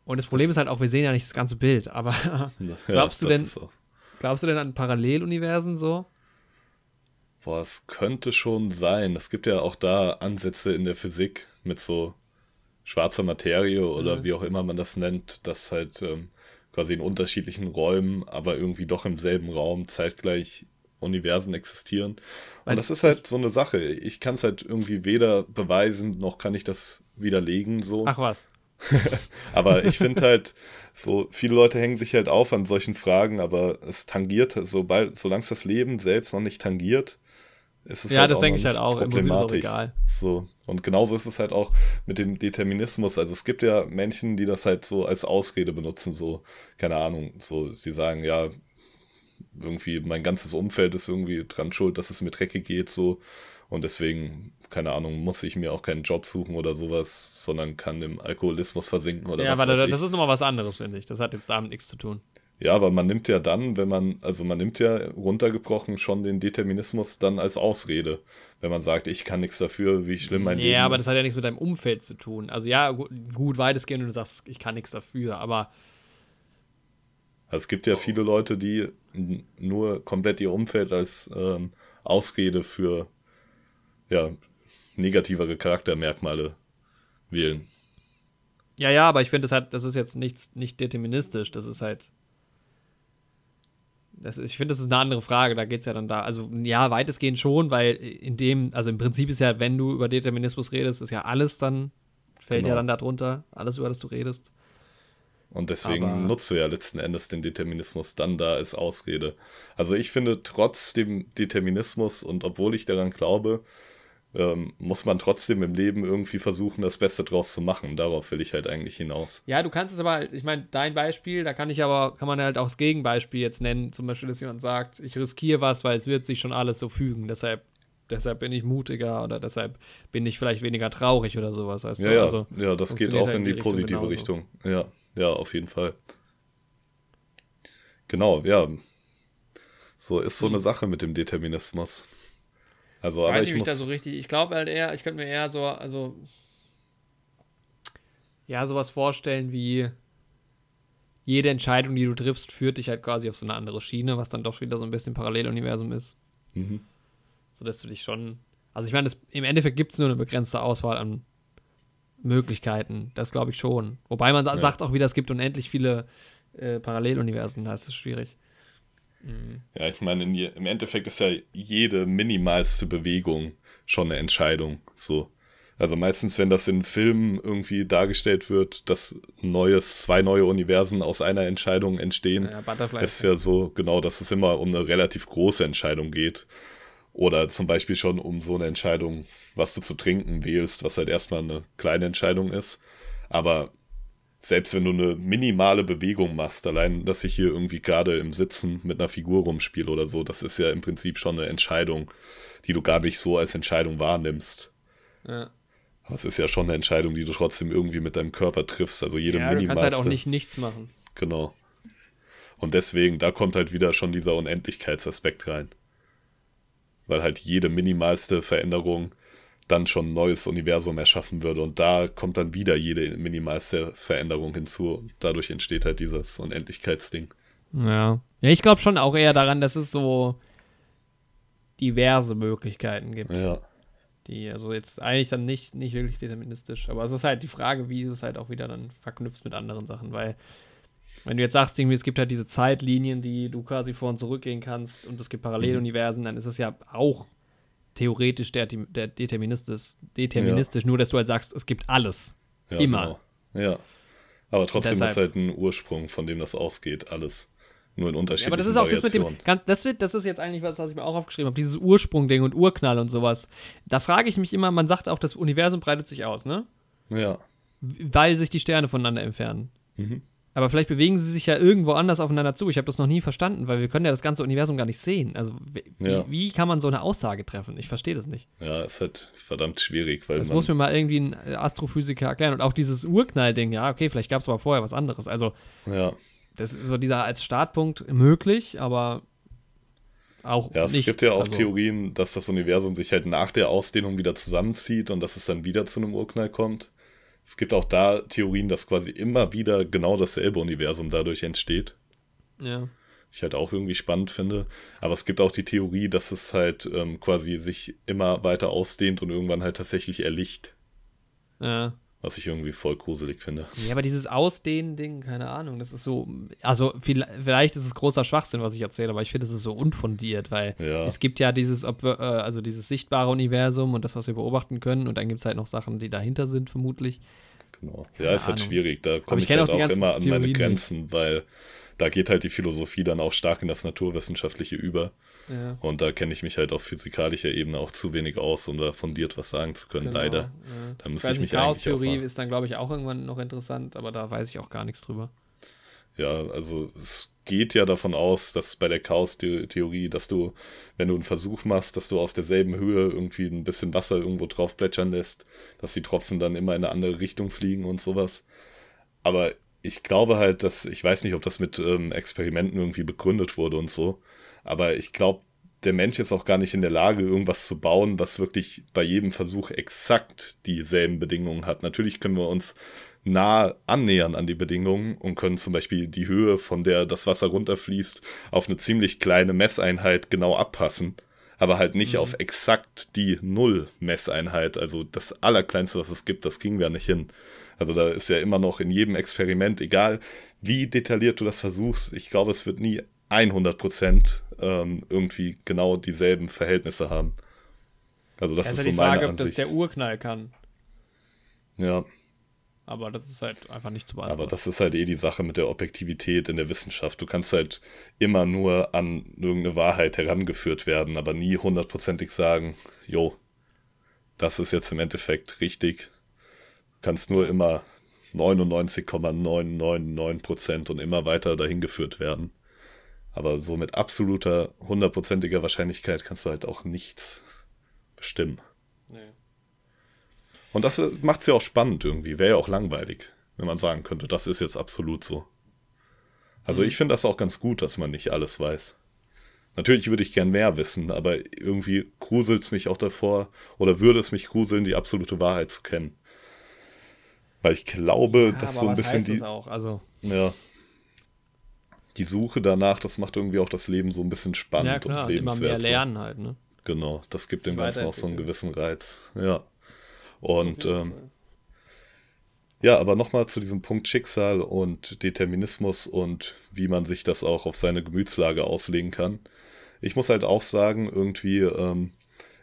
[SPEAKER 2] und das Problem das, ist halt auch wir sehen ja nicht das ganze Bild aber <laughs> glaubst ja, du denn Glaubst du denn an Paralleluniversen so?
[SPEAKER 1] Boah, es könnte schon sein. Es gibt ja auch da Ansätze in der Physik mit so schwarzer Materie oder mhm. wie auch immer man das nennt, dass halt ähm, quasi in unterschiedlichen Räumen, aber irgendwie doch im selben Raum zeitgleich Universen existieren. Und das ist halt so eine Sache. Ich kann es halt irgendwie weder beweisen, noch kann ich das widerlegen. So.
[SPEAKER 2] Ach was. <laughs>
[SPEAKER 1] aber ich finde halt, so viele Leute hängen sich halt auf an solchen Fragen, aber es tangiert, sobald, solange es das Leben selbst noch nicht tangiert, ist es
[SPEAKER 2] ja,
[SPEAKER 1] halt
[SPEAKER 2] das denke ich halt auch. Problematisch. Im egal.
[SPEAKER 1] So und genauso ist es halt auch mit dem Determinismus. Also es gibt ja Menschen, die das halt so als Ausrede benutzen, so keine Ahnung, so sie sagen ja irgendwie mein ganzes Umfeld ist irgendwie dran schuld, dass es mir dreckig geht, so und deswegen keine Ahnung, muss ich mir auch keinen Job suchen oder sowas, sondern kann im Alkoholismus versinken oder
[SPEAKER 2] ja,
[SPEAKER 1] was
[SPEAKER 2] aber das, das ist nochmal was anderes, finde ich. Das hat jetzt damit nichts zu tun.
[SPEAKER 1] Ja, aber man nimmt ja dann, wenn man, also man nimmt ja runtergebrochen schon den Determinismus dann als Ausrede. Wenn man sagt, ich kann nichts dafür, wie schlimm mein
[SPEAKER 2] ja,
[SPEAKER 1] Leben ist.
[SPEAKER 2] Ja, aber das hat ja nichts mit deinem Umfeld zu tun. Also ja, gut, gut weitestgehend, und du sagst, ich kann nichts dafür, aber.
[SPEAKER 1] Also es gibt ja viele Leute, die nur komplett ihr Umfeld als ähm, Ausrede für ja, negativere Charaktermerkmale wählen.
[SPEAKER 2] Ja, ja, aber ich finde, das, halt, das ist jetzt nichts, nicht deterministisch. Das ist halt das, ich finde, das ist eine andere Frage. Da geht es ja dann da. Also, ja, weitestgehend schon, weil in dem, also im Prinzip ist ja, wenn du über Determinismus redest, ist ja alles dann, fällt genau. ja dann darunter, alles, über das du redest.
[SPEAKER 1] Und deswegen Aber nutzt du ja letzten Endes den Determinismus dann da als Ausrede. Also ich finde, trotz dem Determinismus und obwohl ich daran glaube, ähm, muss man trotzdem im Leben irgendwie versuchen, das Beste draus zu machen. Darauf will ich halt eigentlich hinaus.
[SPEAKER 2] Ja, du kannst es aber, halt, ich meine, dein Beispiel, da kann ich aber, kann man halt auch das Gegenbeispiel jetzt nennen. Zum Beispiel, dass jemand sagt, ich riskiere was, weil es wird sich schon alles so fügen. Deshalb, deshalb bin ich mutiger oder deshalb bin ich vielleicht weniger traurig oder sowas. Weißt
[SPEAKER 1] ja, ja,
[SPEAKER 2] also,
[SPEAKER 1] ja, das geht auch halt in die, die positive Richtung. Richtung. Ja, ja, auf jeden Fall. Genau, ja. So ist so hm. eine Sache mit dem Determinismus. Also,
[SPEAKER 2] Weiß
[SPEAKER 1] aber
[SPEAKER 2] ich,
[SPEAKER 1] ich muss...
[SPEAKER 2] da so richtig. Ich glaube halt eher, ich könnte mir eher so, also ja, sowas vorstellen wie jede Entscheidung, die du triffst, führt dich halt quasi auf so eine andere Schiene, was dann doch wieder so ein bisschen Paralleluniversum ist. Mhm. So dass du dich schon. Also ich meine, im Endeffekt gibt es nur eine begrenzte Auswahl an Möglichkeiten. Das glaube ich schon. Wobei man ja. sagt auch wieder, es gibt unendlich viele äh, Paralleluniversen, da ist es schwierig.
[SPEAKER 1] Mhm. Ja, ich meine, im Endeffekt ist ja jede minimalste Bewegung schon eine Entscheidung. So. Also meistens, wenn das in Filmen irgendwie dargestellt wird, dass neues, zwei neue Universen aus einer Entscheidung entstehen, ja, ist ja so, genau, dass es immer um eine relativ große Entscheidung geht. Oder zum Beispiel schon um so eine Entscheidung, was du zu trinken wählst, was halt erstmal eine kleine Entscheidung ist. Aber selbst wenn du eine minimale Bewegung machst, allein, dass ich hier irgendwie gerade im Sitzen mit einer Figur rumspiele oder so, das ist ja im Prinzip schon eine Entscheidung, die du gar nicht so als Entscheidung wahrnimmst. Ja. Aber es ist ja schon eine Entscheidung, die du trotzdem irgendwie mit deinem Körper triffst. Also jede ja.
[SPEAKER 2] Du kannst halt auch nicht nichts machen.
[SPEAKER 1] Genau. Und deswegen, da kommt halt wieder schon dieser Unendlichkeitsaspekt rein. Weil halt jede minimalste Veränderung dann schon ein neues Universum erschaffen würde. Und da kommt dann wieder jede minimalste Veränderung hinzu. Und dadurch entsteht halt dieses Unendlichkeitsding.
[SPEAKER 2] Ja. Ja, ich glaube schon auch eher daran, dass es so diverse Möglichkeiten gibt.
[SPEAKER 1] Ja.
[SPEAKER 2] Die, also jetzt eigentlich dann nicht, nicht wirklich deterministisch. Aber es ist halt die Frage, wie du es halt auch wieder dann verknüpfst mit anderen Sachen, weil wenn du jetzt sagst, irgendwie, es gibt halt diese Zeitlinien, die du quasi vor und zurück gehen kannst und es gibt Paralleluniversen, mhm. dann ist es ja auch theoretisch der, der deterministisch, deterministisch ja. nur dass du halt sagst, es gibt alles. Ja, Immer.
[SPEAKER 1] Genau. Ja. Aber trotzdem hat es halt einen Ursprung, von dem das ausgeht, alles. Nur in unterschiedlichen ja, aber das ist auch
[SPEAKER 2] das mit dem, das, wird, das ist jetzt eigentlich was, was ich mir auch aufgeschrieben habe, dieses Ursprungding und Urknall und sowas. Da frage ich mich immer, man sagt auch, das Universum breitet sich aus, ne?
[SPEAKER 1] Ja.
[SPEAKER 2] Weil sich die Sterne voneinander entfernen. Mhm. Aber vielleicht bewegen sie sich ja irgendwo anders aufeinander zu. Ich habe das noch nie verstanden, weil wir können ja das ganze Universum gar nicht sehen. Also wie, ja. wie kann man so eine Aussage treffen? Ich verstehe das nicht.
[SPEAKER 1] Ja, ist halt verdammt schwierig. Weil
[SPEAKER 2] das muss mir mal irgendwie ein Astrophysiker erklären. Und auch dieses Urknall-Ding, ja, okay, vielleicht gab es aber vorher was anderes. Also
[SPEAKER 1] ja.
[SPEAKER 2] das ist so dieser als Startpunkt möglich, aber auch
[SPEAKER 1] ja,
[SPEAKER 2] es nicht.
[SPEAKER 1] gibt ja auch also, Theorien, dass das Universum sich halt nach der Ausdehnung wieder zusammenzieht und dass es dann wieder zu einem Urknall kommt. Es gibt auch da Theorien, dass quasi immer wieder genau dasselbe Universum dadurch entsteht.
[SPEAKER 2] Ja.
[SPEAKER 1] Ich halt auch irgendwie spannend finde. Aber es gibt auch die Theorie, dass es halt ähm, quasi sich immer weiter ausdehnt und irgendwann halt tatsächlich erlicht.
[SPEAKER 2] Ja.
[SPEAKER 1] Was ich irgendwie voll gruselig finde.
[SPEAKER 2] Ja, aber dieses Ausdehnen-Ding, keine Ahnung, das ist so. Also, vielleicht ist es großer Schwachsinn, was ich erzähle, aber ich finde, es ist so unfundiert, weil
[SPEAKER 1] ja.
[SPEAKER 2] es gibt ja dieses, äh, also dieses sichtbare Universum und das, was wir beobachten können, und dann gibt es halt noch Sachen, die dahinter sind, vermutlich.
[SPEAKER 1] Genau. Keine ja, ist halt schwierig. Da komme ich, ich halt auch, auch immer an meine Grenzen, nicht. weil da geht halt die Philosophie dann auch stark in das Naturwissenschaftliche über.
[SPEAKER 2] Ja.
[SPEAKER 1] Und da kenne ich mich halt auf physikalischer Ebene auch zu wenig aus, um da fundiert was sagen zu können, genau, leider. Ja. Da müsste ich, ich mich
[SPEAKER 2] Chaos-Theorie ist dann, glaube ich, auch irgendwann noch interessant, aber da weiß ich auch gar nichts drüber.
[SPEAKER 1] Ja, also es geht ja davon aus, dass bei der Chaos-Theorie, dass du, wenn du einen Versuch machst, dass du aus derselben Höhe irgendwie ein bisschen Wasser irgendwo drauf plätschern lässt, dass die Tropfen dann immer in eine andere Richtung fliegen und sowas. Aber ich glaube halt, dass, ich weiß nicht, ob das mit ähm, Experimenten irgendwie begründet wurde und so, aber ich glaube, der Mensch ist auch gar nicht in der Lage, irgendwas zu bauen, was wirklich bei jedem Versuch exakt dieselben Bedingungen hat. Natürlich können wir uns nah annähern an die Bedingungen und können zum Beispiel die Höhe, von der das Wasser runterfließt, auf eine ziemlich kleine Messeinheit genau abpassen. Aber halt nicht mhm. auf exakt die Null-Messeinheit. Also das Allerkleinste, was es gibt, das kriegen wir nicht hin. Also da ist ja immer noch in jedem Experiment, egal wie detailliert du das versuchst, ich glaube, es wird nie 100% ähm, irgendwie genau dieselben Verhältnisse haben. Also das, das ist, ist so
[SPEAKER 2] die
[SPEAKER 1] Frage,
[SPEAKER 2] meine
[SPEAKER 1] Ansicht.
[SPEAKER 2] ob das der Urknall kann.
[SPEAKER 1] Ja.
[SPEAKER 2] Aber das ist halt einfach nicht zu beantworten.
[SPEAKER 1] Aber das ist halt eh die Sache mit der Objektivität in der Wissenschaft. Du kannst halt immer nur an irgendeine Wahrheit herangeführt werden, aber nie hundertprozentig sagen, jo, das ist jetzt im Endeffekt richtig. Du kannst nur immer 99,999% und immer weiter dahin geführt werden. Aber so mit absoluter, hundertprozentiger Wahrscheinlichkeit kannst du halt auch nichts bestimmen. Nee. Und das äh, macht es ja auch spannend irgendwie. Wäre ja auch langweilig, wenn man sagen könnte, das ist jetzt absolut so. Also mhm. ich finde das auch ganz gut, dass man nicht alles weiß. Natürlich würde ich gern mehr wissen, aber irgendwie gruselt es mich auch davor oder würde es mich gruseln, die absolute Wahrheit zu kennen. Weil ich glaube, ja, dass so ein bisschen die.
[SPEAKER 2] Also.
[SPEAKER 1] Ja, die Suche danach, das macht irgendwie auch das Leben so ein bisschen spannend ja,
[SPEAKER 2] klar,
[SPEAKER 1] und lebenswert.
[SPEAKER 2] Immer mehr lernen halt, ne?
[SPEAKER 1] Genau, das gibt dem Ganzen auch so einen gewissen Reiz. Ja. Und ähm, ja, aber nochmal zu diesem Punkt Schicksal und Determinismus und wie man sich das auch auf seine Gemütslage auslegen kann. Ich muss halt auch sagen, irgendwie, ähm,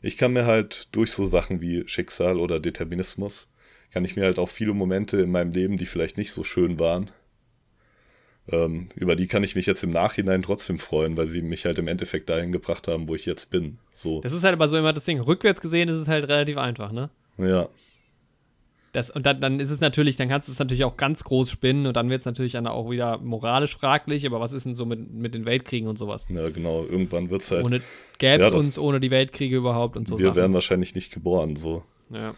[SPEAKER 1] ich kann mir halt durch so Sachen wie Schicksal oder Determinismus, kann ich mir halt auch viele Momente in meinem Leben, die vielleicht nicht so schön waren, ähm, über die kann ich mich jetzt im Nachhinein trotzdem freuen, weil sie mich halt im Endeffekt dahin gebracht haben, wo ich jetzt bin. So.
[SPEAKER 2] Das ist halt aber so immer das Ding. Rückwärts gesehen ist es halt relativ einfach, ne?
[SPEAKER 1] Ja.
[SPEAKER 2] Das, und dann, dann ist es natürlich, dann kannst du es natürlich auch ganz groß spinnen und dann wird es natürlich dann auch wieder moralisch fraglich, aber was ist denn so mit, mit den Weltkriegen und sowas?
[SPEAKER 1] Ja, genau, irgendwann wird es halt.
[SPEAKER 2] Ohne, gäbe es ja, uns ohne die Weltkriege überhaupt und so.
[SPEAKER 1] Wir Sachen. wären wahrscheinlich nicht geboren, so.
[SPEAKER 2] Ja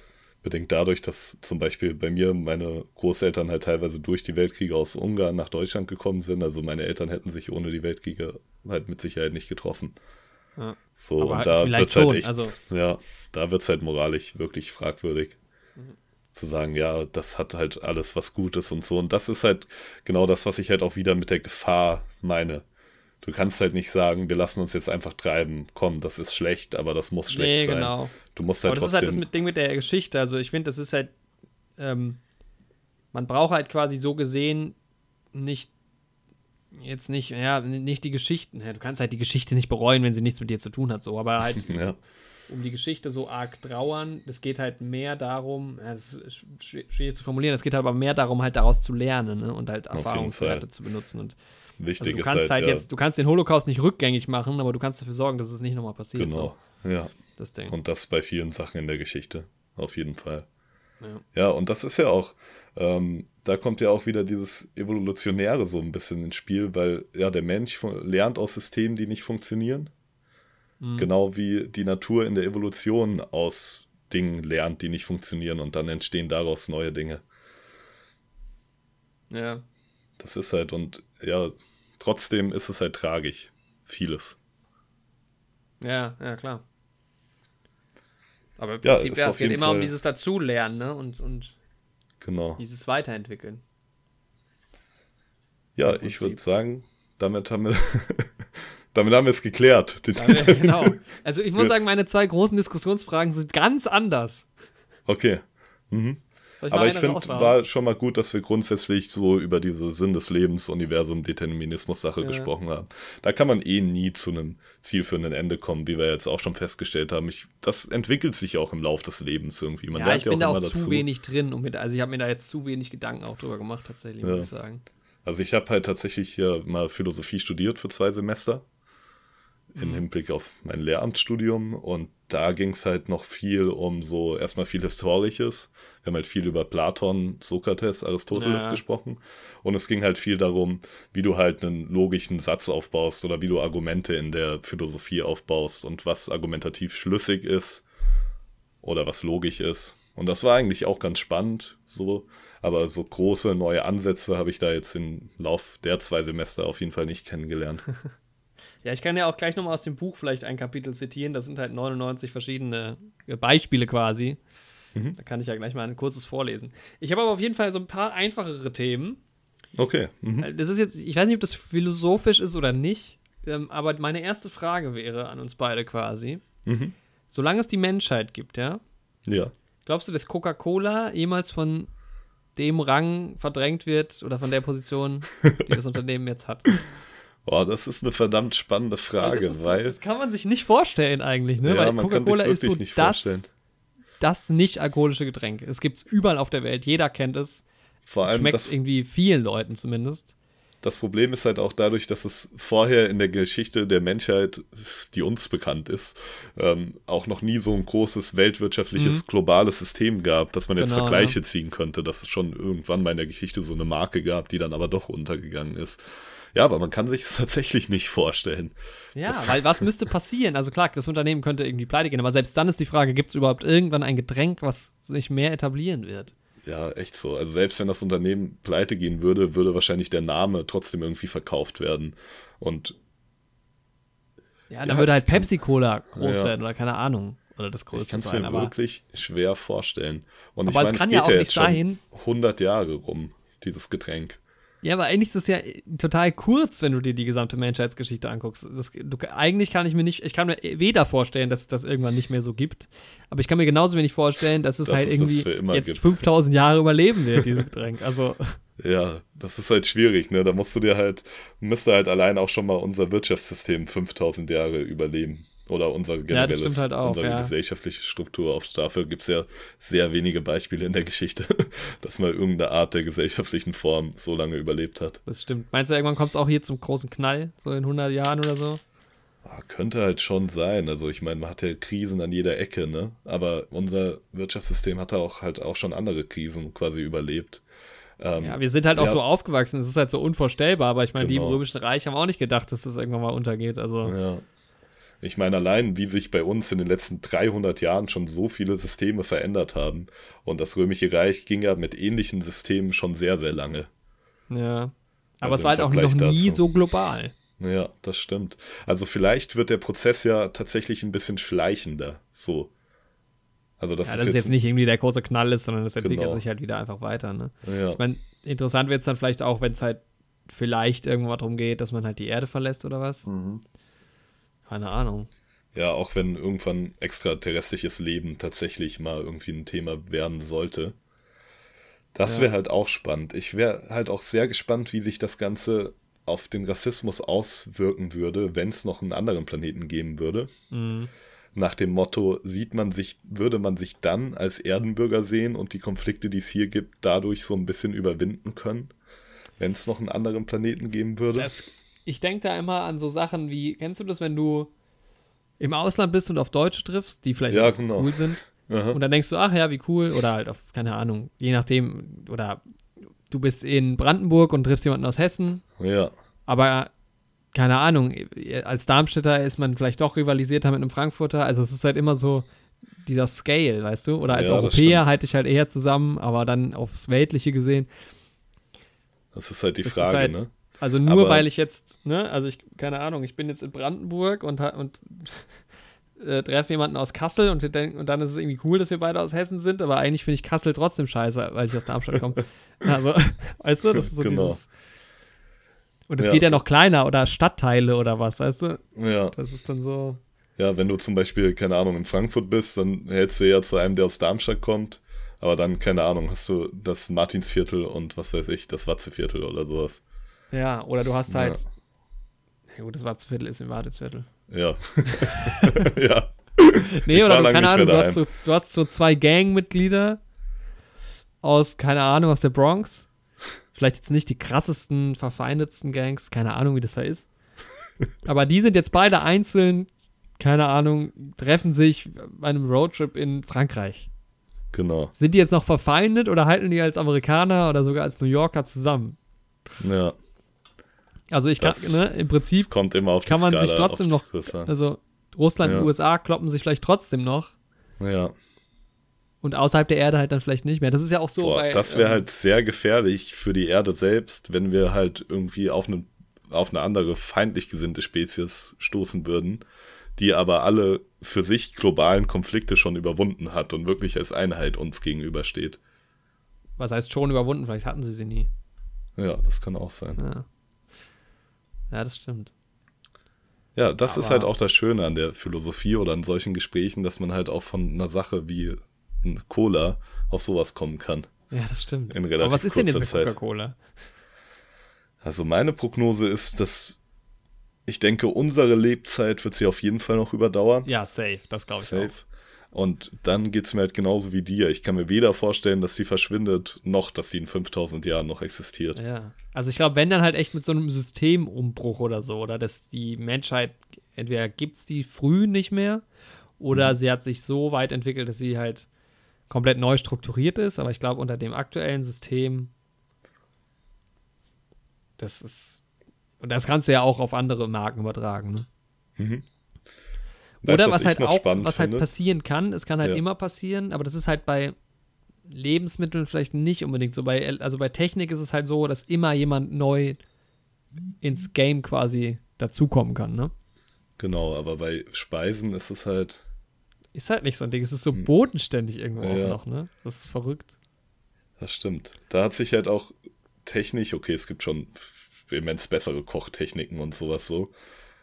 [SPEAKER 1] bedingt dadurch, dass zum Beispiel bei mir meine Großeltern halt teilweise durch die Weltkriege aus Ungarn nach Deutschland gekommen sind. Also meine Eltern hätten sich ohne die Weltkriege halt mit Sicherheit nicht getroffen. Ja. So, Aber und da wird halt echt, also ja, da wird es halt moralisch wirklich fragwürdig. Mhm. Zu sagen, ja, das hat halt alles was Gutes und so. Und das ist halt genau das, was ich halt auch wieder mit der Gefahr meine. Du kannst halt nicht sagen, wir lassen uns jetzt einfach treiben. Komm, das ist schlecht, aber das muss schlecht nee, sein. Genau. Du musst halt
[SPEAKER 2] aber das
[SPEAKER 1] trotzdem.
[SPEAKER 2] ist halt das Ding mit der Geschichte. Also ich finde, das ist halt. Ähm, man braucht halt quasi so gesehen nicht jetzt nicht, ja, nicht die Geschichten. Ja, du kannst halt die Geschichte nicht bereuen, wenn sie nichts mit dir zu tun hat, so, aber halt <laughs>
[SPEAKER 1] ja.
[SPEAKER 2] um die Geschichte so arg trauern. Es geht halt mehr darum, ja, das ist schwierig zu formulieren, es geht halt aber mehr darum, halt daraus zu lernen ne? und halt Erfahrungswerte zu benutzen. Und
[SPEAKER 1] Wichtig
[SPEAKER 2] also du kannst halt,
[SPEAKER 1] halt
[SPEAKER 2] jetzt, du kannst den Holocaust nicht rückgängig machen, aber du kannst dafür sorgen, dass es nicht nochmal passiert.
[SPEAKER 1] Genau, so. ja.
[SPEAKER 2] Das Ding.
[SPEAKER 1] Und das bei vielen Sachen in der Geschichte, auf jeden Fall.
[SPEAKER 2] Ja,
[SPEAKER 1] ja und das ist ja auch, ähm, da kommt ja auch wieder dieses Evolutionäre so ein bisschen ins Spiel, weil ja der Mensch lernt aus Systemen, die nicht funktionieren. Mhm. Genau wie die Natur in der Evolution aus Dingen lernt, die nicht funktionieren und dann entstehen daraus neue Dinge.
[SPEAKER 2] Ja.
[SPEAKER 1] Das ist halt, und ja, trotzdem ist es halt tragisch. Vieles.
[SPEAKER 2] Ja, ja, klar. Aber im
[SPEAKER 1] ja,
[SPEAKER 2] Prinzip, ja, es geht immer Fall um dieses Dazulernen ne? und, und
[SPEAKER 1] genau.
[SPEAKER 2] dieses Weiterentwickeln.
[SPEAKER 1] Ja, ich würde sagen, damit haben wir, <laughs> damit haben wir es geklärt.
[SPEAKER 2] Genau. Also ich muss sagen, meine zwei großen Diskussionsfragen sind ganz anders.
[SPEAKER 1] Okay. Mhm. Ich Aber ich finde, war schon mal gut, dass wir grundsätzlich so über diese Sinn des Lebens, Universum, Determinismus-Sache ja. gesprochen haben. Da kann man eh nie zu einem zielführenden Ende kommen, wie wir jetzt auch schon festgestellt haben. Ich, das entwickelt sich auch im Lauf des Lebens irgendwie. Man
[SPEAKER 2] ja, ich bin ja auch da auch zu wenig drin. Und mit, also ich habe mir da jetzt zu wenig Gedanken auch drüber gemacht, tatsächlich, ja. muss ich sagen.
[SPEAKER 1] Also ich habe halt tatsächlich hier mal Philosophie studiert für zwei Semester im mhm. Hinblick auf mein Lehramtsstudium und da ging es halt noch viel um so erstmal viel Historisches. Wir haben halt viel über Platon, Sokrates, Aristoteles ja. gesprochen. Und es ging halt viel darum, wie du halt einen logischen Satz aufbaust oder wie du Argumente in der Philosophie aufbaust und was argumentativ schlüssig ist oder was logisch ist. Und das war eigentlich auch ganz spannend so. Aber so große neue Ansätze habe ich da jetzt im Lauf der zwei Semester auf jeden Fall nicht kennengelernt. <laughs>
[SPEAKER 2] Ja, ich kann ja auch gleich nochmal aus dem Buch vielleicht ein Kapitel zitieren. Das sind halt 99 verschiedene äh, Beispiele quasi. Mhm. Da kann ich ja gleich mal ein kurzes vorlesen. Ich habe aber auf jeden Fall so ein paar einfachere Themen.
[SPEAKER 1] Okay.
[SPEAKER 2] Mhm. Äh, das ist jetzt, ich weiß nicht, ob das philosophisch ist oder nicht, ähm, aber meine erste Frage wäre an uns beide quasi. Mhm. Solange es die Menschheit gibt, ja?
[SPEAKER 1] Ja.
[SPEAKER 2] Glaubst du, dass Coca-Cola jemals von dem Rang verdrängt wird oder von der Position, die das <laughs> Unternehmen jetzt hat?
[SPEAKER 1] Boah, das ist eine verdammt spannende Frage,
[SPEAKER 2] das
[SPEAKER 1] weil.
[SPEAKER 2] das kann man sich nicht vorstellen eigentlich, ne?
[SPEAKER 1] Ja,
[SPEAKER 2] weil
[SPEAKER 1] Coca-Cola ist so
[SPEAKER 2] nicht das, das nicht alkoholische Getränk. Es gibt es überall auf der Welt, jeder kennt es.
[SPEAKER 1] Vor allem
[SPEAKER 2] schmeckt
[SPEAKER 1] das,
[SPEAKER 2] irgendwie vielen Leuten zumindest.
[SPEAKER 1] Das Problem ist halt auch dadurch, dass es vorher in der Geschichte der Menschheit, die uns bekannt ist, ähm, auch noch nie so ein großes weltwirtschaftliches, mhm. globales System gab, dass man jetzt genau, Vergleiche ja. ziehen könnte, dass es schon irgendwann mal in der Geschichte so eine Marke gab, die dann aber doch untergegangen ist. Ja, aber man kann sich es <laughs> tatsächlich nicht vorstellen.
[SPEAKER 2] Ja, das weil was müsste passieren? Also klar, das Unternehmen könnte irgendwie pleite gehen, aber selbst dann ist die Frage, gibt es überhaupt irgendwann ein Getränk, was sich mehr etablieren wird?
[SPEAKER 1] Ja, echt so. Also selbst wenn das Unternehmen pleite gehen würde, würde wahrscheinlich der Name trotzdem irgendwie verkauft werden. Und
[SPEAKER 2] ja, dann ja, würde halt Pepsi-Cola groß ja. werden oder keine Ahnung. Oder das größte
[SPEAKER 1] Ich kann es mir wirklich schwer vorstellen. Und
[SPEAKER 2] aber
[SPEAKER 1] ich meine,
[SPEAKER 2] es kann es ja auch nicht sein.
[SPEAKER 1] 100 Jahre rum, dieses Getränk.
[SPEAKER 2] Ja, aber eigentlich ist es ja total kurz, wenn du dir die gesamte Menschheitsgeschichte anguckst. Das, du, eigentlich kann ich mir nicht, ich kann mir weder vorstellen, dass es das irgendwann nicht mehr so gibt, aber ich kann mir genauso wenig vorstellen, dass es dass halt irgendwie jetzt gibt. 5000 Jahre überleben wird, dieses Getränk. Also. <laughs>
[SPEAKER 1] Ja, das ist halt schwierig, ne? Da musst du dir halt, müsste halt allein auch schon mal unser Wirtschaftssystem 5000 Jahre überleben. Oder unser generelles,
[SPEAKER 2] ja, halt auch,
[SPEAKER 1] unsere
[SPEAKER 2] ja.
[SPEAKER 1] gesellschaftliche Struktur auf Dafür gibt es ja sehr wenige Beispiele in der Geschichte, <laughs> dass mal irgendeine Art der gesellschaftlichen Form so lange überlebt hat.
[SPEAKER 2] Das stimmt. Meinst du, irgendwann kommt es auch hier zum großen Knall, so in 100 Jahren oder so?
[SPEAKER 1] Ah, könnte halt schon sein. Also ich meine, man hat ja Krisen an jeder Ecke, ne? Aber unser Wirtschaftssystem hat auch halt auch schon andere Krisen quasi überlebt.
[SPEAKER 2] Ähm, ja, wir sind halt auch ja, so aufgewachsen, es ist halt so unvorstellbar, aber ich meine, genau. die im Römischen Reich haben auch nicht gedacht, dass das irgendwann mal untergeht. Also.
[SPEAKER 1] Ja. Ich meine, allein wie sich bei uns in den letzten 300 Jahren schon so viele Systeme verändert haben. Und das Römische Reich ging ja mit ähnlichen Systemen schon sehr, sehr lange.
[SPEAKER 2] Ja. Aber also es war halt auch noch nie dazu. so global.
[SPEAKER 1] Ja, das stimmt. Also vielleicht wird der Prozess ja tatsächlich ein bisschen schleichender. So.
[SPEAKER 2] Also das ja, ist dass jetzt, jetzt nicht irgendwie der große Knall ist, sondern es entwickelt genau. sich halt wieder einfach weiter. Ne?
[SPEAKER 1] Ja.
[SPEAKER 2] Ich meine, interessant wird es dann vielleicht auch, wenn es halt vielleicht irgendwann darum geht, dass man halt die Erde verlässt oder was. Mhm. Keine Ahnung.
[SPEAKER 1] Ja, auch wenn irgendwann extraterrestrisches Leben tatsächlich mal irgendwie ein Thema werden sollte. Das ja. wäre halt auch spannend. Ich wäre halt auch sehr gespannt, wie sich das Ganze auf den Rassismus auswirken würde, wenn es noch einen anderen Planeten geben würde. Mhm. Nach dem Motto, sieht man sich, würde man sich dann als Erdenbürger sehen und die Konflikte, die es hier gibt, dadurch so ein bisschen überwinden können, wenn es noch einen anderen Planeten geben würde?
[SPEAKER 2] Das ich denke da immer an so Sachen wie, kennst du das, wenn du im Ausland bist und auf Deutsche triffst, die vielleicht
[SPEAKER 1] ja, genau.
[SPEAKER 2] cool sind? Aha. Und dann denkst du, ach ja, wie cool, oder halt auf, keine Ahnung, je nachdem, oder du bist in Brandenburg und triffst jemanden aus Hessen.
[SPEAKER 1] Ja.
[SPEAKER 2] Aber keine Ahnung, als Darmstädter ist man vielleicht doch rivalisierter mit einem Frankfurter. Also es ist halt immer so dieser Scale, weißt du? Oder als ja, Europäer halte ich halt eher zusammen, aber dann aufs Weltliche gesehen.
[SPEAKER 1] Das ist halt die Frage, halt, ne?
[SPEAKER 2] Also nur Aber weil ich jetzt, ne, also ich, keine Ahnung, ich bin jetzt in Brandenburg und, und <laughs> äh, treffe jemanden aus Kassel und, und dann ist es irgendwie cool, dass wir beide aus Hessen sind, aber eigentlich finde ich Kassel trotzdem scheiße, weil ich aus Darmstadt komme. <laughs> also, <laughs> weißt du, das ist so genau. dieses. Und es ja, geht ja noch kleiner oder Stadtteile oder was, weißt du?
[SPEAKER 1] Ja.
[SPEAKER 2] Das ist dann so.
[SPEAKER 1] Ja, wenn du zum Beispiel, keine Ahnung, in Frankfurt bist, dann hältst du ja zu einem, der aus Darmstadt kommt. Aber dann, keine Ahnung, hast du das Martinsviertel und was weiß ich, das Watzeviertel oder sowas.
[SPEAKER 2] Ja, oder du hast halt. Ja, ja gut, das Watzviertel ist im Wartesviertel.
[SPEAKER 1] Ja. <laughs> <laughs> ja.
[SPEAKER 2] Nee, ich oder du, keine Ahnung, du hast, so, du hast so zwei Gangmitglieder aus, keine Ahnung, aus der Bronx. Vielleicht jetzt nicht die krassesten, verfeindetsten Gangs, keine Ahnung, wie das da ist. <laughs> Aber die sind jetzt beide einzeln, keine Ahnung, treffen sich bei einem Roadtrip in Frankreich.
[SPEAKER 1] Genau.
[SPEAKER 2] Sind die jetzt noch verfeindet oder halten die als Amerikaner oder sogar als New Yorker zusammen?
[SPEAKER 1] Ja.
[SPEAKER 2] Also ich kann, das, ne, im Prinzip
[SPEAKER 1] kommt immer auf
[SPEAKER 2] kann man
[SPEAKER 1] Skala,
[SPEAKER 2] sich trotzdem noch, also Russland ja. und USA kloppen sich vielleicht trotzdem noch.
[SPEAKER 1] Ja.
[SPEAKER 2] und außerhalb der Erde halt dann vielleicht nicht mehr. Das ist ja auch so
[SPEAKER 1] Boah,
[SPEAKER 2] bei.
[SPEAKER 1] das wäre
[SPEAKER 2] ähm,
[SPEAKER 1] halt sehr gefährlich für die Erde selbst, wenn wir halt irgendwie auf eine, auf eine andere feindlich gesinnte Spezies stoßen würden, die aber alle für sich globalen Konflikte schon überwunden hat und wirklich als Einheit uns gegenübersteht.
[SPEAKER 2] Was heißt schon überwunden? Vielleicht hatten sie sie nie.
[SPEAKER 1] Ja, das kann auch sein.
[SPEAKER 2] Ja, ja das stimmt.
[SPEAKER 1] Ja, das ist
[SPEAKER 2] Aber-
[SPEAKER 1] halt auch das Schöne an der Philosophie oder an solchen Gesprächen, dass man halt auch von einer Sache wie ein Cola auf sowas kommen kann.
[SPEAKER 2] Ja, das stimmt.
[SPEAKER 1] In
[SPEAKER 2] Aber
[SPEAKER 1] relativ
[SPEAKER 2] was ist denn jetzt mit. Coca-Cola?
[SPEAKER 1] Also meine Prognose ist, dass ich denke, unsere Lebzeit wird sie auf jeden Fall noch überdauern.
[SPEAKER 2] Ja, safe. Das glaube ich
[SPEAKER 1] Safe. Und dann geht es mir halt genauso wie dir. Ich kann mir weder vorstellen, dass sie verschwindet, noch dass sie in 5000 Jahren noch existiert.
[SPEAKER 2] Ja. Also ich glaube, wenn dann halt echt mit so einem Systemumbruch oder so, oder dass die Menschheit, entweder gibt es die früh nicht mehr, oder sie hat sich so weit entwickelt, dass sie halt komplett neu strukturiert ist. Aber ich glaube, unter dem aktuellen System, das ist. Und das kannst du ja auch auf andere Marken übertragen. Ne?
[SPEAKER 1] Mhm. Weißt
[SPEAKER 2] Oder was
[SPEAKER 1] ich
[SPEAKER 2] halt auch, was halt
[SPEAKER 1] finde?
[SPEAKER 2] passieren kann, es kann halt
[SPEAKER 1] Ja.
[SPEAKER 2] immer passieren, aber das ist halt bei Lebensmitteln vielleicht nicht unbedingt so. Bei, also bei Technik ist es halt so, dass immer jemand neu ins Game quasi dazukommen kann, ne?
[SPEAKER 1] Genau, aber bei Speisen ist es halt.
[SPEAKER 2] Ist halt nicht so ein Ding. Es ist so bodenständig irgendwo
[SPEAKER 1] Hm. Ja.
[SPEAKER 2] auch noch, ne? Das ist verrückt.
[SPEAKER 1] Das stimmt. Da hat sich halt auch technisch, okay, es gibt schon immens bessere Kochtechniken und sowas so.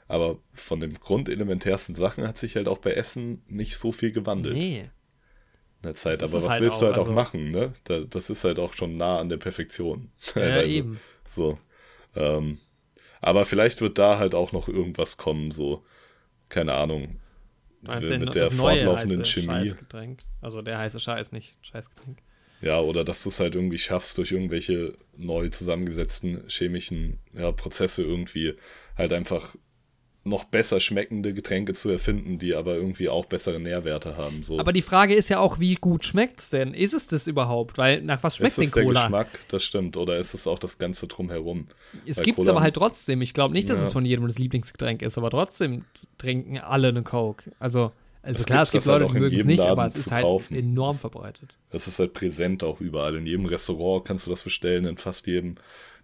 [SPEAKER 1] Aber von den grundelementärsten Sachen hat sich halt auch bei Essen nicht so viel gewandelt
[SPEAKER 2] Nee.
[SPEAKER 1] in der Zeit.
[SPEAKER 2] Das
[SPEAKER 1] Aber was
[SPEAKER 2] halt
[SPEAKER 1] willst du
[SPEAKER 2] auch,
[SPEAKER 1] halt auch
[SPEAKER 2] also-
[SPEAKER 1] machen, ne? Da, das ist halt auch schon nah an der Perfektion. <laughs>
[SPEAKER 2] Ja, eben.
[SPEAKER 1] So. Ähm, aber vielleicht wird da halt auch noch irgendwas kommen, so, keine Ahnung,
[SPEAKER 2] Meinst
[SPEAKER 1] mit
[SPEAKER 2] du,
[SPEAKER 1] der fortlaufenden
[SPEAKER 2] heiße
[SPEAKER 1] Chemie.
[SPEAKER 2] Also der heiße Scheiß, nicht Scheißgetränk.
[SPEAKER 1] Ja, oder dass du es halt irgendwie schaffst, durch irgendwelche neu zusammengesetzten chemischen ja, Prozesse irgendwie halt einfach noch besser schmeckende Getränke zu erfinden, die aber irgendwie auch bessere Nährwerte haben. So.
[SPEAKER 2] Aber die Frage ist ja auch, wie gut schmeckt's denn? Ist es das überhaupt? Weil nach was schmeckt
[SPEAKER 1] ist es
[SPEAKER 2] denn
[SPEAKER 1] der
[SPEAKER 2] Cola?
[SPEAKER 1] Geschmack, das stimmt, oder ist es auch das Ganze drumherum?
[SPEAKER 2] Es gibt's
[SPEAKER 1] Cola-
[SPEAKER 2] aber halt trotzdem. Ich glaube nicht, dass
[SPEAKER 1] Ja.
[SPEAKER 2] es von jedem das Lieblingsgetränk ist, aber trotzdem trinken alle eine Coke. Also, also
[SPEAKER 1] Es
[SPEAKER 2] klar, es gibt
[SPEAKER 1] halt
[SPEAKER 2] Leute,
[SPEAKER 1] auch
[SPEAKER 2] die mögen es nicht,
[SPEAKER 1] Laden
[SPEAKER 2] aber es ist halt
[SPEAKER 1] kaufen.
[SPEAKER 2] enorm verbreitet.
[SPEAKER 1] Das ist halt präsent auch überall. In jedem Restaurant kannst du das bestellen, in fast jedem.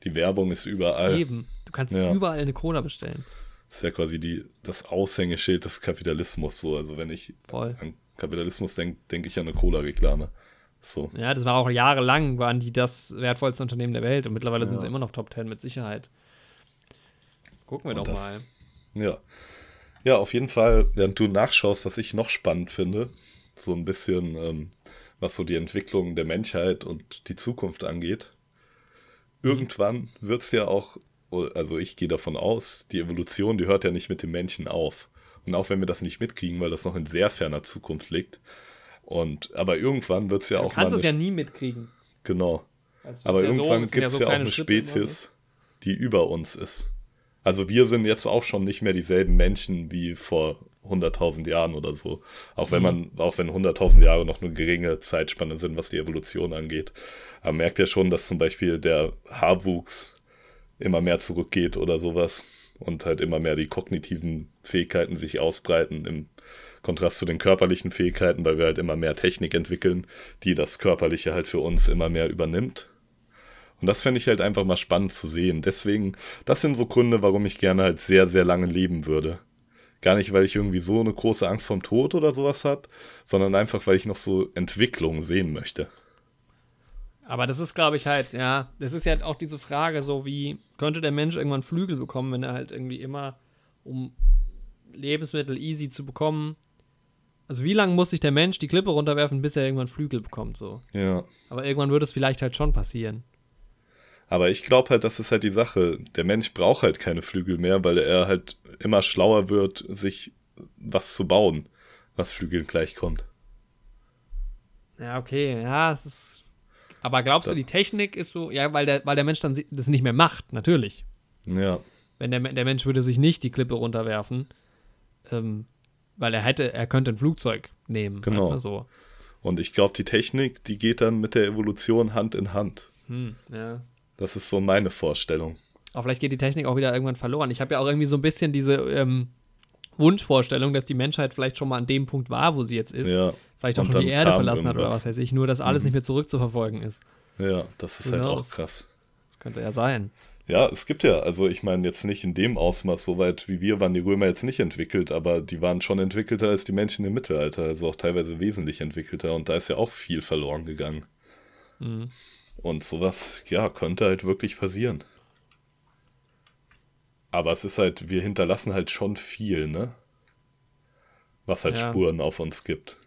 [SPEAKER 1] Die Werbung ist überall.
[SPEAKER 2] Eben. Du kannst
[SPEAKER 1] Ja.
[SPEAKER 2] überall eine Cola bestellen.
[SPEAKER 1] Das ist ja quasi die, das Aushängeschild des Kapitalismus. So. Also wenn ich
[SPEAKER 2] Voll.
[SPEAKER 1] an Kapitalismus denke, denke ich an eine Cola-Reklame. So.
[SPEAKER 2] Ja, das war auch jahrelang, waren die das wertvollste Unternehmen der Welt und mittlerweile sind
[SPEAKER 1] Ja.
[SPEAKER 2] sie immer noch Top 10 mit Sicherheit. Gucken wir
[SPEAKER 1] Und
[SPEAKER 2] doch
[SPEAKER 1] das-
[SPEAKER 2] mal.
[SPEAKER 1] Ja. Ja, auf jeden Fall, während du nachschaust, was ich noch spannend finde, so ein bisschen, ähm, was so die Entwicklung der Menschheit und die Zukunft angeht. Irgendwann wird es ja auch, also ich gehe davon aus, die Evolution, die hört ja nicht mit dem Menschen auf. Und auch wenn wir das nicht mitkriegen, weil das noch in sehr ferner Zukunft liegt. Und, aber irgendwann wird es ja
[SPEAKER 2] Du
[SPEAKER 1] auch mal.
[SPEAKER 2] kannst es ja nie mitkriegen.
[SPEAKER 1] Genau.
[SPEAKER 2] Also,
[SPEAKER 1] Aber
[SPEAKER 2] ja so-
[SPEAKER 1] irgendwann
[SPEAKER 2] es sind
[SPEAKER 1] gibt es
[SPEAKER 2] so
[SPEAKER 1] ja auch eine
[SPEAKER 2] Schritte immer, ne?
[SPEAKER 1] Spezies, die über uns ist. Also wir sind jetzt auch schon nicht mehr dieselben Menschen wie vor 100.000 Jahren oder so. Auch wenn man, auch wenn 100.000 Jahre noch eine geringe Zeitspanne sind, was die Evolution angeht. Aber merkt ja schon, dass zum Beispiel der Haarwuchs immer mehr zurückgeht oder sowas. Und halt immer mehr die kognitiven Fähigkeiten sich ausbreiten im Kontrast zu den körperlichen Fähigkeiten, weil wir halt immer mehr Technik entwickeln, die das Körperliche halt für uns immer mehr übernimmt. Und das fände ich halt einfach mal spannend zu sehen. Deswegen, das sind so Gründe, warum ich gerne halt sehr, sehr lange leben würde. Gar nicht, weil ich irgendwie so eine große Angst vom Tod oder sowas habe, sondern einfach, weil ich noch so Entwicklung sehen möchte.
[SPEAKER 2] Aber das ist, glaube ich, halt, ja, das ist ja auch diese Frage, so wie könnte der Mensch irgendwann Flügel bekommen, wenn er halt irgendwie immer, um Lebensmittel easy zu bekommen, also wie lange muss sich der Mensch die Klippe runterwerfen, bis er irgendwann Flügel bekommt, so.
[SPEAKER 1] Ja.
[SPEAKER 2] Aber irgendwann würde es vielleicht halt schon passieren.
[SPEAKER 1] Aber ich glaube halt, das ist halt die Sache. Der Mensch braucht halt keine Flügel mehr, weil er halt immer schlauer wird, sich was zu bauen, was Flügeln gleichkommt.
[SPEAKER 2] Ja, okay, ja, es ist. Aber glaubst du,
[SPEAKER 1] Da-
[SPEAKER 2] die Technik ist so, ja, weil der, weil der Mensch dann das nicht mehr macht, natürlich.
[SPEAKER 1] Ja.
[SPEAKER 2] Wenn der, der Mensch würde sich nicht die Klippe runterwerfen, ähm, weil er hätte, er könnte ein Flugzeug nehmen,
[SPEAKER 1] Genau.
[SPEAKER 2] weißt du, so.
[SPEAKER 1] Und ich glaube, die Technik, die geht dann mit der Evolution Hand in Hand.
[SPEAKER 2] Hm, ja.
[SPEAKER 1] Das ist so meine Vorstellung.
[SPEAKER 2] Aber vielleicht geht die Technik auch wieder irgendwann verloren. Ich habe ja auch irgendwie so ein bisschen diese ähm, Wunschvorstellung, dass die Menschheit vielleicht schon mal an dem Punkt war, wo sie jetzt ist.
[SPEAKER 1] Ja.
[SPEAKER 2] Vielleicht auch
[SPEAKER 1] Und
[SPEAKER 2] schon die Erde verlassen hat oder
[SPEAKER 1] irgendwas.
[SPEAKER 2] was weiß ich, nur dass alles
[SPEAKER 1] Mhm.
[SPEAKER 2] nicht mehr zurückzuverfolgen ist.
[SPEAKER 1] Ja, das ist
[SPEAKER 2] Who
[SPEAKER 1] halt auch krass.
[SPEAKER 2] Das könnte ja sein.
[SPEAKER 1] Ja, es gibt ja, also ich meine jetzt nicht in dem Ausmaß, so weit wie wir waren die Römer jetzt nicht entwickelt, aber die waren schon entwickelter als die Menschen im Mittelalter, also auch teilweise wesentlich entwickelter und da ist ja auch viel verloren gegangen.
[SPEAKER 2] Mhm.
[SPEAKER 1] Und sowas, ja, könnte halt wirklich passieren. Aber es ist halt, wir hinterlassen halt schon viel, ne? Was halt
[SPEAKER 2] Ja.
[SPEAKER 1] Spuren auf uns gibt.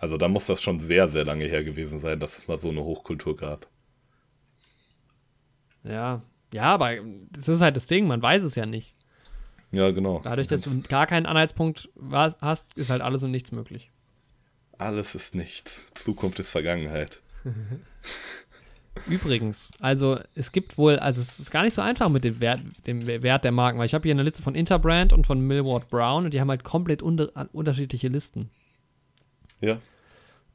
[SPEAKER 1] Also da muss das schon sehr, sehr lange her gewesen sein, dass es mal so eine Hochkultur gab.
[SPEAKER 2] Ja. Ja, aber das ist halt das Ding, man weiß es ja nicht.
[SPEAKER 1] Ja, genau.
[SPEAKER 2] Dadurch, dass du gar keinen Anhaltspunkt hast, ist halt alles und nichts möglich.
[SPEAKER 1] Alles ist nichts. Zukunft ist Vergangenheit. <laughs>
[SPEAKER 2] Übrigens, also es gibt wohl, also es ist gar nicht so einfach mit dem Wert, dem Wert der Marken, weil ich habe hier eine Liste von Interbrand und von Millward Brown und die haben halt komplett unter, unterschiedliche Listen.
[SPEAKER 1] Ja.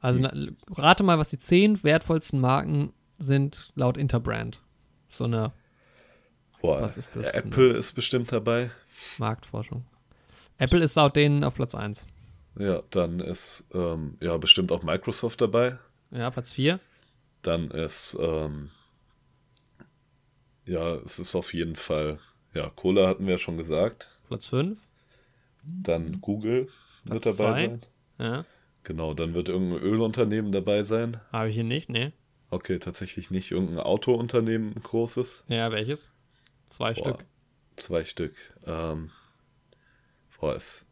[SPEAKER 2] Also na, rate mal, was die zehn wertvollsten Marken sind laut Interbrand. So eine
[SPEAKER 1] Boah,
[SPEAKER 2] Was ist das?
[SPEAKER 1] Apple ist bestimmt dabei.
[SPEAKER 2] Marktforschung. Apple ist laut denen auf Platz 1.
[SPEAKER 1] Ja, dann ist ähm, ja bestimmt auch Microsoft dabei.
[SPEAKER 2] Ja, Platz 4.
[SPEAKER 1] Dann ist ähm, ja, es ist auf jeden Fall ja, Cola hatten wir ja schon gesagt.
[SPEAKER 2] Platz 5.
[SPEAKER 1] Dann Google wird
[SPEAKER 2] Platz
[SPEAKER 1] dabei
[SPEAKER 2] zwei.
[SPEAKER 1] sein.
[SPEAKER 2] Ja.
[SPEAKER 1] Genau, dann wird irgendein Ölunternehmen dabei sein.
[SPEAKER 2] Habe ich hier nicht, ne?
[SPEAKER 1] Okay, tatsächlich nicht irgendein Autounternehmen ein großes.
[SPEAKER 2] Ja, welches? Zwei
[SPEAKER 1] Boah,
[SPEAKER 2] Stück.
[SPEAKER 1] Zwei Stück. Ähm, boah, es,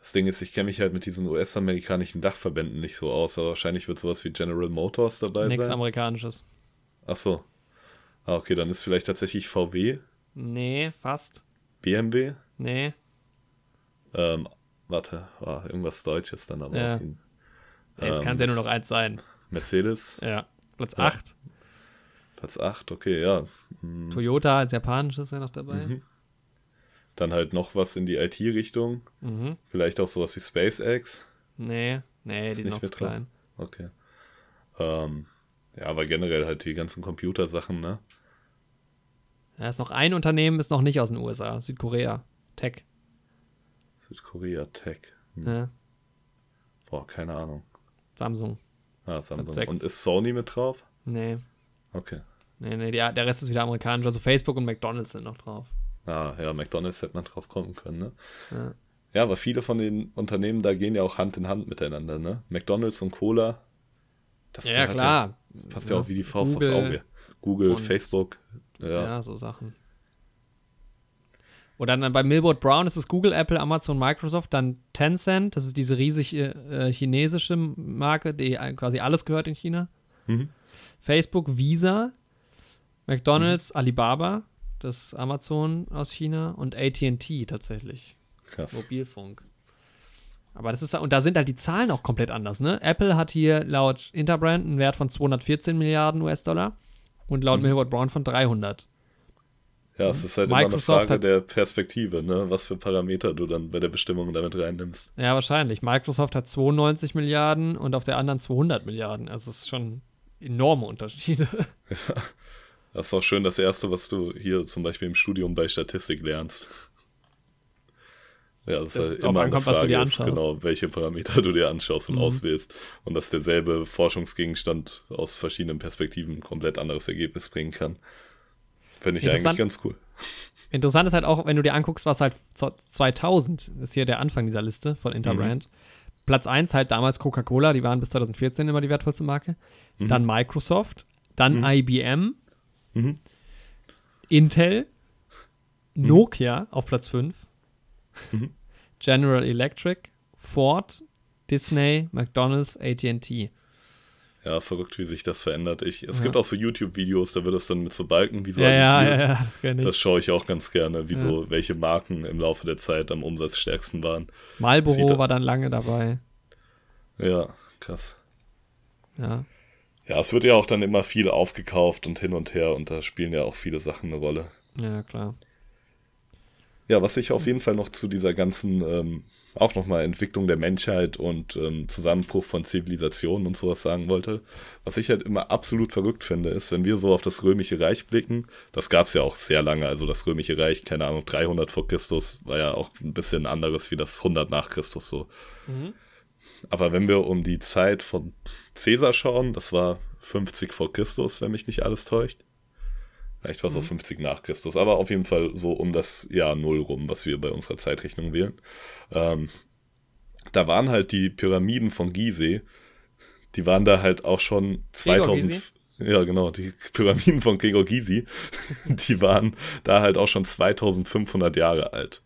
[SPEAKER 1] das Ding ist, ich kenne mich halt mit diesen US-amerikanischen Dachverbänden nicht so aus, aber wahrscheinlich wird sowas wie General Motors dabei
[SPEAKER 2] Nichts
[SPEAKER 1] sein.
[SPEAKER 2] Amerikanisches.
[SPEAKER 1] Ach so. Ah, okay, dann ist vielleicht tatsächlich VW,
[SPEAKER 2] Nee, fast.
[SPEAKER 1] BMW.
[SPEAKER 2] Nee.
[SPEAKER 1] Ähm, warte, ah, irgendwas Deutsches dann aber
[SPEAKER 2] Ja.
[SPEAKER 1] hin.
[SPEAKER 2] Ja, Jetzt
[SPEAKER 1] Ähm,
[SPEAKER 2] kann es ja nur noch eins sein.
[SPEAKER 1] Mercedes,
[SPEAKER 2] Ja. Platz
[SPEAKER 1] Ja.
[SPEAKER 2] 8.
[SPEAKER 1] Platz 8, okay, ja. Hm,
[SPEAKER 2] Toyota als japanisches wäre noch dabei.
[SPEAKER 1] Mhm. Dann halt noch was in die IT-Richtung.
[SPEAKER 2] Mhm.
[SPEAKER 1] Vielleicht auch sowas wie SpaceX.
[SPEAKER 2] Nee, nee,
[SPEAKER 1] Ist
[SPEAKER 2] die sind
[SPEAKER 1] nicht
[SPEAKER 2] noch zu
[SPEAKER 1] mit drin.
[SPEAKER 2] klein.
[SPEAKER 1] Okay. Ähm, ja, aber generell halt die ganzen Computersachen, ne?
[SPEAKER 2] Da ist noch ein Unternehmen, ist noch nicht aus den USA. Südkorea. Tech.
[SPEAKER 1] Südkorea Tech. Hm.
[SPEAKER 2] Ja.
[SPEAKER 1] Boah, keine Ahnung.
[SPEAKER 2] Samsung.
[SPEAKER 1] Ah, Samsung. Und ist Sony mit drauf?
[SPEAKER 2] Nee.
[SPEAKER 1] Okay.
[SPEAKER 2] Nee, nee, der, der Rest ist wieder amerikanisch. Also Facebook und McDonalds sind noch drauf.
[SPEAKER 1] Ah, ja, McDonalds hätte man drauf kommen können, ne?
[SPEAKER 2] Ja.
[SPEAKER 1] Ja, aber viele von den Unternehmen da gehen ja auch Hand in Hand miteinander, ne? McDonalds und Cola. Das
[SPEAKER 2] Ja, klar.
[SPEAKER 1] Ja, passt ja. auch wie die Faust
[SPEAKER 2] Google
[SPEAKER 1] aufs Auge. Google, Facebook.
[SPEAKER 2] Ja.
[SPEAKER 1] Ja.
[SPEAKER 2] so Sachen. Und dann bei Millward Brown ist es Google, Apple, Amazon, Microsoft, dann Tencent, das ist diese riesige äh, chinesische Marke, die ein- quasi alles gehört in China.
[SPEAKER 1] Mhm.
[SPEAKER 2] Facebook, Visa, McDonalds,
[SPEAKER 1] Mhm.
[SPEAKER 2] Alibaba, das Amazon aus China und AT&T tatsächlich,
[SPEAKER 1] Krass.
[SPEAKER 2] Mobilfunk. Aber das ist und da sind halt die Zahlen auch komplett anders, ne? Apple hat hier laut Interbrand einen Wert von 214 Milliarden US-Dollar und laut
[SPEAKER 1] Mhm.
[SPEAKER 2] Millward Brown von 300.
[SPEAKER 1] Ja, es ist halt immer eine
[SPEAKER 2] Microsoft
[SPEAKER 1] Frage der Perspektive, ne? Was für Parameter du dann bei der Bestimmung damit reinnimmst.
[SPEAKER 2] Ja, wahrscheinlich. Microsoft hat 92 Milliarden und auf der anderen 200 Milliarden. Also es ist schon enorme Unterschiede. <laughs>
[SPEAKER 1] Das ist auch schön das Erste, was du hier zum Beispiel im Studium bei Statistik lernst. Ja, das,
[SPEAKER 2] Dass
[SPEAKER 1] ist halt immer eine
[SPEAKER 2] ankommt, du
[SPEAKER 1] Frage ist, genau, welche Parameter du dir anschaust und
[SPEAKER 2] Mhm.
[SPEAKER 1] auswählst. Und dass derselbe Forschungsgegenstand aus verschiedenen Perspektiven ein komplett anderes Ergebnis bringen kann. Finde ich eigentlich ganz cool.
[SPEAKER 2] Interessant ist halt auch, wenn du dir anguckst, was halt zo- 2000 ist hier der Anfang dieser Liste von Interbrand. Platz 1 halt damals Coca-Cola, die waren bis 2014 immer die wertvollste Marke.
[SPEAKER 1] Mhm.
[SPEAKER 2] Dann Microsoft, dann
[SPEAKER 1] Mhm.
[SPEAKER 2] IBM,
[SPEAKER 1] Mhm.
[SPEAKER 2] Intel, Nokia auf Platz 5,
[SPEAKER 1] Mhm.
[SPEAKER 2] General Electric, Ford, Disney, McDonald's, AT&T.
[SPEAKER 1] Ja, verrückt, wie sich das verändert. Ich, es
[SPEAKER 2] Ja.
[SPEAKER 1] gibt auch so YouTube-Videos, da wird das dann mit so Balken visualisiert.
[SPEAKER 2] ja, ja, ja, das.
[SPEAKER 1] Das schaue ich auch ganz gerne, wie so, welche Marken im Laufe der Zeit am umsatzstärksten waren.
[SPEAKER 2] Marlboro
[SPEAKER 1] Sieht-
[SPEAKER 2] war dann lange dabei.
[SPEAKER 1] Ja, krass.
[SPEAKER 2] Ja.
[SPEAKER 1] Ja, es wird ja auch dann immer viel aufgekauft und hin und her und da spielen ja auch viele Sachen eine Rolle.
[SPEAKER 2] Ja, klar.
[SPEAKER 1] Ja, was ich auf jeden Fall noch zu dieser ganzen, ähm, auch nochmal Entwicklung der Menschheit und ähm, Zusammenbruch von Zivilisationen und sowas sagen wollte, was ich halt immer absolut verrückt finde, ist, wenn wir so auf das Römische Reich blicken, das gab es ja auch sehr lange, also das Römische Reich, keine Ahnung, 300 vor Christus, war ja auch ein bisschen anderes wie das 100 nach Christus so. Mhm. Aber wenn wir um die Zeit von Caesar schauen, das war 50 vor Christus, wenn mich nicht alles täuscht. Vielleicht war es mhm. auch 50 nach Christus, aber auf jeden Fall so um das Jahr Null rum, was wir bei unserer Zeitrechnung wählen. Ähm, da waren halt die Pyramiden von Gizeh, die waren da halt auch schon 2000. Ja, genau, die Pyramiden von Gregor Gysi, <laughs> die waren da halt auch schon 2500 Jahre alt.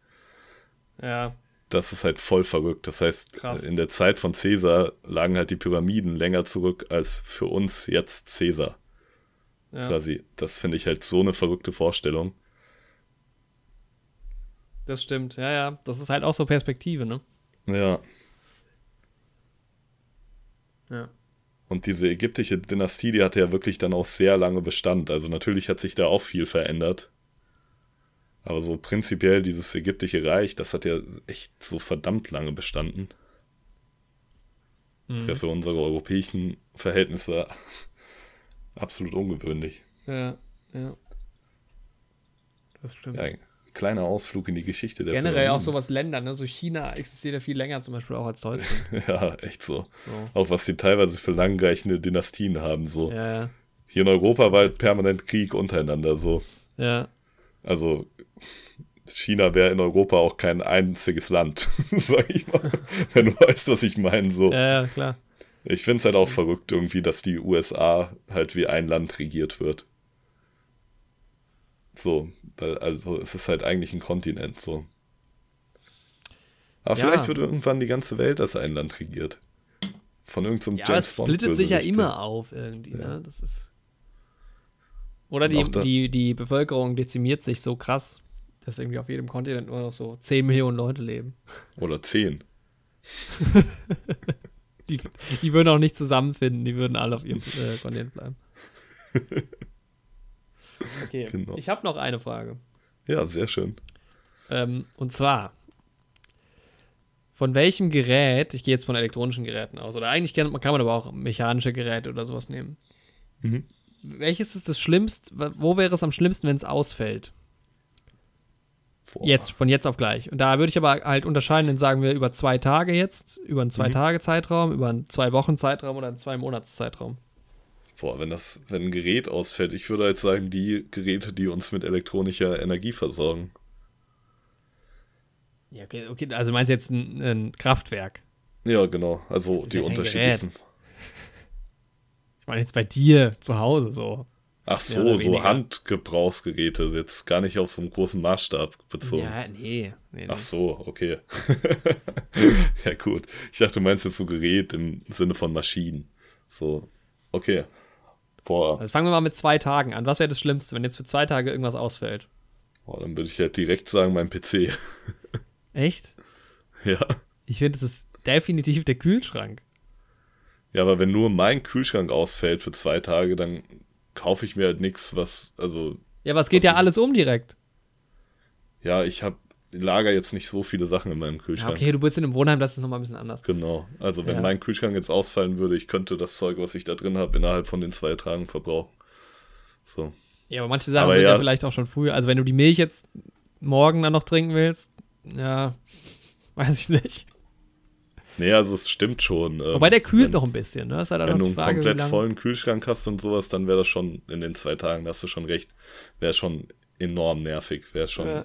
[SPEAKER 2] Ja,
[SPEAKER 1] das ist halt voll verrückt. Das heißt, Krass. in der Zeit von Caesar lagen halt die Pyramiden länger zurück als für uns jetzt Caesar. Ja. Quasi. Das finde ich halt so eine verrückte Vorstellung.
[SPEAKER 2] Das stimmt, ja, ja. Das ist halt auch so Perspektive, ne?
[SPEAKER 1] Ja.
[SPEAKER 2] Ja.
[SPEAKER 1] Und diese ägyptische Dynastie, die hatte ja wirklich dann auch sehr lange Bestand. Also natürlich hat sich da auch viel verändert. Aber so prinzipiell dieses ägyptische Reich, das hat ja echt so verdammt lange bestanden. Mhm. Ist ja mhm. für unsere europäischen Verhältnisse absolut ungewöhnlich.
[SPEAKER 2] Ja, ja. Das stimmt. Ja,
[SPEAKER 1] kleiner Ausflug in die Geschichte
[SPEAKER 2] der Generell Pyramiden. auch so was Länder, ne? So China existiert ja viel länger zum Beispiel auch als Deutschland. <laughs>
[SPEAKER 1] ja, echt so. so. Auch was die teilweise für langreichende Dynastien haben, so.
[SPEAKER 2] Ja, ja.
[SPEAKER 1] Hier in Europa war halt permanent Krieg untereinander, so.
[SPEAKER 2] Ja.
[SPEAKER 1] Also China wäre in Europa auch kein einziges Land, <laughs> sag ich mal. <laughs> Wenn du weißt, was ich meine. So.
[SPEAKER 2] Ja, ja, klar.
[SPEAKER 1] Ich finde es halt auch verrückt irgendwie, dass die USA halt wie ein Land regiert wird. So, weil, also es ist halt eigentlich ein Kontinent, so. Aber ja. vielleicht wird irgendwann die ganze Welt als ein Land regiert. Von irgendeinem
[SPEAKER 2] so ja, James Bond. Ja, es splittet sich ja immer auf irgendwie, ja. ne? Das ist. Oder die, die, die Bevölkerung dezimiert sich so krass, dass irgendwie auf jedem Kontinent nur noch so 10 Millionen Leute leben.
[SPEAKER 1] Oder 10. <laughs>
[SPEAKER 2] die, die würden auch nicht zusammenfinden, die würden alle auf ihrem äh, Kontinent bleiben. <laughs> Okay, genau. ich habe noch eine Frage.
[SPEAKER 1] Ja, sehr schön.
[SPEAKER 2] Ähm, und zwar, von welchem Gerät, ich gehe jetzt von elektronischen Geräten aus, oder eigentlich kann, kann man aber auch mechanische Geräte oder sowas nehmen. Mhm welches ist das Schlimmste? Wo wäre es am schlimmsten, wenn es ausfällt? Boah. Jetzt, von jetzt auf gleich. Und da würde ich aber halt unterscheiden, dann sagen wir über zwei Tage jetzt, über einen Zwei-Tage-Zeitraum, über einen Zwei-Wochen-Zeitraum oder einen Zwei-Monats-Zeitraum.
[SPEAKER 1] Boah, wenn das, wenn ein Gerät ausfällt, ich würde jetzt sagen, die Geräte, die uns mit elektronischer Energie versorgen.
[SPEAKER 2] Ja, okay, okay also meinst du jetzt ein, ein Kraftwerk?
[SPEAKER 1] Ja, genau. Also die ja unterschiedlichsten. Gerät
[SPEAKER 2] meine jetzt bei dir zu Hause so.
[SPEAKER 1] Ach so, so Handgebrauchsgeräte, jetzt gar nicht auf so einem großen Maßstab bezogen.
[SPEAKER 2] Ja, nee. nee,
[SPEAKER 1] Ach so, okay. <laughs> ja, gut. Ich dachte, du meinst jetzt so Gerät im Sinne von Maschinen. So, okay.
[SPEAKER 2] Boah. Also fangen wir mal mit zwei Tagen an. Was wäre das Schlimmste, wenn jetzt für zwei Tage irgendwas ausfällt?
[SPEAKER 1] Boah, dann würde ich halt direkt sagen, mein PC. <laughs>
[SPEAKER 2] Echt?
[SPEAKER 1] Ja.
[SPEAKER 2] Ich finde, das ist definitiv der Kühlschrank.
[SPEAKER 1] Ja, aber wenn nur mein Kühlschrank ausfällt für zwei Tage, dann kaufe ich mir halt nichts, was, also.
[SPEAKER 2] Ja, aber es geht ja alles um direkt.
[SPEAKER 1] Ja, ich habe lager jetzt nicht so viele Sachen in meinem Kühlschrank.
[SPEAKER 2] okay, du bist in einem Wohnheim, das ist nochmal ein bisschen anders.
[SPEAKER 1] Genau. Also wenn ja. mein Kühlschrank jetzt ausfallen würde, ich könnte das Zeug, was ich da drin habe, innerhalb von den zwei Tagen verbrauchen. So.
[SPEAKER 2] Ja, aber manche Sachen aber sind ja, ja vielleicht auch schon früher. Also wenn du die Milch jetzt morgen dann noch trinken willst, ja, <laughs> weiß ich nicht.
[SPEAKER 1] Nee, also es stimmt schon.
[SPEAKER 2] Ähm, Wobei der kühlt wenn, noch ein bisschen, ne? Das
[SPEAKER 1] halt wenn du einen Frage, komplett vollen Kühlschrank hast und sowas, dann wäre das schon in den zwei Tagen, da hast du schon recht, wäre schon enorm nervig, wäre schon ja.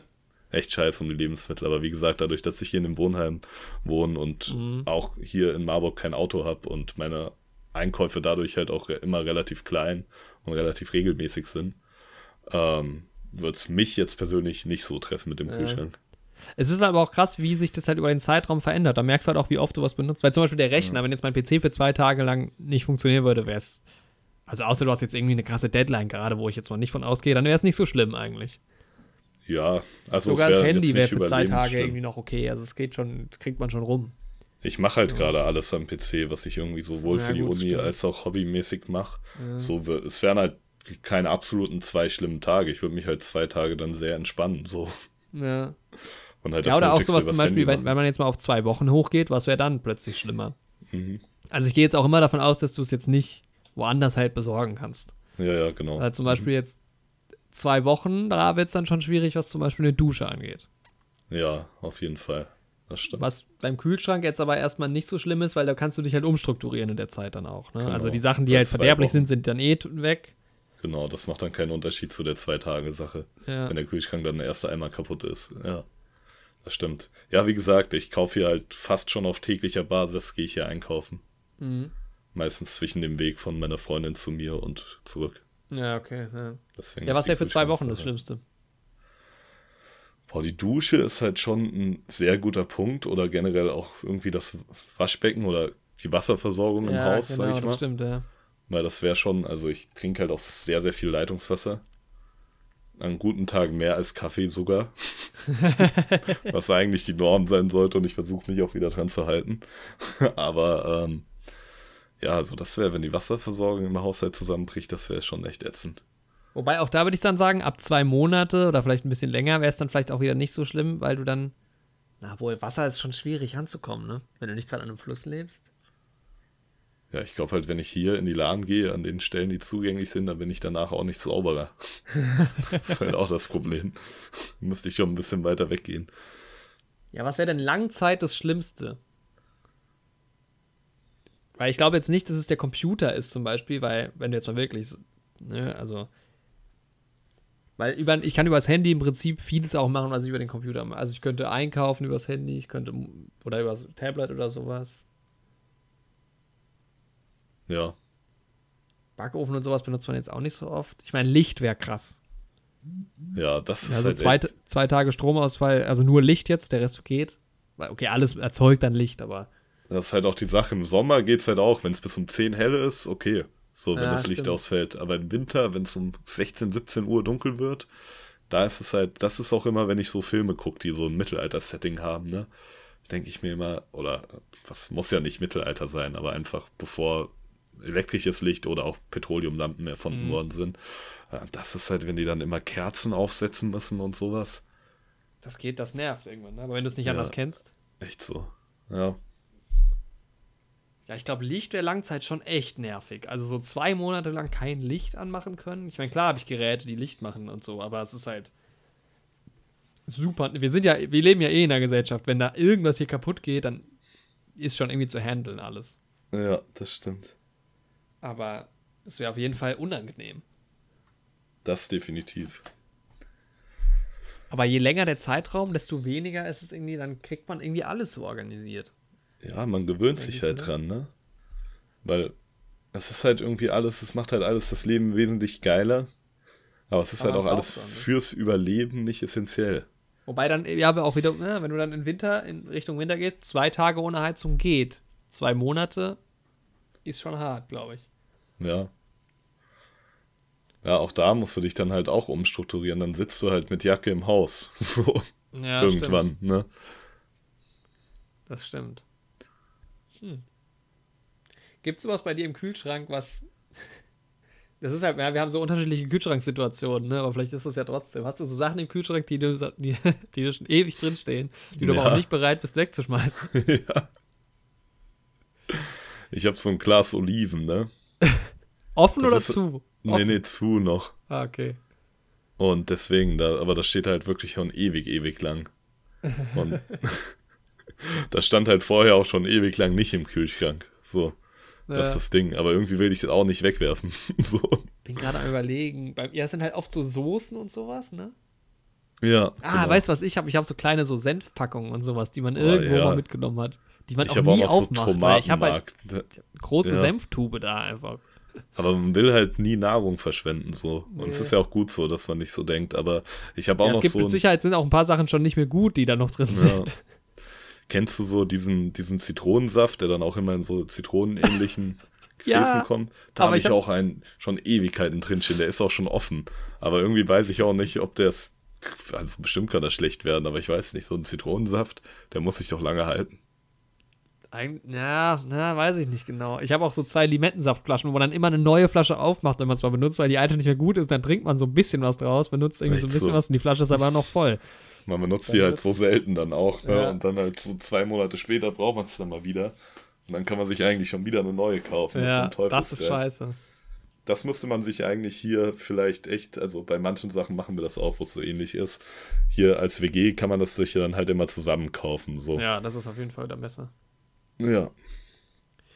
[SPEAKER 1] echt scheiße um die Lebensmittel. Aber wie gesagt, dadurch, dass ich hier in dem Wohnheim wohne und mhm. auch hier in Marburg kein Auto habe und meine Einkäufe dadurch halt auch immer relativ klein und relativ regelmäßig sind, ähm, wird es mich jetzt persönlich nicht so treffen mit dem ja. Kühlschrank.
[SPEAKER 2] Es ist aber auch krass, wie sich das halt über den Zeitraum verändert. Da merkst du halt auch, wie oft du was benutzt. Weil zum Beispiel der Rechner, ja. wenn jetzt mein PC für zwei Tage lang nicht funktionieren würde, wäre es. Also außer du hast jetzt irgendwie eine krasse Deadline gerade, wo ich jetzt mal nicht von ausgehe, dann wäre es nicht so schlimm eigentlich.
[SPEAKER 1] Ja, also
[SPEAKER 2] sogar das Handy wäre für zwei Tage schlimm. irgendwie noch okay. Also es geht schon, kriegt man schon rum.
[SPEAKER 1] Ich mache halt ja. gerade alles am PC, was ich irgendwie sowohl ja, für die gut, Uni stimmt. als auch hobbymäßig mache. Ja. So, es wären halt keine absoluten zwei schlimmen Tage. Ich würde mich halt zwei Tage dann sehr entspannen. So.
[SPEAKER 2] Ja.
[SPEAKER 1] Und halt
[SPEAKER 2] Ja, oder auch sowas zum Beispiel,
[SPEAKER 1] Handy
[SPEAKER 2] wenn,
[SPEAKER 1] machen.
[SPEAKER 2] wenn man jetzt mal auf zwei Wochen hochgeht, was wäre dann plötzlich schlimmer?
[SPEAKER 1] Mhm.
[SPEAKER 2] Also ich gehe jetzt auch immer davon aus, dass du es jetzt nicht woanders halt besorgen kannst.
[SPEAKER 1] Ja, ja, genau.
[SPEAKER 2] Also zum Beispiel jetzt zwei Wochen, da wird es dann schon schwierig, was zum Beispiel eine Dusche angeht.
[SPEAKER 1] Ja, auf jeden Fall. Das stimmt.
[SPEAKER 2] Was beim Kühlschrank jetzt aber erstmal nicht so schlimm ist, weil da kannst du dich halt umstrukturieren in der Zeit dann auch. Ne?
[SPEAKER 1] Genau.
[SPEAKER 2] Also die Sachen, die halt verderblich
[SPEAKER 1] Wochen.
[SPEAKER 2] sind, sind dann eh weg.
[SPEAKER 1] Genau, das macht dann keinen Unterschied zu der Zwei-Tage-Sache.
[SPEAKER 2] Ja.
[SPEAKER 1] Wenn der Kühlschrank dann der erste einmal kaputt ist. Ja. Das stimmt. Ja, wie gesagt, ich kaufe hier halt fast schon auf täglicher Basis, gehe ich hier einkaufen.
[SPEAKER 2] Mhm.
[SPEAKER 1] Meistens zwischen dem Weg von meiner Freundin zu mir und zurück.
[SPEAKER 2] Ja, okay. Ja,
[SPEAKER 1] Deswegen
[SPEAKER 2] ja
[SPEAKER 1] ist
[SPEAKER 2] was wäre für zwei Wochen das Schlimmste?
[SPEAKER 1] Boah, die Dusche ist halt schon ein sehr guter Punkt oder generell auch irgendwie das Waschbecken oder die Wasserversorgung im
[SPEAKER 2] ja,
[SPEAKER 1] Haus,
[SPEAKER 2] genau,
[SPEAKER 1] sag ich
[SPEAKER 2] das
[SPEAKER 1] mal.
[SPEAKER 2] stimmt, ja.
[SPEAKER 1] Weil das wäre schon, also ich trinke halt auch sehr, sehr viel Leitungswasser. An guten Tagen mehr als Kaffee sogar. <laughs> Was eigentlich die Norm sein sollte und ich versuche mich auch wieder dran zu halten. <laughs> Aber ähm, ja, also das wäre, wenn die Wasserversorgung im Haushalt zusammenbricht, das wäre schon echt ätzend.
[SPEAKER 2] Wobei auch da würde ich dann sagen, ab zwei Monate oder vielleicht ein bisschen länger wäre es dann vielleicht auch wieder nicht so schlimm, weil du dann. Na wohl, Wasser ist schon schwierig ranzukommen, ne? Wenn du nicht gerade an einem Fluss lebst.
[SPEAKER 1] Ja, ich glaube halt, wenn ich hier in die Laden gehe, an den Stellen, die zugänglich sind, dann bin ich danach auch nicht sauberer. <laughs> das ist halt auch das Problem. Müsste ich schon ein bisschen weiter weggehen.
[SPEAKER 2] Ja, was wäre denn Langzeit das Schlimmste? Weil ich glaube jetzt nicht, dass es der Computer ist zum Beispiel, weil, wenn du jetzt mal wirklich, ne, also, weil über, ich kann über das Handy im Prinzip vieles auch machen, was ich über den Computer mache. Also ich könnte einkaufen übers Handy, ich könnte, oder übers Tablet oder sowas.
[SPEAKER 1] Ja,
[SPEAKER 2] Backofen und sowas benutzt man jetzt auch nicht so oft. Ich meine, Licht wäre krass.
[SPEAKER 1] ja, das ist
[SPEAKER 2] Also
[SPEAKER 1] halt
[SPEAKER 2] zwei,
[SPEAKER 1] echt,
[SPEAKER 2] zwei Tage Stromausfall, also nur Licht jetzt, der Rest geht. Weil, okay, alles erzeugt dann Licht, aber
[SPEAKER 1] Das ist halt auch die Sache. Im Sommer geht's halt auch, wenn es bis um 10 hell ist, okay. So, wenn
[SPEAKER 2] Ja,
[SPEAKER 1] das Licht
[SPEAKER 2] stimmt.
[SPEAKER 1] ausfällt. Aber im Winter, wenn es um 16, 17 Uhr dunkel wird, da ist es halt, das ist auch immer, wenn ich so Filme gucke, die so ein Mittelalter-Setting haben, ne? Denke ich mir immer, oder was muss ja nicht Mittelalter sein, aber einfach bevor elektrisches Licht oder auch Petroleumlampen erfunden
[SPEAKER 2] Mhm.
[SPEAKER 1] worden sind. Ja, Das ist halt, wenn die dann immer Kerzen aufsetzen müssen und sowas.
[SPEAKER 2] das geht, das nervt irgendwann. Ne? Aber wenn du es nicht
[SPEAKER 1] Ja.
[SPEAKER 2] anders kennst.
[SPEAKER 1] Echt so. Ja.
[SPEAKER 2] Ja, ich glaube, Licht wäre Langzeit schon echt nervig. Also so zwei Monate lang kein Licht anmachen können. Ich meine, klar habe ich Geräte, die Licht machen und so, aber es ist halt super. Wir sind ja, wir leben ja eh in einer Gesellschaft. Wenn da irgendwas hier kaputt geht, dann ist schon irgendwie zu handeln alles.
[SPEAKER 1] Ja, das stimmt.
[SPEAKER 2] Aber es wäre auf jeden Fall unangenehm.
[SPEAKER 1] Das definitiv.
[SPEAKER 2] Aber je länger der Zeitraum, desto weniger ist es irgendwie, dann kriegt man irgendwie alles so organisiert.
[SPEAKER 1] Ja, man gewöhnt sich
[SPEAKER 2] ich,
[SPEAKER 1] halt dran, ne? Weil es ist halt irgendwie alles, es macht halt alles das Leben wesentlich geiler. Aber es ist
[SPEAKER 2] Aber
[SPEAKER 1] halt auch alles fürs Überleben nicht essentiell.
[SPEAKER 2] Wobei dann, ja, aber auch wieder, ja, wenn du dann in Winter, in Richtung Winter gehst, zwei Tage ohne Heizung geht. Zwei Monate ist schon hart, glaube ich.
[SPEAKER 1] Ja. Ja, auch da musst du dich dann halt auch umstrukturieren. Dann sitzt du halt mit Jacke im Haus. <laughs> So,
[SPEAKER 2] Ja,
[SPEAKER 1] irgendwann, ne?
[SPEAKER 2] Das stimmt. Hm. Gibt es sowas bei dir im Kühlschrank, was. <laughs> Das ist halt, ja, wir haben so unterschiedliche Kühlschranksituationen, ne? aber vielleicht ist das ja trotzdem. Hast du so Sachen im Kühlschrank, die du, die, <laughs> die schon ewig drinstehen, die du aber
[SPEAKER 1] Ja.
[SPEAKER 2] auch nicht bereit bist wegzuschmeißen?
[SPEAKER 1] ja. Ich habe so ein Glas Oliven, ne?
[SPEAKER 2] Offen
[SPEAKER 1] Das
[SPEAKER 2] oder
[SPEAKER 1] ist-
[SPEAKER 2] zu?
[SPEAKER 1] Nee,
[SPEAKER 2] Offen.
[SPEAKER 1] nee, zu noch.
[SPEAKER 2] Ah, okay.
[SPEAKER 1] Und deswegen, da, aber das steht halt wirklich schon ewig, ewig lang. Und <laughs> das stand halt vorher auch schon ewig lang nicht im Kühlschrank. So, das
[SPEAKER 2] Ja.
[SPEAKER 1] ist das Ding. Aber irgendwie will ich es auch nicht wegwerfen. <laughs> so.
[SPEAKER 2] Bin gerade am überlegen. Bei, ja, es sind halt oft so Soßen und sowas, ne?
[SPEAKER 1] Ja.
[SPEAKER 2] Ah,
[SPEAKER 1] genau.
[SPEAKER 2] weißt du, was ich habe? Ich habe so kleine so Senfpackungen und sowas, die man
[SPEAKER 1] Oh,
[SPEAKER 2] irgendwo
[SPEAKER 1] ja.
[SPEAKER 2] mal mitgenommen hat. Die man
[SPEAKER 1] Ich
[SPEAKER 2] auch
[SPEAKER 1] auch
[SPEAKER 2] nie
[SPEAKER 1] so
[SPEAKER 2] aufmacht. weil ich habe halt große
[SPEAKER 1] Ja.
[SPEAKER 2] Senftube da einfach.
[SPEAKER 1] Aber man will halt nie Nahrung verschwenden, so. Und es
[SPEAKER 2] Nee.
[SPEAKER 1] ist ja auch gut so, dass man nicht so denkt. Aber ich habe auch
[SPEAKER 2] Ja, es
[SPEAKER 1] noch
[SPEAKER 2] gibt
[SPEAKER 1] so.
[SPEAKER 2] mit
[SPEAKER 1] ein-
[SPEAKER 2] Sicherheit sind auch ein paar Sachen schon nicht mehr gut, die da noch drin
[SPEAKER 1] Ja.
[SPEAKER 2] sind.
[SPEAKER 1] Kennst du so diesen, diesen Zitronensaft, der dann auch immer in so zitronenähnlichen <laughs> Gefäßen
[SPEAKER 2] Ja,
[SPEAKER 1] kommt? Da habe
[SPEAKER 2] ich
[SPEAKER 1] ich
[SPEAKER 2] hab-
[SPEAKER 1] auch einen schon Ewigkeiten drinstehen, der ist auch schon offen. Aber irgendwie weiß ich auch nicht, ob der es. Also bestimmt kann das schlecht werden, aber ich weiß nicht. So ein Zitronensaft, der muss sich doch lange halten.
[SPEAKER 2] Ja, na, weiß ich nicht genau. Ich habe auch so zwei Limettensaftflaschen, wo man dann immer eine neue Flasche aufmacht, wenn man es mal benutzt, weil die alte nicht mehr gut ist, dann trinkt man so ein bisschen was draus, benutzt irgendwie so ein
[SPEAKER 1] Echt
[SPEAKER 2] bisschen
[SPEAKER 1] so?
[SPEAKER 2] was und die Flasche ist aber noch voll.
[SPEAKER 1] Man benutzt die halt so selten dann auch. Ne?
[SPEAKER 2] Ja.
[SPEAKER 1] Und dann halt so zwei Monate später braucht man es dann mal wieder. Und dann kann man sich eigentlich schon wieder eine neue kaufen.
[SPEAKER 2] ja,
[SPEAKER 1] ein
[SPEAKER 2] das ist
[SPEAKER 1] Teufelsgeist.
[SPEAKER 2] scheiße.
[SPEAKER 1] Das müsste man sich eigentlich hier vielleicht echt, also bei manchen Sachen machen wir das auch, wo es so ähnlich ist. Hier als WG kann man das sich dann halt immer zusammen kaufen. So.
[SPEAKER 2] Ja, das ist auf jeden Fall wieder besser.
[SPEAKER 1] Ja.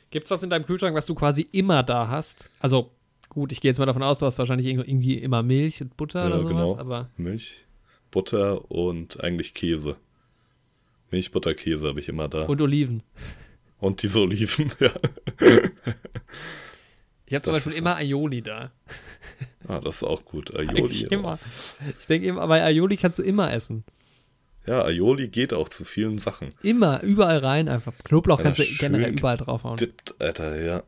[SPEAKER 2] Gibt's was in deinem Kühlschrank, was du quasi immer da hast? Also, gut, ich gehe jetzt mal davon aus, du hast wahrscheinlich irg- irgendwie immer Milch und Butter
[SPEAKER 1] Ja,
[SPEAKER 2] oder sowas,
[SPEAKER 1] genau.
[SPEAKER 2] aber
[SPEAKER 1] Milch, Butter und eigentlich Käse. Milch, Butter, Käse habe ich immer da. Und,
[SPEAKER 2] und Oliven.
[SPEAKER 1] diese Oliven, <laughs> ja.
[SPEAKER 2] Ich habe zum
[SPEAKER 1] Das
[SPEAKER 2] Beispiel immer Aioli da.
[SPEAKER 1] Ah, das ist auch gut. <laughs> Aioli.
[SPEAKER 2] immer. Ich denke immer, bei Aioli kannst du immer essen.
[SPEAKER 1] Ja, Aioli geht auch zu vielen Sachen.
[SPEAKER 2] Immer, überall rein einfach. Knoblauch
[SPEAKER 1] Alter,
[SPEAKER 2] kannst du generell überall draufhauen.
[SPEAKER 1] Dippt, Alter, ja.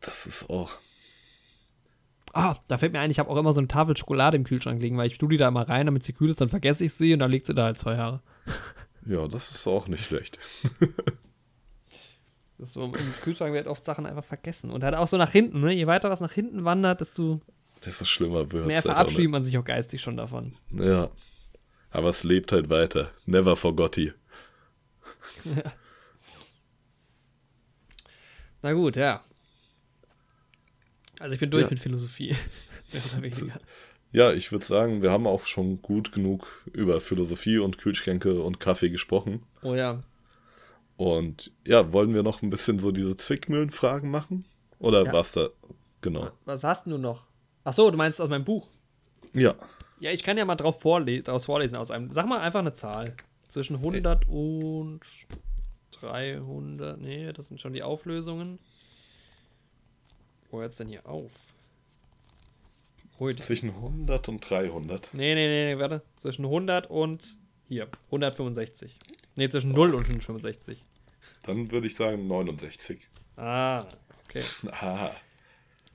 [SPEAKER 1] Das ist auch.
[SPEAKER 2] Ah, da fällt mir ein, ich habe auch immer so eine Tafel Schokolade im Kühlschrank liegen, weil ich tue die da immer rein, damit sie kühl ist, dann vergesse ich sie und dann liegt sie da halt zwei Jahre. <laughs>
[SPEAKER 1] Ja, das ist auch nicht schlecht. <laughs>
[SPEAKER 2] Das ist so, Im Kühlschrank wird oft Sachen einfach vergessen. Und halt auch so nach hinten, ne? Je weiter was nach hinten wandert, desto
[SPEAKER 1] Desto schlimmer wird
[SPEAKER 2] mehr verabschiedet man sich auch geistig schon davon.
[SPEAKER 1] Ja. Aber es lebt halt weiter. Never forgot he. <laughs>
[SPEAKER 2] Na gut, ja. Also ich bin durch
[SPEAKER 1] Ja.
[SPEAKER 2] mit Philosophie. <laughs>
[SPEAKER 1] Ja, ich würde sagen, wir haben auch schon gut genug über Philosophie und Kühlschränke und Kaffee gesprochen.
[SPEAKER 2] Oh ja.
[SPEAKER 1] Und ja, wollen wir noch ein bisschen so diese Zwickmühlenfragen machen? Oder
[SPEAKER 2] Ja.
[SPEAKER 1] was da? Genau.
[SPEAKER 2] Was hast du noch? Ach so, du meinst aus meinem Buch.
[SPEAKER 1] Ja.
[SPEAKER 2] Ja, ich kann ja mal drauf vorle daraus vorlesen aus einem. Sag mal einfach eine Zahl. Zwischen 100 und 300. Nee, das sind schon die Auflösungen. Wo hört es denn hier auf? Ui,
[SPEAKER 1] Zwischen 100 und 300.
[SPEAKER 2] Nee, nee, nee, nee, warte. Zwischen 100 und hier, 165. Nee, zwischen 0 und 165.
[SPEAKER 1] Dann würde ich sagen 69.
[SPEAKER 2] Ah, okay. <laughs>
[SPEAKER 1] Aha,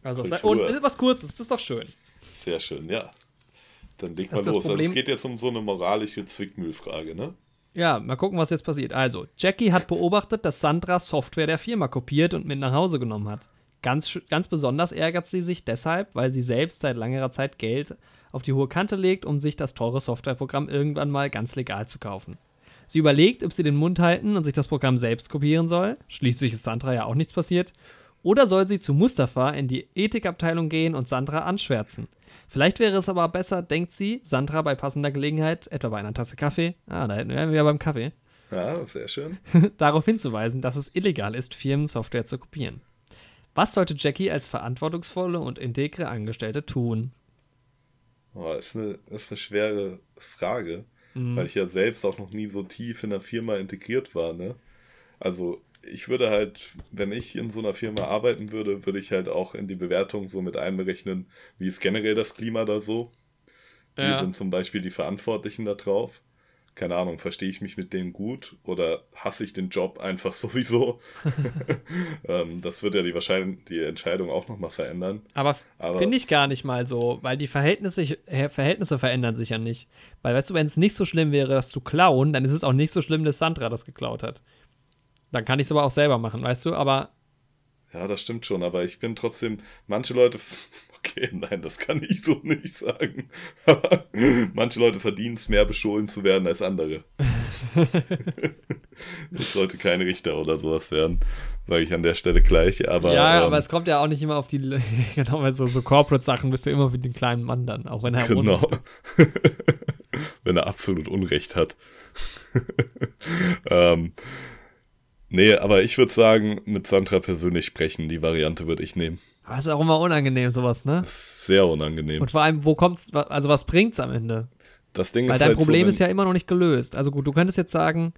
[SPEAKER 2] Also,
[SPEAKER 1] Kultur.
[SPEAKER 2] und was kurzes, das ist doch schön.
[SPEAKER 1] sehr schön, ja. Dann leg mal los. Also
[SPEAKER 2] Problem-
[SPEAKER 1] es geht jetzt um so eine moralische Zwickmühlfrage, ne?
[SPEAKER 2] Ja, mal gucken, was jetzt passiert. Also, Jackie hat beobachtet, dass Sandra Software der Firma kopiert und mit nach Hause genommen hat. Ganz, ganz besonders ärgert sie sich deshalb, weil sie selbst seit längerer Zeit Geld auf die hohe Kante legt, um sich das teure Softwareprogramm irgendwann mal ganz legal zu kaufen. Sie überlegt, ob sie den Mund halten und sich das Programm selbst kopieren soll. Schließlich ist Sandra ja auch nichts passiert. Oder soll sie zu Mustafa in die Ethikabteilung gehen und Sandra anschwärzen? Vielleicht wäre es aber besser, denkt sie, Sandra bei passender Gelegenheit, etwa bei einer Tasse Kaffee, ah, da hätten wir ja beim Kaffee,
[SPEAKER 1] Ja, sehr schön. <laughs>
[SPEAKER 2] darauf hinzuweisen, dass es illegal ist, Firmensoftware zu kopieren. Was sollte Jackie als verantwortungsvolle und integre Angestellte tun?
[SPEAKER 1] Oh, ist, eine, ist eine schwere Frage,
[SPEAKER 2] Mhm.
[SPEAKER 1] weil ich ja selbst auch noch nie so tief in der Firma integriert war, ne? Also, ich würde halt, wenn ich in so einer Firma arbeiten würde, würde ich halt auch in die Bewertung so mit einberechnen, wie ist generell das Klima da so? Wie
[SPEAKER 2] Ja.
[SPEAKER 1] sind zum Beispiel die Verantwortlichen da drauf? Keine Ahnung, verstehe ich mich mit denen gut oder hasse ich den Job einfach <laughs> sowieso? <laughs> ähm, das wird ja die wahrscheinlich die Entscheidung auch nochmal verändern.
[SPEAKER 2] Aber,
[SPEAKER 1] Aber-
[SPEAKER 2] finde ich gar nicht mal so, weil die Verhältnisse, Verhältnisse verändern sich ja nicht. Weil, weißt du, wenn es nicht so schlimm wäre, das zu klauen, dann ist es auch nicht so schlimm, dass Sandra das geklaut hat. Dann kann ich es aber auch selber machen, weißt du? Aber
[SPEAKER 1] Ja, das stimmt schon, aber ich bin trotzdem, manche Leute, <laughs> okay, nein, das kann ich so nicht sagen, <laughs> aber manche Leute verdienen es mehr bestohlen zu werden als andere. <laughs> ich sollte kein Richter oder sowas werden, sage ich an der Stelle gleich, aber,
[SPEAKER 2] ja,
[SPEAKER 1] ähm,
[SPEAKER 2] aber es kommt ja auch nicht immer auf die, genau, weil so, so Corporate-Sachen bist du immer wie den kleinen Mann dann, auch wenn er
[SPEAKER 1] genau, wenn er absolut Unrecht hat. ähm, nee, aber ich würde sagen, mit Sandra persönlich sprechen, die Variante würde ich nehmen.
[SPEAKER 2] Aber ist auch immer unangenehm, sowas, ne?
[SPEAKER 1] Das ist sehr unangenehm.
[SPEAKER 2] Und vor allem, wo kommt's, also was bringt's am Ende?
[SPEAKER 1] das Ding
[SPEAKER 2] Weil
[SPEAKER 1] ist
[SPEAKER 2] dein
[SPEAKER 1] halt
[SPEAKER 2] Problem
[SPEAKER 1] so,
[SPEAKER 2] ist ja immer noch nicht gelöst. Also gut, du könntest jetzt sagen,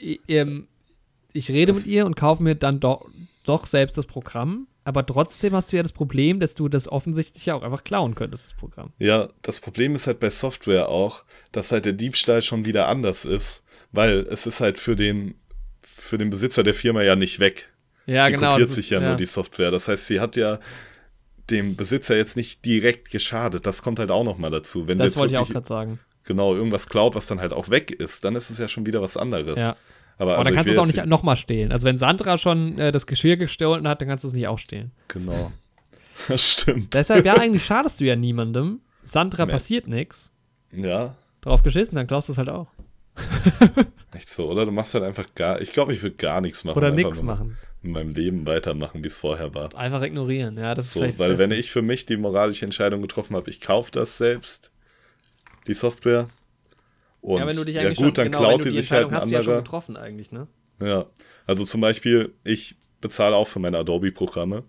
[SPEAKER 2] i- ähm, ich rede mit ihr und kaufe mir dann doch, doch selbst das Programm, aber trotzdem hast du ja das Problem, dass du das offensichtlich ja auch einfach klauen könntest, das Programm.
[SPEAKER 1] Ja, das Problem ist halt bei Software auch, dass halt der Diebstahl schon wieder anders ist, weil es ist halt für den, für den Besitzer der Firma ja nicht weg.
[SPEAKER 2] Ja,
[SPEAKER 1] sie
[SPEAKER 2] genau.
[SPEAKER 1] kopiert
[SPEAKER 2] das
[SPEAKER 1] sich
[SPEAKER 2] ist-
[SPEAKER 1] ja, nur die Software. Das heißt, sie hat ja dem Besitzer jetzt nicht direkt geschadet. Das kommt halt auch nochmal dazu. Wenn sie
[SPEAKER 2] Das wollte ich auch gerade sagen.
[SPEAKER 1] genau irgendwas klaut, was dann halt auch weg ist, dann ist es ja schon wieder was anderes.
[SPEAKER 2] Ja.
[SPEAKER 1] Aber,
[SPEAKER 2] Aber
[SPEAKER 1] also
[SPEAKER 2] dann kannst du es auch nicht nochmal stehlen. Also wenn Sandra schon äh, das Geschirr gestohlen hat, dann kannst du es nicht auch stehlen.
[SPEAKER 1] Genau. <laughs> Das stimmt.
[SPEAKER 2] Deshalb, ja, eigentlich schadest du ja niemandem. Sandra
[SPEAKER 1] Nee.
[SPEAKER 2] passiert nichts.
[SPEAKER 1] Ja,
[SPEAKER 2] Drauf geschissen, dann klaust du es halt auch. <laughs>
[SPEAKER 1] Echt so, oder? Du machst halt einfach gar. Ich glaube, ich würde gar nichts machen.
[SPEAKER 2] Oder nichts machen.
[SPEAKER 1] In meinem Leben weitermachen, wie es vorher war.
[SPEAKER 2] Einfach ignorieren, ja, das ist
[SPEAKER 1] So,
[SPEAKER 2] vielleicht
[SPEAKER 1] weil wenn ich für mich die moralische Entscheidung getroffen habe, ich kaufe das selbst, die Software. Und
[SPEAKER 2] ja, wenn du dich
[SPEAKER 1] ja
[SPEAKER 2] eigentlich
[SPEAKER 1] gut,
[SPEAKER 2] schon,
[SPEAKER 1] dann
[SPEAKER 2] genau,
[SPEAKER 1] klaut die
[SPEAKER 2] die
[SPEAKER 1] sich halt ein
[SPEAKER 2] hast du ja schon getroffen eigentlich, ne?
[SPEAKER 1] Ja, also zum Beispiel, ich bezahle auch für meine Adobe-Programme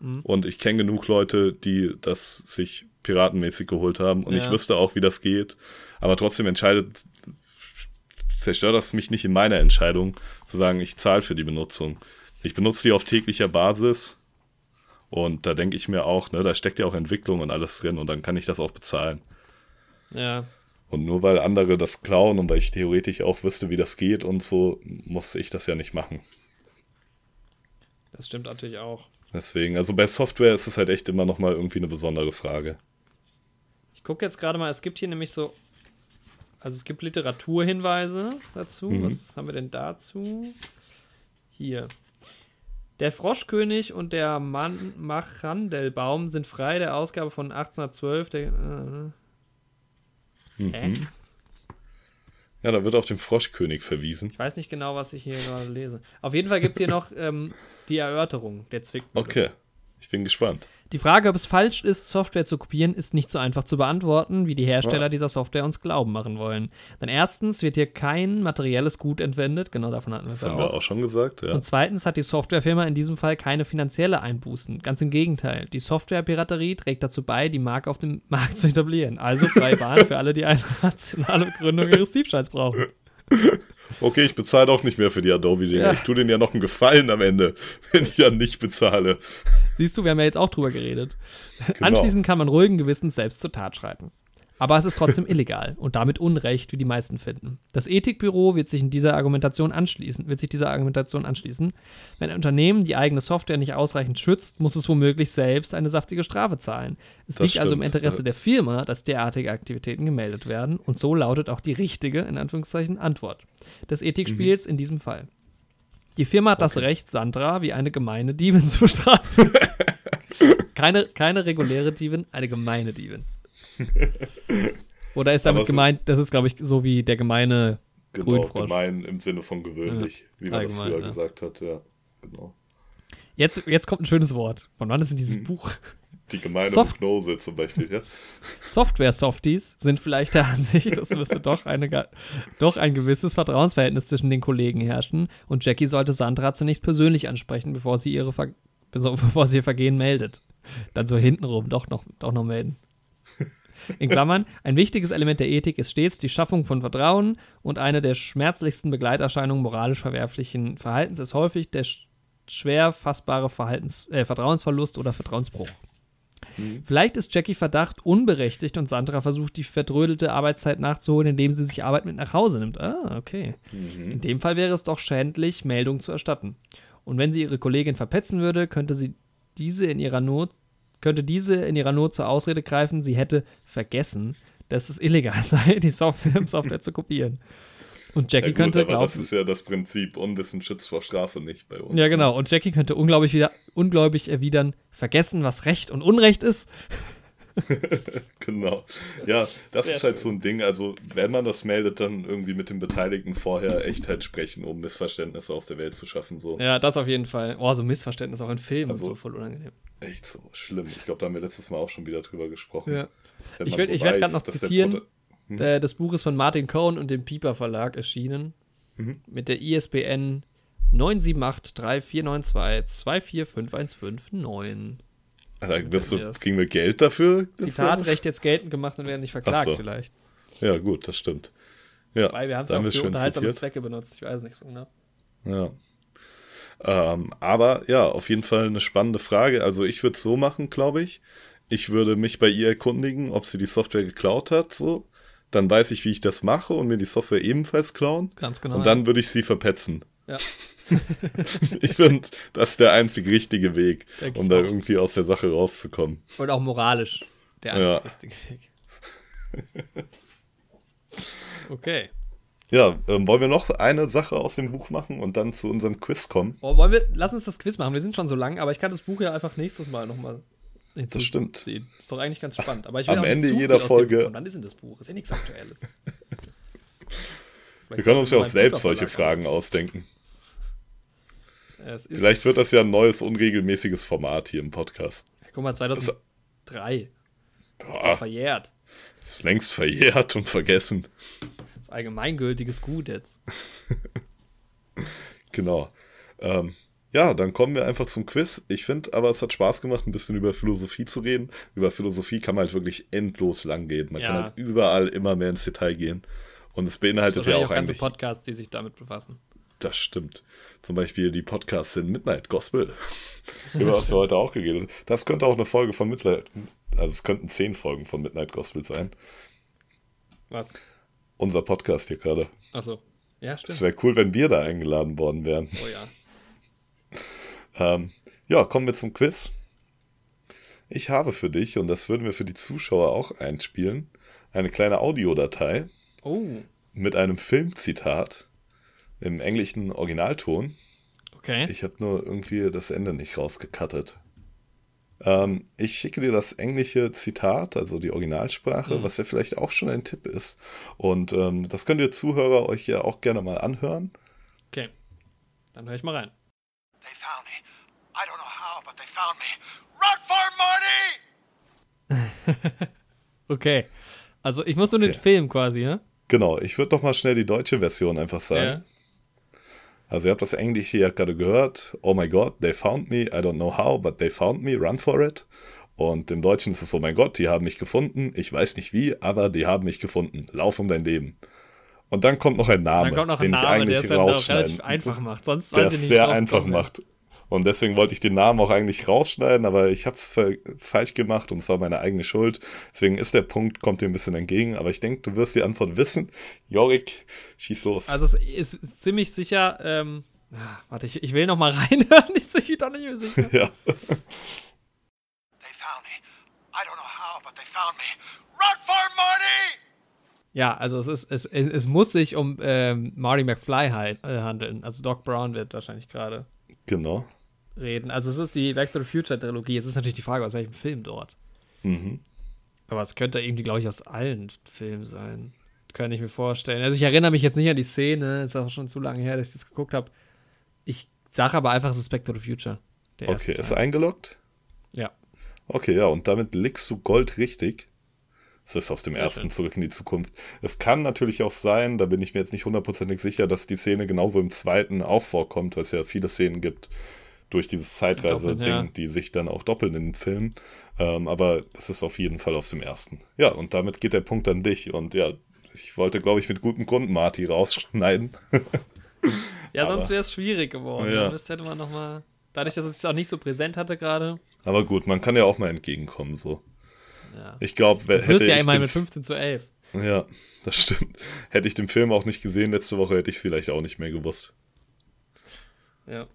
[SPEAKER 2] Mhm.
[SPEAKER 1] und ich kenne genug Leute, die das sich piratenmäßig geholt haben und ich
[SPEAKER 2] Ja.
[SPEAKER 1] wüsste auch, wie das geht, aber trotzdem entscheidet, zerstört das mich nicht in meiner Entscheidung, zu sagen, ich zahle für die Benutzung. Ich benutze die auf täglicher Basis und da denke ich mir auch, ne, da steckt ja auch Entwicklung und alles drin und dann kann ich das auch bezahlen.
[SPEAKER 2] Ja,
[SPEAKER 1] Und nur weil andere das klauen und weil ich theoretisch auch wüsste, wie das geht und so, muss ich das ja nicht machen.
[SPEAKER 2] das stimmt natürlich auch.
[SPEAKER 1] Deswegen, also bei Software ist es halt echt immer nochmal irgendwie eine besondere Frage.
[SPEAKER 2] Ich gucke jetzt gerade mal, es gibt hier nämlich so, also es gibt Literaturhinweise dazu.
[SPEAKER 1] Mhm.
[SPEAKER 2] Was haben wir denn dazu? Hier. Der Froschkönig und der Man Machandelbaum sind frei der Ausgabe von 1812. Der, äh?
[SPEAKER 1] Mhm. Ja, da wird auf den Froschkönig verwiesen.
[SPEAKER 2] ich weiß nicht genau, was ich hier gerade lese. Auf jeden Fall gibt es hier noch ähm, die Erörterung der Zwickmühle.
[SPEAKER 1] Okay, ich bin gespannt.
[SPEAKER 2] Die Frage, ob es falsch ist, Software zu kopieren, ist nicht so einfach zu beantworten, wie die Hersteller dieser Software uns glauben machen wollen. Denn erstens wird hier kein materielles Gut entwendet, genau davon hatten wir es
[SPEAKER 1] Das
[SPEAKER 2] ja
[SPEAKER 1] haben wir
[SPEAKER 2] auch.
[SPEAKER 1] auch schon gesagt, ja.
[SPEAKER 2] Und zweitens hat die Softwarefirma in diesem Fall keine finanzielle Einbußen. Ganz im Gegenteil. Die Softwarepiraterie trägt dazu bei, die Marke auf dem Markt zu etablieren. Also <laughs> freie Bahn für alle, die eine rationale Begründung ihres Diebstahls brauchen.
[SPEAKER 1] Okay, ich bezahle auch nicht mehr für die Adobe-Dinger.
[SPEAKER 2] Ja.
[SPEAKER 1] Ich tue denen ja noch einen Gefallen am Ende, <laughs> wenn ich ja nicht bezahle.
[SPEAKER 2] Siehst du, wir haben ja jetzt auch drüber geredet.
[SPEAKER 1] Genau.
[SPEAKER 2] Anschließend kann man ruhigen Gewissens selbst zur Tat schreiten. Aber es ist trotzdem illegal und damit Unrecht, wie die meisten finden. Das Ethikbüro wird sich in dieser Argumentation anschließen, wird sich dieser Argumentation anschließen. Wenn ein Unternehmen die eigene Software nicht ausreichend schützt, muss es womöglich selbst eine saftige Strafe zahlen. Es
[SPEAKER 1] Das
[SPEAKER 2] liegt also im
[SPEAKER 1] stimmt,
[SPEAKER 2] Interesse
[SPEAKER 1] ja.
[SPEAKER 2] der Firma, dass derartige Aktivitäten gemeldet werden und so lautet auch die richtige, in Anführungszeichen, Antwort des Ethikspiels in diesem Fall. Die Firma hat das
[SPEAKER 1] Mhm. Okay.
[SPEAKER 2] Recht, Sandra wie eine gemeine Diebin zu <laughs> bestrafen. <laughs> keine, keine reguläre Diebin, eine gemeine Diebin. <laughs> Oder ist damit
[SPEAKER 1] so-
[SPEAKER 2] gemeint, das ist, glaube ich, so wie der gemeine
[SPEAKER 1] Genau,
[SPEAKER 2] Grünfrosch.
[SPEAKER 1] gemein im Sinne von gewöhnlich, wie man das früher
[SPEAKER 2] ja.
[SPEAKER 1] gesagt hat, ja. Genau.
[SPEAKER 2] Jetzt, jetzt kommt ein schönes Wort. Von wann ist denn dieses
[SPEAKER 1] Mhm.
[SPEAKER 2] Buch?
[SPEAKER 1] Die gemeine
[SPEAKER 2] Soft-
[SPEAKER 1] Hypnose zum Beispiel, yes.
[SPEAKER 2] Software-Softies sind vielleicht der Ansicht, es müsste doch, eine, doch ein gewisses Vertrauensverhältnis zwischen den Kollegen herrschen und Jackie sollte Sandra zunächst persönlich ansprechen, bevor sie, ihre Ver <laughs> bevor sie ihr Vergehen meldet. Dann so hintenrum doch noch, doch noch melden. In Klammern, ein wichtiges Element der Ethik ist stets die Schaffung von Vertrauen und eine der schmerzlichsten Begleiterscheinungen moralisch verwerflichen Verhaltens ist häufig der sch schwer fassbare Verhaltens äh, Vertrauensverlust oder Vertrauensbruch.
[SPEAKER 1] Mhm.
[SPEAKER 2] Vielleicht ist Jackie Verdacht unberechtigt und Sandra versucht, die verdrödelte Arbeitszeit nachzuholen, indem sie sich Arbeit mit nach Hause nimmt. Ah, okay. In
[SPEAKER 1] Mhm.
[SPEAKER 2] dem Fall wäre es doch schändlich, Meldung zu erstatten. Und wenn sie ihre Kollegin verpetzen würde, könnte sie diese in ihrer Not, könnte diese in ihrer Not zur Ausrede greifen, sie hätte vergessen, dass es illegal <laughs> sei, die Software, <laughs> Software zu kopieren. Und Jackie
[SPEAKER 1] Ja, gut,
[SPEAKER 2] könnte
[SPEAKER 1] aber
[SPEAKER 2] glauben.
[SPEAKER 1] das ist ja das Prinzip, Unwissen schützt vor Strafe nicht bei uns.
[SPEAKER 2] Ja, genau. Und Jackie könnte unglaublich wieder, ungläubig erwidern, vergessen, was Recht und Unrecht ist. <laughs>
[SPEAKER 1] Genau. Ja, das
[SPEAKER 2] Sehr
[SPEAKER 1] ist halt
[SPEAKER 2] schön.
[SPEAKER 1] so ein Ding. Also, wenn man das meldet, dann irgendwie mit den Beteiligten vorher echt halt sprechen, um Missverständnisse aus der Welt zu schaffen. So
[SPEAKER 2] Ja, das auf jeden Fall. Oh, so Missverständnis auch in Filmen
[SPEAKER 1] Also-
[SPEAKER 2] so voll unangenehm.
[SPEAKER 1] echt so schlimm. Ich glaube, da haben wir letztes Mal auch schon wieder drüber gesprochen.
[SPEAKER 2] Ja. Ich werd- ich werd
[SPEAKER 1] weiß,
[SPEAKER 2] grad noch zitieren.
[SPEAKER 1] Mhm.
[SPEAKER 2] Äh, das Buch ist von Martin Cohn und dem Piper Verlag erschienen.
[SPEAKER 1] Mhm.
[SPEAKER 2] Mit der ISBN 978-3492-2451559.
[SPEAKER 1] Alter,
[SPEAKER 2] das-
[SPEAKER 1] kriegen wir Geld dafür?
[SPEAKER 2] Zitatrecht jetzt geltend gemacht und werden nicht verklagt
[SPEAKER 1] so.
[SPEAKER 2] vielleicht.
[SPEAKER 1] Ja, gut, das stimmt. Ja,
[SPEAKER 2] Weil wir haben es auch für unterhaltsame
[SPEAKER 1] zitiert.
[SPEAKER 2] Zwecke benutzt. Ich weiß nicht so genau.
[SPEAKER 1] Ja. Ähm, aber ja, auf jeden Fall eine spannende Frage. Also ich würde es so machen, glaube ich. Ich würde mich bei ihr erkundigen, ob sie die Software geklaut hat, so. Dann weiß ich, wie ich das mache und mir die Software ebenfalls klauen.
[SPEAKER 2] Ganz genau.
[SPEAKER 1] Und dann würde ich sie verpetzen.
[SPEAKER 2] Ja. <laughs>
[SPEAKER 1] ich finde, das ist der einzig richtige Weg,
[SPEAKER 2] Denk
[SPEAKER 1] um da
[SPEAKER 2] auch.
[SPEAKER 1] irgendwie aus der Sache rauszukommen.
[SPEAKER 2] Und auch moralisch der
[SPEAKER 1] Ja.
[SPEAKER 2] einzig richtige Weg. <laughs> Okay.
[SPEAKER 1] Ja, ähm, wollen wir noch eine Sache aus dem Buch machen und dann zu unserem Quiz kommen?
[SPEAKER 2] Oh, wollen wir, lass uns das Quiz machen. Wir sind schon so lang, aber ich kann das Buch ja einfach nächstes Mal nochmal
[SPEAKER 1] Das stimmt.
[SPEAKER 2] Ist doch eigentlich ganz spannend. Aber ich
[SPEAKER 1] Am
[SPEAKER 2] auch nicht
[SPEAKER 1] Ende jeder Folge-
[SPEAKER 2] wann ist denn das Buch? Ist ja nichts Aktuelles.
[SPEAKER 1] Wir können uns ja auch selbst solche Fragen ausdenken.
[SPEAKER 2] Ist,
[SPEAKER 1] Vielleicht wird das ja ein neues, unregelmäßiges Format hier im Podcast.
[SPEAKER 2] guck mal, 2003.
[SPEAKER 1] Boah,
[SPEAKER 2] Verjährt.
[SPEAKER 1] ist längst verjährt und vergessen.
[SPEAKER 2] Das ist allgemeingültiges Gut jetzt. <laughs>
[SPEAKER 1] Genau. Ähm, ja, dann kommen wir einfach zum Quiz. Ich finde aber, es hat Spaß gemacht, ein bisschen über Philosophie zu reden. Über Philosophie kann man halt wirklich endlos lang gehen. Man
[SPEAKER 2] Ja.
[SPEAKER 1] kann halt überall immer mehr ins Detail gehen. Und es beinhaltet ja
[SPEAKER 2] Wahrscheinlich
[SPEAKER 1] auch
[SPEAKER 2] ganze
[SPEAKER 1] eigentlich.
[SPEAKER 2] Podcasts, die sich damit befassen.
[SPEAKER 1] Das stimmt. Zum Beispiel die Podcasts in Midnight Gospel, <laughs> über was wir heute auch geredet haben. Das könnte auch eine Folge von Midnight, also es könnten zehn Folgen von Midnight Gospel sein.
[SPEAKER 2] Was?
[SPEAKER 1] Unser Podcast hier gerade.
[SPEAKER 2] Achso. Ja,
[SPEAKER 1] Es
[SPEAKER 2] stimmt.
[SPEAKER 1] wäre cool, wenn wir da eingeladen worden wären.
[SPEAKER 2] Oh ja.
[SPEAKER 1] Ähm, ja, kommen wir zum Quiz. Ich habe für dich, und das würden wir für die Zuschauer auch einspielen, eine kleine Audiodatei
[SPEAKER 2] Oh,
[SPEAKER 1] mit einem Filmzitat im englischen Originalton.
[SPEAKER 2] okay.
[SPEAKER 1] Ich habe nur irgendwie das Ende nicht rausgekattet. Ähm, ich schicke dir das englische Zitat, also die Originalsprache,
[SPEAKER 2] Mhm.
[SPEAKER 1] was ja vielleicht auch schon ein Tipp ist. Und ähm, das könnt ihr Zuhörer euch ja auch gerne mal anhören.
[SPEAKER 2] Okay. Dann höre ich mal rein.
[SPEAKER 3] They found me. I don't know how, but they found me. Run for Marty! <laughs>
[SPEAKER 2] Okay. Also ich muss nur den
[SPEAKER 1] Okay.
[SPEAKER 2] Film quasi, ne?
[SPEAKER 1] Genau, ich würde noch mal schnell die deutsche Version einfach sagen. Also ihr habt das Englische ja gerade gehört. Oh my God, they found me. I don't know how, but they found me. Run for it. Und im Deutschen ist es, oh mein Gott, die haben mich gefunden. Ich weiß nicht wie, aber die haben mich gefunden. Lauf um dein Leben. Und dann kommt noch ein Name,
[SPEAKER 2] Dann kommt noch ein
[SPEAKER 1] den ich
[SPEAKER 2] Name, der
[SPEAKER 1] eigentlich
[SPEAKER 2] es dann auch
[SPEAKER 1] rausschneiden.
[SPEAKER 2] relativ einfach macht. Sonst
[SPEAKER 1] der
[SPEAKER 2] weiß ich
[SPEAKER 1] es
[SPEAKER 2] nicht.
[SPEAKER 1] sehr einfach
[SPEAKER 2] kommen.
[SPEAKER 1] macht. Und deswegen wollte ich den Namen auch eigentlich rausschneiden, aber ich habe es falsch gemacht und es war meine eigene Schuld. Deswegen ist der Punkt, kommt dir ein bisschen entgegen, aber ich denke, du wirst die Antwort wissen. Jorik, schieß los.
[SPEAKER 2] Also es ist, ist ziemlich sicher, ähm, ah, warte, ich, ich will noch mal <laughs> reinhören, ich bin doch nicht mehr sicher.
[SPEAKER 1] ja.
[SPEAKER 3] They found me. I don't know how, but they found me. Run for it, Marty!
[SPEAKER 2] Ja, also es ist, es, es muss sich um ähm, Marty McFly halt, äh, handeln. Also Doc Brown wird wahrscheinlich gerade
[SPEAKER 1] Genau.
[SPEAKER 2] reden. Also es ist die Back to the Future Trilogie. Jetzt ist natürlich die Frage, aus welchem Film dort.
[SPEAKER 1] Mhm.
[SPEAKER 2] Aber es könnte irgendwie, glaube ich, aus allen Filmen sein. Kann ich mir vorstellen. Also ich erinnere mich jetzt nicht an die Szene, ist auch schon zu lange her, dass ich das geguckt habe. Ich sage aber einfach, es ist Back to the Future.
[SPEAKER 1] Okay, ist eingeloggt?
[SPEAKER 2] Ja.
[SPEAKER 1] Okay, ja, und damit liegst du Gold richtig. Es ist aus dem
[SPEAKER 2] Sehr
[SPEAKER 1] ersten
[SPEAKER 2] schön.
[SPEAKER 1] zurück in die Zukunft. Es kann natürlich auch sein, da bin ich mir jetzt nicht hundertprozentig sicher, dass die Szene genauso im zweiten auch vorkommt, weil es ja viele Szenen gibt durch dieses Zeitreise-Ding,
[SPEAKER 2] ja.
[SPEAKER 1] die sich dann auch doppeln in den Film. Ähm, aber das ist auf jeden Fall aus dem ersten. Ja, und damit geht der Punkt an dich. Und ja, ich wollte, glaube ich, mit gutem Grund Marty rausschneiden. <laughs>
[SPEAKER 2] Ja, sonst
[SPEAKER 1] Aber-
[SPEAKER 2] wäre es schwierig geworden.
[SPEAKER 1] Ja.
[SPEAKER 2] Das hätte man noch mal. Dadurch, dass ich es auch nicht so präsent hatte gerade.
[SPEAKER 1] aber gut, man kann ja auch mal entgegenkommen, so.
[SPEAKER 2] Ja.
[SPEAKER 1] Ich glaube,
[SPEAKER 2] Du
[SPEAKER 1] hätte
[SPEAKER 2] ja
[SPEAKER 1] ich
[SPEAKER 2] immerhin
[SPEAKER 1] den
[SPEAKER 2] mit 15 zu 11.
[SPEAKER 1] Ja, das stimmt. <laughs> Hätte ich den Film auch nicht gesehen letzte Woche, hätte ich es vielleicht auch nicht mehr gewusst.
[SPEAKER 2] Ja.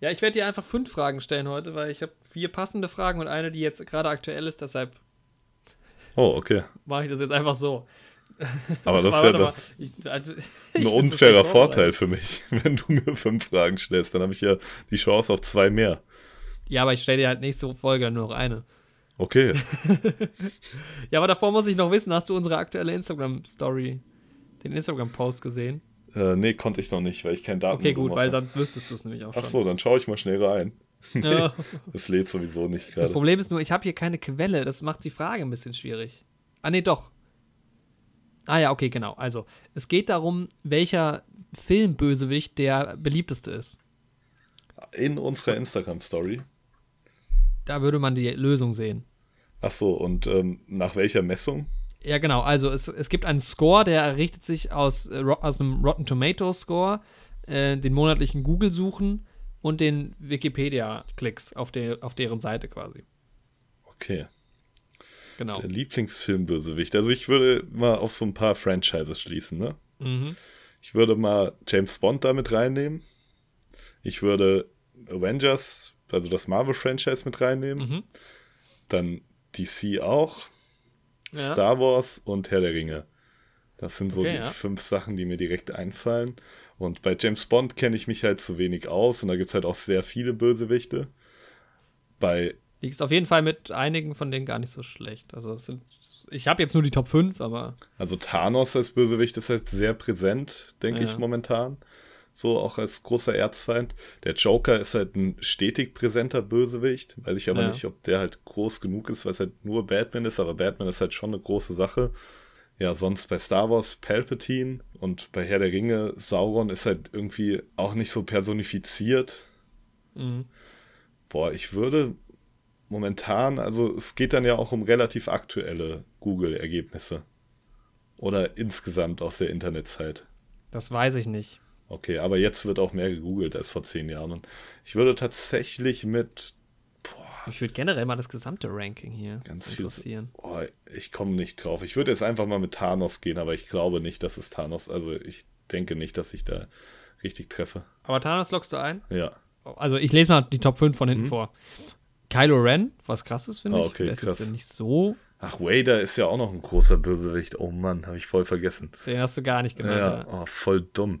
[SPEAKER 2] Ja, ich werde dir einfach fünf Fragen stellen heute, weil ich habe vier passende Fragen und eine, die jetzt gerade aktuell ist. Deshalb
[SPEAKER 1] Oh, okay.
[SPEAKER 2] mache ich das jetzt einfach so.
[SPEAKER 1] Aber das <laughs> ist ja doch
[SPEAKER 2] ich, also, <laughs>
[SPEAKER 1] ein unfairer Vorteil für mich, wenn du mir fünf Fragen stellst. Dann habe ich ja die Chance auf zwei mehr.
[SPEAKER 2] Ja, aber ich stelle dir halt nächste Folge nur noch eine.
[SPEAKER 1] Okay. <laughs>
[SPEAKER 2] Ja, aber davor muss ich noch wissen, hast du unsere aktuelle Instagram-Story, den Instagram-Post gesehen?
[SPEAKER 1] äh, nee, konnte ich noch nicht, weil ich kein Datum
[SPEAKER 2] Okay, gut, weil sonst wüsstest du es nämlich auch
[SPEAKER 1] Ach
[SPEAKER 2] schon.
[SPEAKER 1] so, dann schaue ich mal schnell rein. <laughs>
[SPEAKER 2] Ja.
[SPEAKER 1] Das lädt sowieso nicht
[SPEAKER 2] Das
[SPEAKER 1] gerade.
[SPEAKER 2] Problem ist nur, ich habe hier keine Quelle. Das macht die Frage ein bisschen schwierig. Ah, nee, doch. Ah ja, okay, genau. Also, es geht darum, welcher Filmbösewicht der beliebteste ist.
[SPEAKER 1] In unserer Instagram-Story.
[SPEAKER 2] Da würde man die Lösung sehen.
[SPEAKER 1] Ach so, und ähm, nach welcher Messung?
[SPEAKER 2] Ja, genau. Also, es, es gibt einen Score, der errichtet sich aus, äh, aus einem Rotten Tomatoes Score, äh, den monatlichen Google-Suchen und den Wikipedia-Klicks auf, der, auf deren Seite quasi.
[SPEAKER 1] Okay.
[SPEAKER 2] Genau.
[SPEAKER 1] Der Lieblingsfilmbösewicht. Also ich würde mal auf so ein paar Franchises schließen, ne?
[SPEAKER 2] Mhm.
[SPEAKER 1] Ich würde mal James Bond damit reinnehmen. Ich würde Avengers, also das Marvel-Franchise mit reinnehmen.
[SPEAKER 2] Mhm.
[SPEAKER 1] Dann DC auch.
[SPEAKER 2] Ja.
[SPEAKER 1] Star Wars und Herr der Ringe. Das sind so
[SPEAKER 2] Okay,
[SPEAKER 1] die
[SPEAKER 2] ja.
[SPEAKER 1] fünf Sachen, die mir direkt einfallen. Und bei James Bond kenne ich mich halt zu wenig aus und da gibt es halt auch sehr viele Bösewichte. Bei,
[SPEAKER 2] Liegst auf jeden Fall mit einigen von denen gar nicht so schlecht. Also es sind ich habe jetzt nur die Top 5, aber.
[SPEAKER 1] Also Thanos als Bösewicht ist halt sehr präsent, denke
[SPEAKER 2] Ja.
[SPEAKER 1] ich momentan. So auch als großer Erzfeind. Der Joker ist halt ein stetig präsenter Bösewicht. Weiß ich aber
[SPEAKER 2] Ja.
[SPEAKER 1] nicht, ob der halt groß genug ist, weil es halt nur Batman ist, aber Batman ist halt schon eine große Sache. Ja, sonst bei Star Wars Palpatine und bei Herr der Ringe Sauron ist halt irgendwie auch nicht so personifiziert.
[SPEAKER 2] Mhm.
[SPEAKER 1] Boah, ich würde momentan, also es geht dann ja auch um relativ aktuelle Google-Ergebnisse. Oder insgesamt aus der Internetzeit.
[SPEAKER 2] Das weiß ich nicht.
[SPEAKER 1] Okay, aber jetzt wird auch mehr gegoogelt als vor zehn Jahren. Ich würde tatsächlich mit, boah,
[SPEAKER 2] Ich würde generell mal das gesamte Ranking hier
[SPEAKER 1] Ganz viel-
[SPEAKER 2] interessieren.
[SPEAKER 1] oh, ich komme nicht drauf. Ich würde jetzt einfach mal mit Thanos gehen, aber ich glaube nicht, dass es Thanos, also ich denke nicht, dass ich da richtig treffe.
[SPEAKER 2] Aber Thanos lockst du ein?
[SPEAKER 1] Ja,
[SPEAKER 2] Also ich lese mal die Top 5 von hinten vor. Kylo Ren, was krasses finde
[SPEAKER 1] Ah,
[SPEAKER 2] ich.
[SPEAKER 1] okay,
[SPEAKER 2] Der ist jetzt
[SPEAKER 1] krass.
[SPEAKER 2] nicht so.
[SPEAKER 1] Ach, Vader ist ja auch noch ein großer Bösewicht. Oh Mann, habe ich voll vergessen.
[SPEAKER 2] Den hast du gar nicht genannt.
[SPEAKER 1] Ja,
[SPEAKER 2] Ja.
[SPEAKER 1] oh, voll dumm.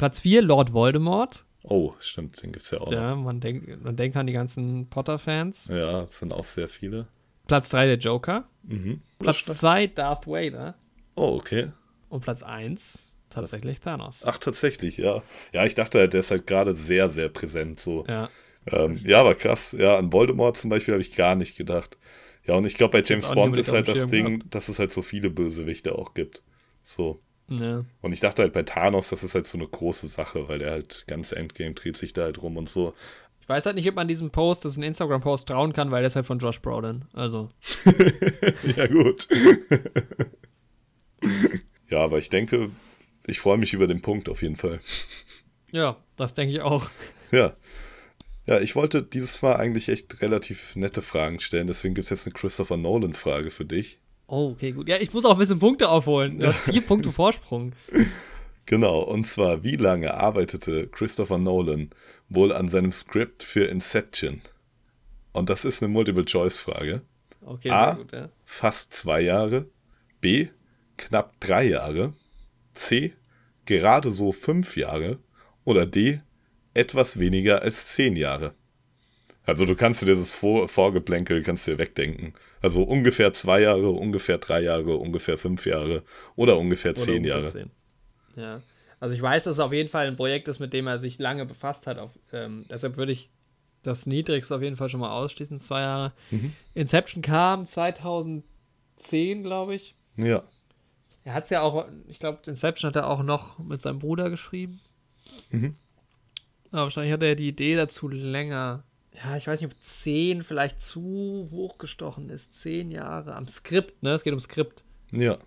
[SPEAKER 2] Platz 4, Lord Voldemort.
[SPEAKER 1] Oh, stimmt, den gibt's ja auch noch.
[SPEAKER 2] Ja, man denkt man denkt an die ganzen Potter-Fans.
[SPEAKER 1] Ja, es sind auch sehr viele.
[SPEAKER 2] Platz 3, der Joker.
[SPEAKER 1] Mhm.
[SPEAKER 2] Platz 2, Darth Vader.
[SPEAKER 1] Oh, okay.
[SPEAKER 2] Und Platz 1, tatsächlich Thanos.
[SPEAKER 1] Ach, tatsächlich, ja. Ja, ich dachte halt, der ist halt gerade sehr, sehr präsent so.
[SPEAKER 2] Ja.
[SPEAKER 1] Ähm, ja, aber krass. Ja, an Voldemort zum Beispiel habe ich gar nicht gedacht. Ja, und ich glaube, bei James Bond ist halt das Ding, dass es halt so viele Bösewichte auch gibt. So.
[SPEAKER 2] Ja.
[SPEAKER 1] Und ich dachte halt bei Thanos, das ist halt so eine große Sache, weil der halt ganz Endgame dreht sich da halt rum und so.
[SPEAKER 2] Ich weiß halt nicht, ob man diesem Post, das ist ein Instagram-Post, trauen kann, weil der ist halt von Josh Brolin. Also, <laughs>
[SPEAKER 1] ja, gut. ja, aber ich denke, ich freue mich über den Punkt auf jeden Fall.
[SPEAKER 2] ja, das denke ich auch.
[SPEAKER 1] Ja. Ja, ich wollte dieses Mal eigentlich echt relativ nette Fragen stellen, deswegen gibt es jetzt eine Christopher Nolan-Frage für dich.
[SPEAKER 2] Oh, okay, gut. Ja, ich muss auch ein bisschen Punkte aufholen. Du hast <laughs> vier Punkte Vorsprung.
[SPEAKER 1] Genau, und zwar, wie lange arbeitete Christopher Nolan wohl an seinem Skript für Inception? Und das ist eine Multiple-Choice-Frage.
[SPEAKER 2] Okay,
[SPEAKER 1] A.
[SPEAKER 2] sehr gut, ja.
[SPEAKER 1] Fast zwei Jahre. B. Knapp drei Jahre. C. Gerade so fünf Jahre. Oder D. Etwas weniger als zehn Jahre. Also du kannst dir dieses Vor Vorgeplänkel kannst dir wegdenken. Also ungefähr zwei Jahre, ungefähr drei Jahre, ungefähr fünf Jahre oder ungefähr
[SPEAKER 2] Oder
[SPEAKER 1] zehn
[SPEAKER 2] ungefähr
[SPEAKER 1] Jahre.
[SPEAKER 2] zehn. Ja. Also ich weiß, dass es auf jeden Fall ein Projekt ist, mit dem er sich lange befasst hat. Auf, ähm, deshalb würde ich das Niedrigste auf jeden Fall schon mal ausschließen, zwei Jahre.
[SPEAKER 1] Mhm.
[SPEAKER 2] Inception kam 2010, glaube ich.
[SPEAKER 1] Ja.
[SPEAKER 2] Er hat es ja auch, ich glaube, Inception hat er auch noch mit seinem Bruder geschrieben.
[SPEAKER 1] Mhm.
[SPEAKER 2] Aber wahrscheinlich hat er die Idee dazu länger. Ja, ich weiß nicht, ob zehn vielleicht zu hochgestochen ist. Zehn Jahre am Skript, ne? Es geht um Skript.
[SPEAKER 1] Ja.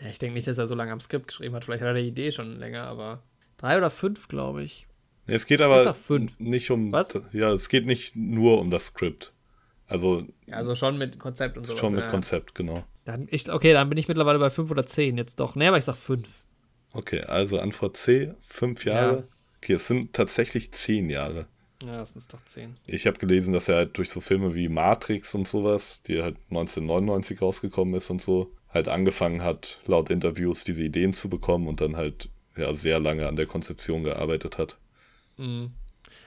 [SPEAKER 2] Ja, ich denke nicht, dass er so lange am Skript geschrieben hat. Vielleicht hat er die Idee schon länger, aber drei oder fünf, glaube ich.
[SPEAKER 1] Es geht aber nicht um.
[SPEAKER 2] Was?
[SPEAKER 1] Ja, es geht nicht nur um das Skript. Also
[SPEAKER 2] Ja, also schon mit Konzept und so.
[SPEAKER 1] schon mit
[SPEAKER 2] ja.
[SPEAKER 1] Konzept, genau.
[SPEAKER 2] Dann, ich, okay, dann bin ich mittlerweile bei fünf oder zehn jetzt doch. Nee, aber ich sag fünf.
[SPEAKER 1] Okay, also Antwort C, fünf Jahre. Okay, es sind tatsächlich zehn Jahre.
[SPEAKER 2] Ja, das ist doch zehn.
[SPEAKER 1] Ich habe gelesen, dass er halt durch so Filme wie Matrix und sowas, die halt 1999 rausgekommen ist und so, halt angefangen hat, laut Interviews diese Ideen zu bekommen und dann halt ja sehr lange an der Konzeption gearbeitet hat.
[SPEAKER 2] Mhm.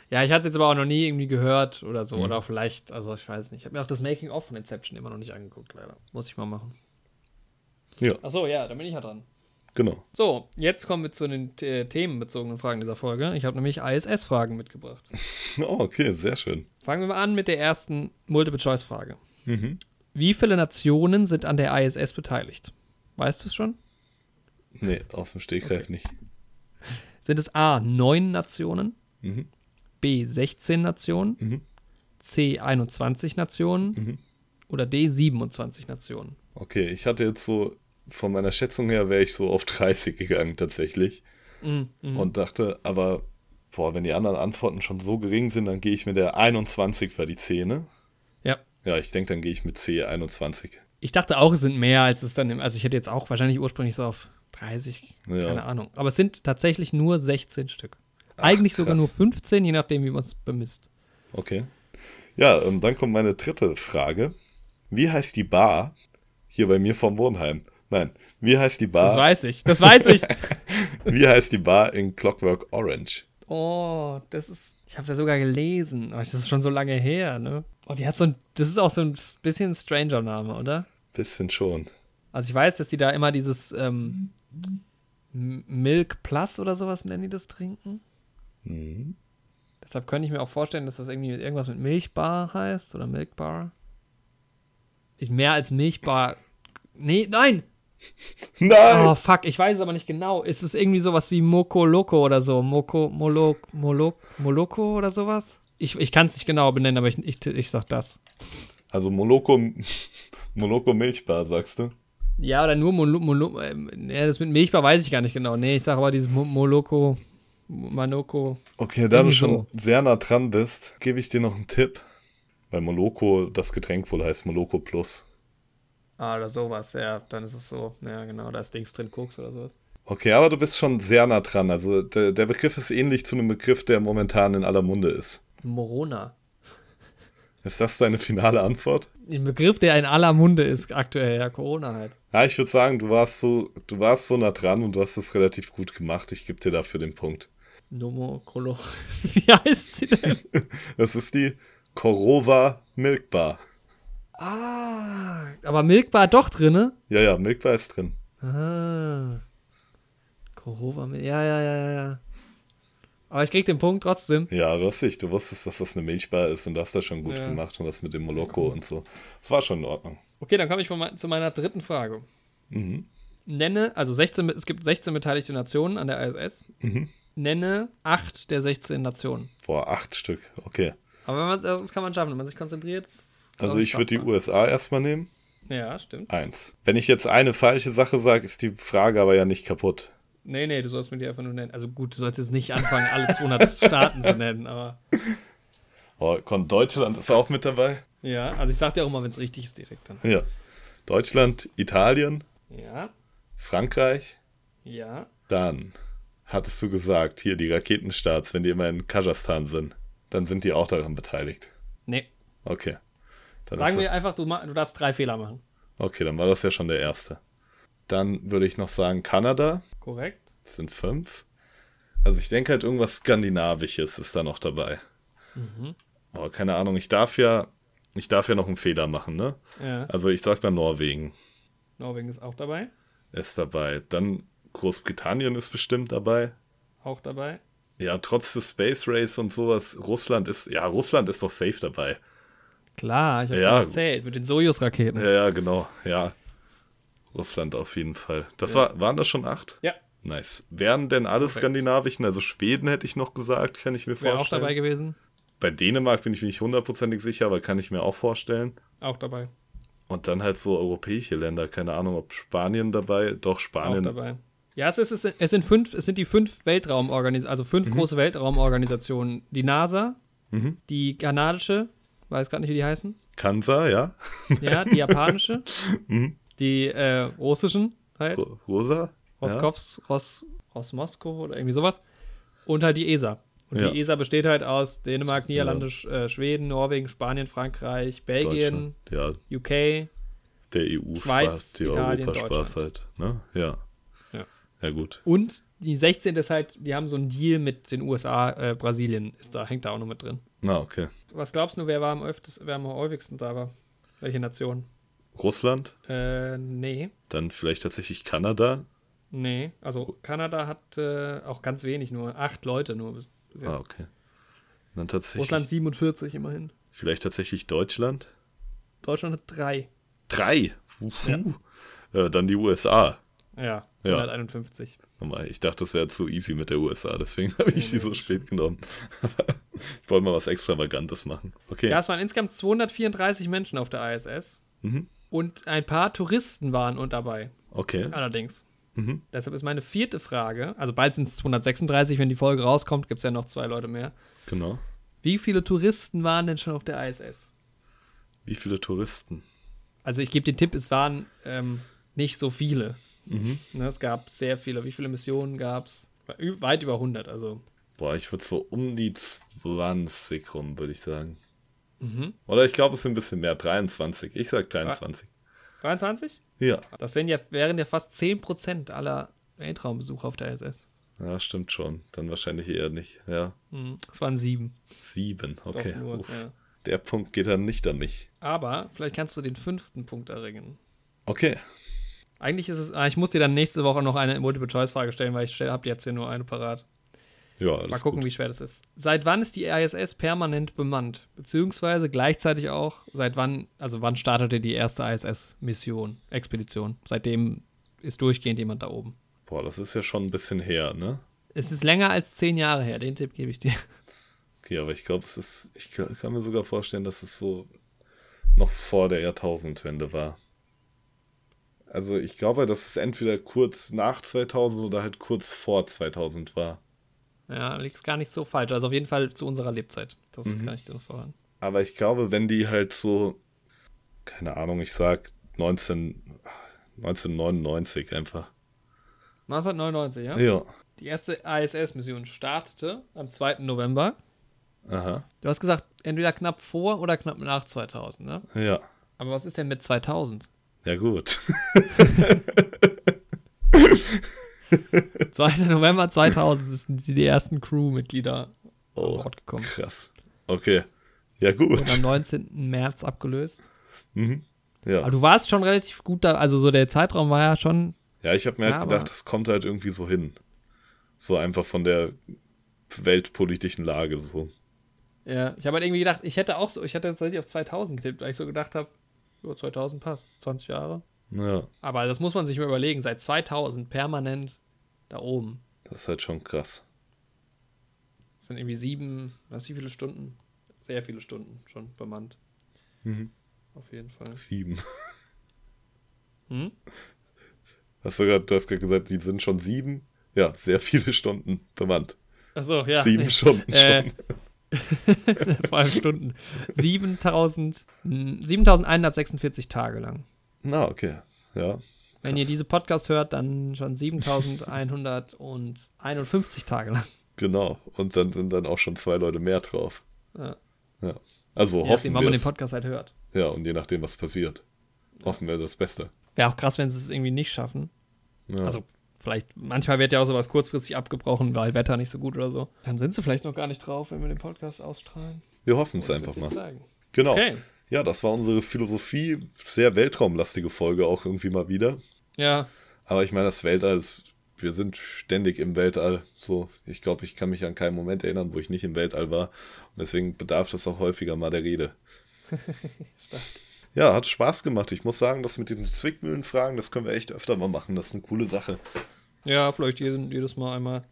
[SPEAKER 2] Ja, ich hatte es jetzt aber auch noch nie irgendwie gehört oder so.
[SPEAKER 1] Mhm.
[SPEAKER 2] Oder vielleicht, also ich weiß nicht. Ich habe mir auch das Making-of von Inception immer noch nicht angeguckt, leider. Muss ich mal machen.
[SPEAKER 1] Ja,
[SPEAKER 2] Achso, ja, dann bin ich ja dran.
[SPEAKER 1] Genau.
[SPEAKER 2] So, jetzt kommen wir zu den äh, themenbezogenen Fragen dieser Folge. Ich habe nämlich ISS-Fragen mitgebracht. <laughs>
[SPEAKER 1] Oh, okay, sehr schön.
[SPEAKER 2] Fangen wir mal an mit der ersten Multiple-Choice-Frage.
[SPEAKER 1] Mhm.
[SPEAKER 2] Wie viele Nationen sind an der ISS beteiligt? Weißt du es schon?
[SPEAKER 1] Nee, aus dem Stegreif nicht.
[SPEAKER 2] Sind es A, 9 Nationen,
[SPEAKER 1] Mhm.
[SPEAKER 2] B, 16 Nationen,
[SPEAKER 1] Mhm.
[SPEAKER 2] C, 21 Nationen
[SPEAKER 1] Mhm.
[SPEAKER 2] oder D, 27 Nationen?
[SPEAKER 1] Okay, ich hatte jetzt so, von meiner Schätzung her wäre ich so auf <laughs> 30 gegangen tatsächlich.
[SPEAKER 2] Mhm, mhm.
[SPEAKER 1] Und dachte, aber, boah, wenn die anderen Antworten schon so gering sind, dann gehe ich mit der 21 bei die C, ne?
[SPEAKER 2] Ja.
[SPEAKER 1] Ja, ich denke, dann gehe ich mit C 21.
[SPEAKER 2] Ich dachte auch, es sind mehr, als es dann, im, also ich hätte jetzt auch wahrscheinlich ursprünglich so auf 30,
[SPEAKER 1] Ja.
[SPEAKER 2] keine Ahnung. Aber es sind tatsächlich nur 16 Stück.
[SPEAKER 1] Ach,
[SPEAKER 2] Eigentlich sogar
[SPEAKER 1] krass.
[SPEAKER 2] nur 15, je nachdem, wie man es bemisst.
[SPEAKER 1] Okay. Ja, ähm, dann kommt meine dritte Frage. Wie heißt die Bar hier bei mir vom Wohnheim? Nein, wie heißt die
[SPEAKER 2] Das
[SPEAKER 1] Bar?
[SPEAKER 2] weiß ich, das weiß ich. <laughs>
[SPEAKER 1] Wie heißt die Bar in Clockwork Orange?
[SPEAKER 2] Oh, das ist, ich habe es ja sogar gelesen, aber das ist schon so lange her, ne? Oh, die hat so ein, das ist auch so ein bisschen ein Stranger-Name, oder?
[SPEAKER 1] Bisschen schon.
[SPEAKER 2] Also ich weiß, dass die da immer dieses ähm, Milk Plus oder sowas nennen die das trinken.
[SPEAKER 1] Mhm.
[SPEAKER 2] Deshalb könnte ich mir auch vorstellen, dass das irgendwie irgendwas mit Milchbar heißt oder Milkbar. Ich mehr als Milchbar. Nee, nein! <laughs>
[SPEAKER 1] Nein!
[SPEAKER 2] Oh fuck, ich weiß es aber nicht genau. Ist es irgendwie sowas wie Moko Loco oder so? Moko, Molok, Molok, Moloko oder sowas? Ich, ich kann es nicht genau benennen, aber ich, ich, ich sag das.
[SPEAKER 1] Also Moloko, <laughs> Moloko Milchbar, sagst du?
[SPEAKER 2] Ja, oder nur Molo, Molo, ja, das mit Milchbar weiß ich gar nicht genau. Nee, ich sage aber dieses Mo- Moloko, Manoko.
[SPEAKER 1] Okay, da du schon sehr nah dran bist, gebe ich dir noch einen Tipp. Weil Moloko, das Getränk wohl heißt Moloko Plus.
[SPEAKER 2] Ah, oder sowas, ja, dann ist es so. Ja, genau, da ist Dings drin, Koks oder sowas.
[SPEAKER 1] Okay, aber du bist schon sehr nah dran. Also der, der Begriff ist ähnlich zu einem Begriff, der momentan in aller Munde ist.
[SPEAKER 2] Morona.
[SPEAKER 1] Ist das deine finale Antwort?
[SPEAKER 2] Ein Begriff, der in aller Munde ist aktuell, ja, Corona halt.
[SPEAKER 1] Ja, ich würde sagen, du warst so, du warst so nah dran und du hast es relativ gut gemacht. Ich gebe dir dafür den Punkt.
[SPEAKER 2] Nomo, Kolo. <laughs> Wie heißt sie denn? <laughs>
[SPEAKER 1] Das ist die Korova Milkbar.
[SPEAKER 2] Ah, aber Milkbar doch drinne?
[SPEAKER 1] Ja, ja, Milkbar ist drin.
[SPEAKER 2] Ah. Korova, ja, ja, ja, ja, ja. Aber ich krieg den Punkt trotzdem.
[SPEAKER 1] Ja, lustig. Du wusstest, dass das eine Milchbar ist und du hast das schon gut
[SPEAKER 2] Ja.
[SPEAKER 1] gemacht und das mit dem Moloko und so. Das war schon in Ordnung.
[SPEAKER 2] Okay, dann komme ich zu meiner dritten Frage.
[SPEAKER 1] Mhm.
[SPEAKER 2] Nenne, also 16, es gibt 16 beteiligte Nationen an der ISS.
[SPEAKER 1] Mhm.
[SPEAKER 2] Nenne acht der 16 Nationen.
[SPEAKER 1] Boah, acht Stück. Okay.
[SPEAKER 2] Aber wenn man, das kann man schaffen, wenn man sich konzentriert.
[SPEAKER 1] Also ich würde die USA erstmal nehmen.
[SPEAKER 2] Ja, stimmt.
[SPEAKER 1] Eins. Wenn ich jetzt eine falsche Sache sage, ist die Frage aber ja nicht kaputt.
[SPEAKER 2] Nee, nee, du sollst mir die einfach nur nennen. Also gut, du solltest nicht anfangen, alle 200 <laughs> Staaten zu nennen, aber
[SPEAKER 1] Oh, komm, Deutschland ist auch mit dabei.
[SPEAKER 2] ja, also ich sag dir auch immer, wenn es richtig ist, direkt dann.
[SPEAKER 1] Ja. Deutschland, Italien,
[SPEAKER 2] Ja,
[SPEAKER 1] Frankreich.
[SPEAKER 2] ja.
[SPEAKER 1] Dann hattest du gesagt, hier die Raketenstarts, wenn die immer in Kasachstan sind, dann sind die auch daran beteiligt.
[SPEAKER 2] Nee,
[SPEAKER 1] Okay. Dann
[SPEAKER 2] sagen wir
[SPEAKER 1] das,
[SPEAKER 2] einfach, du, du darfst drei Fehler machen.
[SPEAKER 1] okay, dann war das ja schon der erste. Dann würde ich noch sagen, Kanada.
[SPEAKER 2] Korrekt?
[SPEAKER 1] Das sind fünf. Also ich denke halt irgendwas Skandinavisches ist da noch dabei.
[SPEAKER 2] Mhm.
[SPEAKER 1] Aber keine Ahnung, ich darf ja, ich darf ja noch einen Fehler machen, ne?
[SPEAKER 2] Ja.
[SPEAKER 1] Also ich sag mal Norwegen
[SPEAKER 2] Norwegen ist auch dabei.
[SPEAKER 1] ist dabei. Dann Großbritannien ist bestimmt dabei.
[SPEAKER 2] Auch dabei.
[SPEAKER 1] Ja, trotz des Space Race und sowas, Russland ist, ja, Russland ist doch safe dabei.
[SPEAKER 2] Klar, ich hab's
[SPEAKER 1] Ja.
[SPEAKER 2] ja erzählt, mit den Sojus-Raketen.
[SPEAKER 1] Ja, ja, genau, ja. Russland auf jeden Fall. Das war, waren das schon acht?
[SPEAKER 2] Ja,
[SPEAKER 1] Nice. Wären denn alle
[SPEAKER 2] Korrekt.
[SPEAKER 1] skandinavischen, also Schweden hätte ich noch gesagt, kann ich mir
[SPEAKER 2] wäre
[SPEAKER 1] vorstellen.
[SPEAKER 2] auch dabei gewesen.
[SPEAKER 1] Bei Dänemark bin ich mir nicht hundertprozentig sicher, aber kann ich mir auch vorstellen.
[SPEAKER 2] Auch dabei.
[SPEAKER 1] Und dann halt so europäische Länder, keine Ahnung, ob Spanien dabei, doch
[SPEAKER 2] Auch
[SPEAKER 1] Spanien.
[SPEAKER 2] dabei. Ja, es, ist, es, sind- fünf, es sind die fünf Weltraumorganisationen, also fünf große Weltraumorganisationen. Die NASA,
[SPEAKER 1] Mhm.
[SPEAKER 2] die kanadische, weiß gerade nicht, wie die heißen.
[SPEAKER 1] Kansa, ja.
[SPEAKER 2] Ja, die japanische, <laughs>
[SPEAKER 1] Mhm.
[SPEAKER 2] die äh, russischen halt,
[SPEAKER 1] Ro- Rosa?
[SPEAKER 2] Roskowsk, Ros, Rosmosko oder irgendwie sowas. Und halt die ESA. Und
[SPEAKER 1] Ja.
[SPEAKER 2] die ESA besteht halt aus Dänemark, Niederlande, Sch- äh, Schweden, Norwegen, Spanien, Frankreich,
[SPEAKER 1] Ja,
[SPEAKER 2] Belgien.
[SPEAKER 1] Ja,
[SPEAKER 2] UK.
[SPEAKER 1] der EU-Spaß,
[SPEAKER 2] Schweiz,
[SPEAKER 1] die
[SPEAKER 2] Italien,
[SPEAKER 1] Europaspaß halt. Ne? Ja.
[SPEAKER 2] Ja.
[SPEAKER 1] Ja, gut.
[SPEAKER 2] Und die 16 ist halt, die haben so einen Deal mit den USA, äh, Brasilien ist da, hängt da auch noch mit drin.
[SPEAKER 1] Na, okay.
[SPEAKER 2] Was glaubst du, wer war am, öfters, wer am häufigsten da war? Welche Nation?
[SPEAKER 1] Russland,
[SPEAKER 2] Äh, nee.
[SPEAKER 1] dann vielleicht tatsächlich Kanada.
[SPEAKER 2] Nee. Also Kanada hat äh, auch ganz wenig, nur acht Leute nur. bis-.
[SPEAKER 1] Ah, okay. Dann tatsächlich,
[SPEAKER 2] Russland 47 immerhin.
[SPEAKER 1] vielleicht tatsächlich Deutschland.
[SPEAKER 2] Deutschland hat drei.
[SPEAKER 1] Drei. Uhu. Äh, dann die USA.
[SPEAKER 2] Ja,
[SPEAKER 1] Ja.
[SPEAKER 2] 151.
[SPEAKER 1] Nochmal, Ich dachte, das wäre zu easy mit der USA, deswegen habe ich die so spät genommen. <laughs> ich wollte mal was Extravagantes machen. Okay.
[SPEAKER 2] Ja, es waren insgesamt 234 Menschen auf der ISS
[SPEAKER 1] Mhm.
[SPEAKER 2] und ein paar Touristen waren und dabei.
[SPEAKER 1] Okay.
[SPEAKER 2] Allerdings.
[SPEAKER 1] Mhm.
[SPEAKER 2] Deshalb ist meine vierte Frage, also bald sind es 236, wenn die Folge rauskommt, gibt es ja noch zwei Leute mehr.
[SPEAKER 1] Genau.
[SPEAKER 2] Wie viele Touristen waren denn schon auf der ISS?
[SPEAKER 1] Wie viele Touristen?
[SPEAKER 2] Also ich gebe den Tipp, es waren ähm, nicht so viele.
[SPEAKER 1] Mhm.
[SPEAKER 2] Ne, es gab sehr viele. Wie viele Missionen gab es? Weit über 100, also.
[SPEAKER 1] Boah, ich würde so um die 20 rum, würde ich sagen.
[SPEAKER 2] Mhm.
[SPEAKER 1] Oder ich glaube, es sind ein bisschen mehr. 23. Ich sag 23.
[SPEAKER 2] 23?
[SPEAKER 1] Ja.
[SPEAKER 2] Das sind ja, wären ja fast 10% aller Weltraumbesucher auf der ISS.
[SPEAKER 1] Ja, stimmt schon. Dann wahrscheinlich eher nicht. Ja.
[SPEAKER 2] Mhm. Es waren sieben.
[SPEAKER 1] Sieben. Okay.
[SPEAKER 2] nur, ja.
[SPEAKER 1] Der Punkt geht dann nicht an mich.
[SPEAKER 2] Aber vielleicht kannst du den fünften Punkt erringen.
[SPEAKER 1] Okay.
[SPEAKER 2] Eigentlich ist es, ah, ich muss dir dann nächste Woche noch eine Multiple-Choice-Frage stellen, weil ich habe jetzt hier nur eine parat.
[SPEAKER 1] Ja,
[SPEAKER 2] Mal gucken,
[SPEAKER 1] gut.
[SPEAKER 2] wie schwer das ist. Seit wann ist die ISS permanent bemannt? Beziehungsweise gleichzeitig auch, seit wann, also wann startete die erste ISS-Mission, Expedition? Seitdem ist durchgehend jemand da oben.
[SPEAKER 1] Boah, das ist ja schon ein bisschen her, ne?
[SPEAKER 2] Es ist länger als zehn Jahre her, den Tipp gebe ich dir.
[SPEAKER 1] Okay, aber ich glaube, es ist, ich ka- kann mir sogar vorstellen, dass es so noch vor der Jahrtausendwende war. Also ich glaube, dass es entweder kurz nach 2000 oder halt kurz vor 2000 war.
[SPEAKER 2] Ja, liegt gar nicht so falsch. Also auf jeden Fall zu unserer Lebzeit. Das
[SPEAKER 1] Mhm.
[SPEAKER 2] kann ich dir noch voran.
[SPEAKER 1] Aber ich glaube, wenn die halt so, keine Ahnung, ich sag 19, 1999 einfach.
[SPEAKER 2] 1999, ja?
[SPEAKER 1] Ja.
[SPEAKER 2] Die erste ISS-Mission startete am 2. November.
[SPEAKER 1] Aha.
[SPEAKER 2] Du hast gesagt, entweder knapp vor oder knapp nach 2000, ne?
[SPEAKER 1] Ja.
[SPEAKER 2] Aber was ist denn mit 2000?
[SPEAKER 1] Ja, gut. <laughs>
[SPEAKER 2] 2. November 2000 sind die, ersten Crewmitglieder an
[SPEAKER 1] Oh,
[SPEAKER 2] Bord gekommen.
[SPEAKER 1] krass. Okay. Ja,
[SPEAKER 2] Und
[SPEAKER 1] gut.
[SPEAKER 2] am 19. März abgelöst.
[SPEAKER 1] Mhm.
[SPEAKER 2] Aber
[SPEAKER 1] Ja.
[SPEAKER 2] du warst schon relativ gut da, also so der Zeitraum war ja schon.
[SPEAKER 1] Ja, ich habe mir halt gedacht,
[SPEAKER 2] aber-
[SPEAKER 1] das kommt halt irgendwie so hin. So einfach von der weltpolitischen Lage so.
[SPEAKER 2] Ja, ich habe halt irgendwie gedacht, ich hätte auch so, ich hätte tatsächlich auf 2000 getippt, weil ich so gedacht habe, ja, 2000 passt, 20 Jahre.
[SPEAKER 1] Ja,
[SPEAKER 2] Aber das muss man sich mal überlegen, seit 2000 permanent da oben.
[SPEAKER 1] das ist halt schon krass.
[SPEAKER 2] Das sind irgendwie sieben, was, wie viele Stunden? Sehr viele Stunden schon bemannt.
[SPEAKER 1] Mhm.
[SPEAKER 2] Auf jeden Fall.
[SPEAKER 1] Sieben.
[SPEAKER 2] Hm?
[SPEAKER 1] Hast du gerade, du hast gerade gesagt, die sind schon sieben? Ja, sehr viele Stunden bemannt.
[SPEAKER 2] Achso, ja.
[SPEAKER 1] sieben
[SPEAKER 2] nee.
[SPEAKER 1] Stunden
[SPEAKER 2] Äh,
[SPEAKER 1] schon. <laughs>
[SPEAKER 2] Vor allem Stunden. 7000, hm, 7146 Tage lang.
[SPEAKER 1] Na, okay. Ja.
[SPEAKER 2] Wenn ihr diese Podcast hört, dann schon 7151 Tage lang.
[SPEAKER 1] Genau. Und dann sind dann auch schon zwei Leute mehr drauf.
[SPEAKER 2] Ja.
[SPEAKER 1] Ja. Also
[SPEAKER 2] Je
[SPEAKER 1] hoffen
[SPEAKER 2] nachdem, wann
[SPEAKER 1] wir
[SPEAKER 2] man den. Podcast halt hört.
[SPEAKER 1] Ja, und je nachdem, was passiert. Hoffen wir das Beste.
[SPEAKER 2] Wäre auch krass, wenn sie es irgendwie nicht schaffen.
[SPEAKER 1] Ja.
[SPEAKER 2] Also, vielleicht, manchmal wird ja auch sowas kurzfristig abgebrochen, weil Wetter nicht so gut oder so. Dann sind sie vielleicht noch gar nicht drauf, wenn wir den Podcast ausstrahlen.
[SPEAKER 1] wir hoffen es einfach mal.
[SPEAKER 2] zeigen.
[SPEAKER 1] Genau.
[SPEAKER 2] Okay.
[SPEAKER 1] Ja, das war unsere Philosophie. Sehr weltraumlastige Folge auch irgendwie mal wieder.
[SPEAKER 2] Ja,
[SPEAKER 1] Aber ich meine, das Weltall ist, wir sind ständig im Weltall. So, ich glaube, ich kann mich an keinen Moment erinnern, wo ich nicht im Weltall war. Und deswegen bedarf das auch häufiger mal der Rede. <laughs> ja, hat Spaß gemacht. Ich muss sagen, das mit diesen Zwickmühlenfragen, das können wir echt öfter mal machen. Das ist eine coole Sache.
[SPEAKER 2] Ja, vielleicht jeden, jedes Mal einmal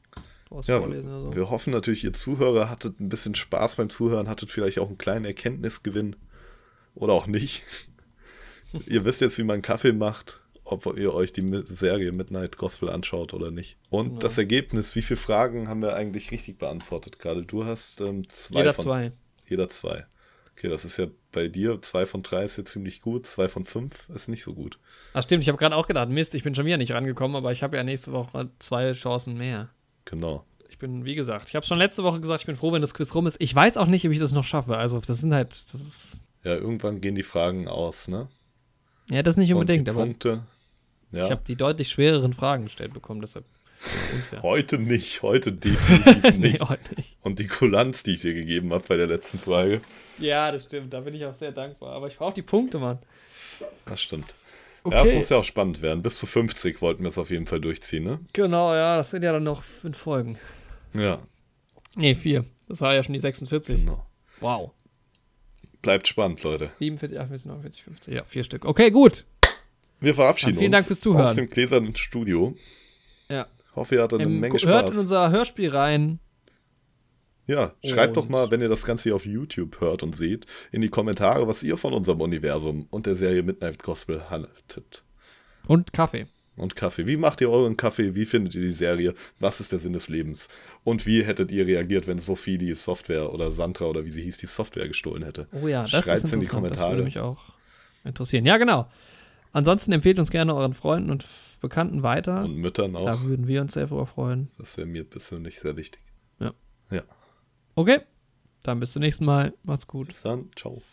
[SPEAKER 2] was
[SPEAKER 1] Ja,
[SPEAKER 2] vorlesen oder so.
[SPEAKER 1] wir hoffen natürlich, ihr Zuhörer hattet ein bisschen Spaß beim Zuhören, hattet vielleicht auch einen kleinen Erkenntnisgewinn. Oder auch nicht. <laughs> ihr wisst jetzt, wie man Kaffee macht, ob ihr euch die Serie Midnight Gospel anschaut oder nicht. Und
[SPEAKER 2] Genau.
[SPEAKER 1] das Ergebnis, wie viele Fragen haben wir eigentlich richtig beantwortet? Gerade du hast ähm, zwei
[SPEAKER 2] Jeder
[SPEAKER 1] von
[SPEAKER 2] zwei.
[SPEAKER 1] jeder zwei. Okay, das ist ja bei dir, zwei von drei ist ja ziemlich gut, zwei von fünf ist nicht so gut.
[SPEAKER 2] Ach stimmt, ich habe gerade auch gedacht, Mist, ich bin schon wieder nicht rangekommen, aber ich habe ja nächste Woche zwei Chancen mehr.
[SPEAKER 1] Genau.
[SPEAKER 2] Ich bin, wie gesagt, ich habe schon letzte Woche gesagt, ich bin froh, wenn das Quiz rum ist. Ich weiß auch nicht, ob ich das noch schaffe. Also, das sind halt, das ist,
[SPEAKER 1] Ja, irgendwann gehen die Fragen aus, ne?
[SPEAKER 2] ja, das nicht unbedingt, aber
[SPEAKER 1] Punkte. Ja.
[SPEAKER 2] ich habe die deutlich schwereren Fragen gestellt bekommen, deshalb unfair.
[SPEAKER 1] Heute nicht, heute definitiv <laughs>
[SPEAKER 2] nee,
[SPEAKER 1] nicht.
[SPEAKER 2] heute nicht.
[SPEAKER 1] Und die Kulanz, die ich dir gegeben habe bei der letzten Frage,
[SPEAKER 2] Ja, das stimmt, da bin ich auch sehr dankbar. Aber ich brauche die Punkte, Mann.
[SPEAKER 1] das stimmt.
[SPEAKER 2] Okay.
[SPEAKER 1] Ja, es muss ja auch spannend werden. Bis zu 50 wollten wir es auf jeden Fall durchziehen, ne?
[SPEAKER 2] Genau, ja, das sind ja dann noch fünf Folgen.
[SPEAKER 1] Ja,
[SPEAKER 2] Nee, vier. Das war ja schon die 46.
[SPEAKER 1] genau.
[SPEAKER 2] Wow.
[SPEAKER 1] Bleibt spannend, Leute.
[SPEAKER 2] 47, 48, 49, 50. Ja, vier Stück. Okay, gut.
[SPEAKER 1] Wir verabschieden
[SPEAKER 2] vielen
[SPEAKER 1] uns
[SPEAKER 2] Dank fürs Zuhören.
[SPEAKER 1] aus dem gläsernen Studio. Hoffe, ihr hattet eine
[SPEAKER 2] Ähm,
[SPEAKER 1] Menge
[SPEAKER 2] hört in
[SPEAKER 1] Spaß.
[SPEAKER 2] unser Hörspiel rein.
[SPEAKER 1] Ja, schreibt doch
[SPEAKER 2] Und-
[SPEAKER 1] mal, wenn ihr das Ganze hier auf YouTube hört und seht, in die Kommentare, was ihr von unserem Universum und der Serie Midnight Gospel haltet.
[SPEAKER 2] Und Kaffee.
[SPEAKER 1] Und Kaffee. Wie macht ihr euren Kaffee? Wie findet ihr die Serie? Was ist der Sinn des Lebens? Und wie hättet ihr reagiert, wenn Sophie die Software oder Sandra oder wie sie hieß, die Software gestohlen hätte?
[SPEAKER 2] Oh ja, das
[SPEAKER 1] Schreibt's
[SPEAKER 2] ist
[SPEAKER 1] in die
[SPEAKER 2] interessant. Das
[SPEAKER 1] Kommentare.
[SPEAKER 2] würde mich auch interessieren. Ja, genau. Ansonsten empfehlt uns gerne euren Freunden und Bekannten weiter.
[SPEAKER 1] Und Müttern auch.
[SPEAKER 2] Da würden wir uns sehr darüber freuen.
[SPEAKER 1] Das wäre mir persönlich sehr wichtig.
[SPEAKER 2] Ja.
[SPEAKER 1] Ja.
[SPEAKER 2] Okay, dann bis zum nächsten Mal. Macht's gut.
[SPEAKER 1] Bis dann. Ciao.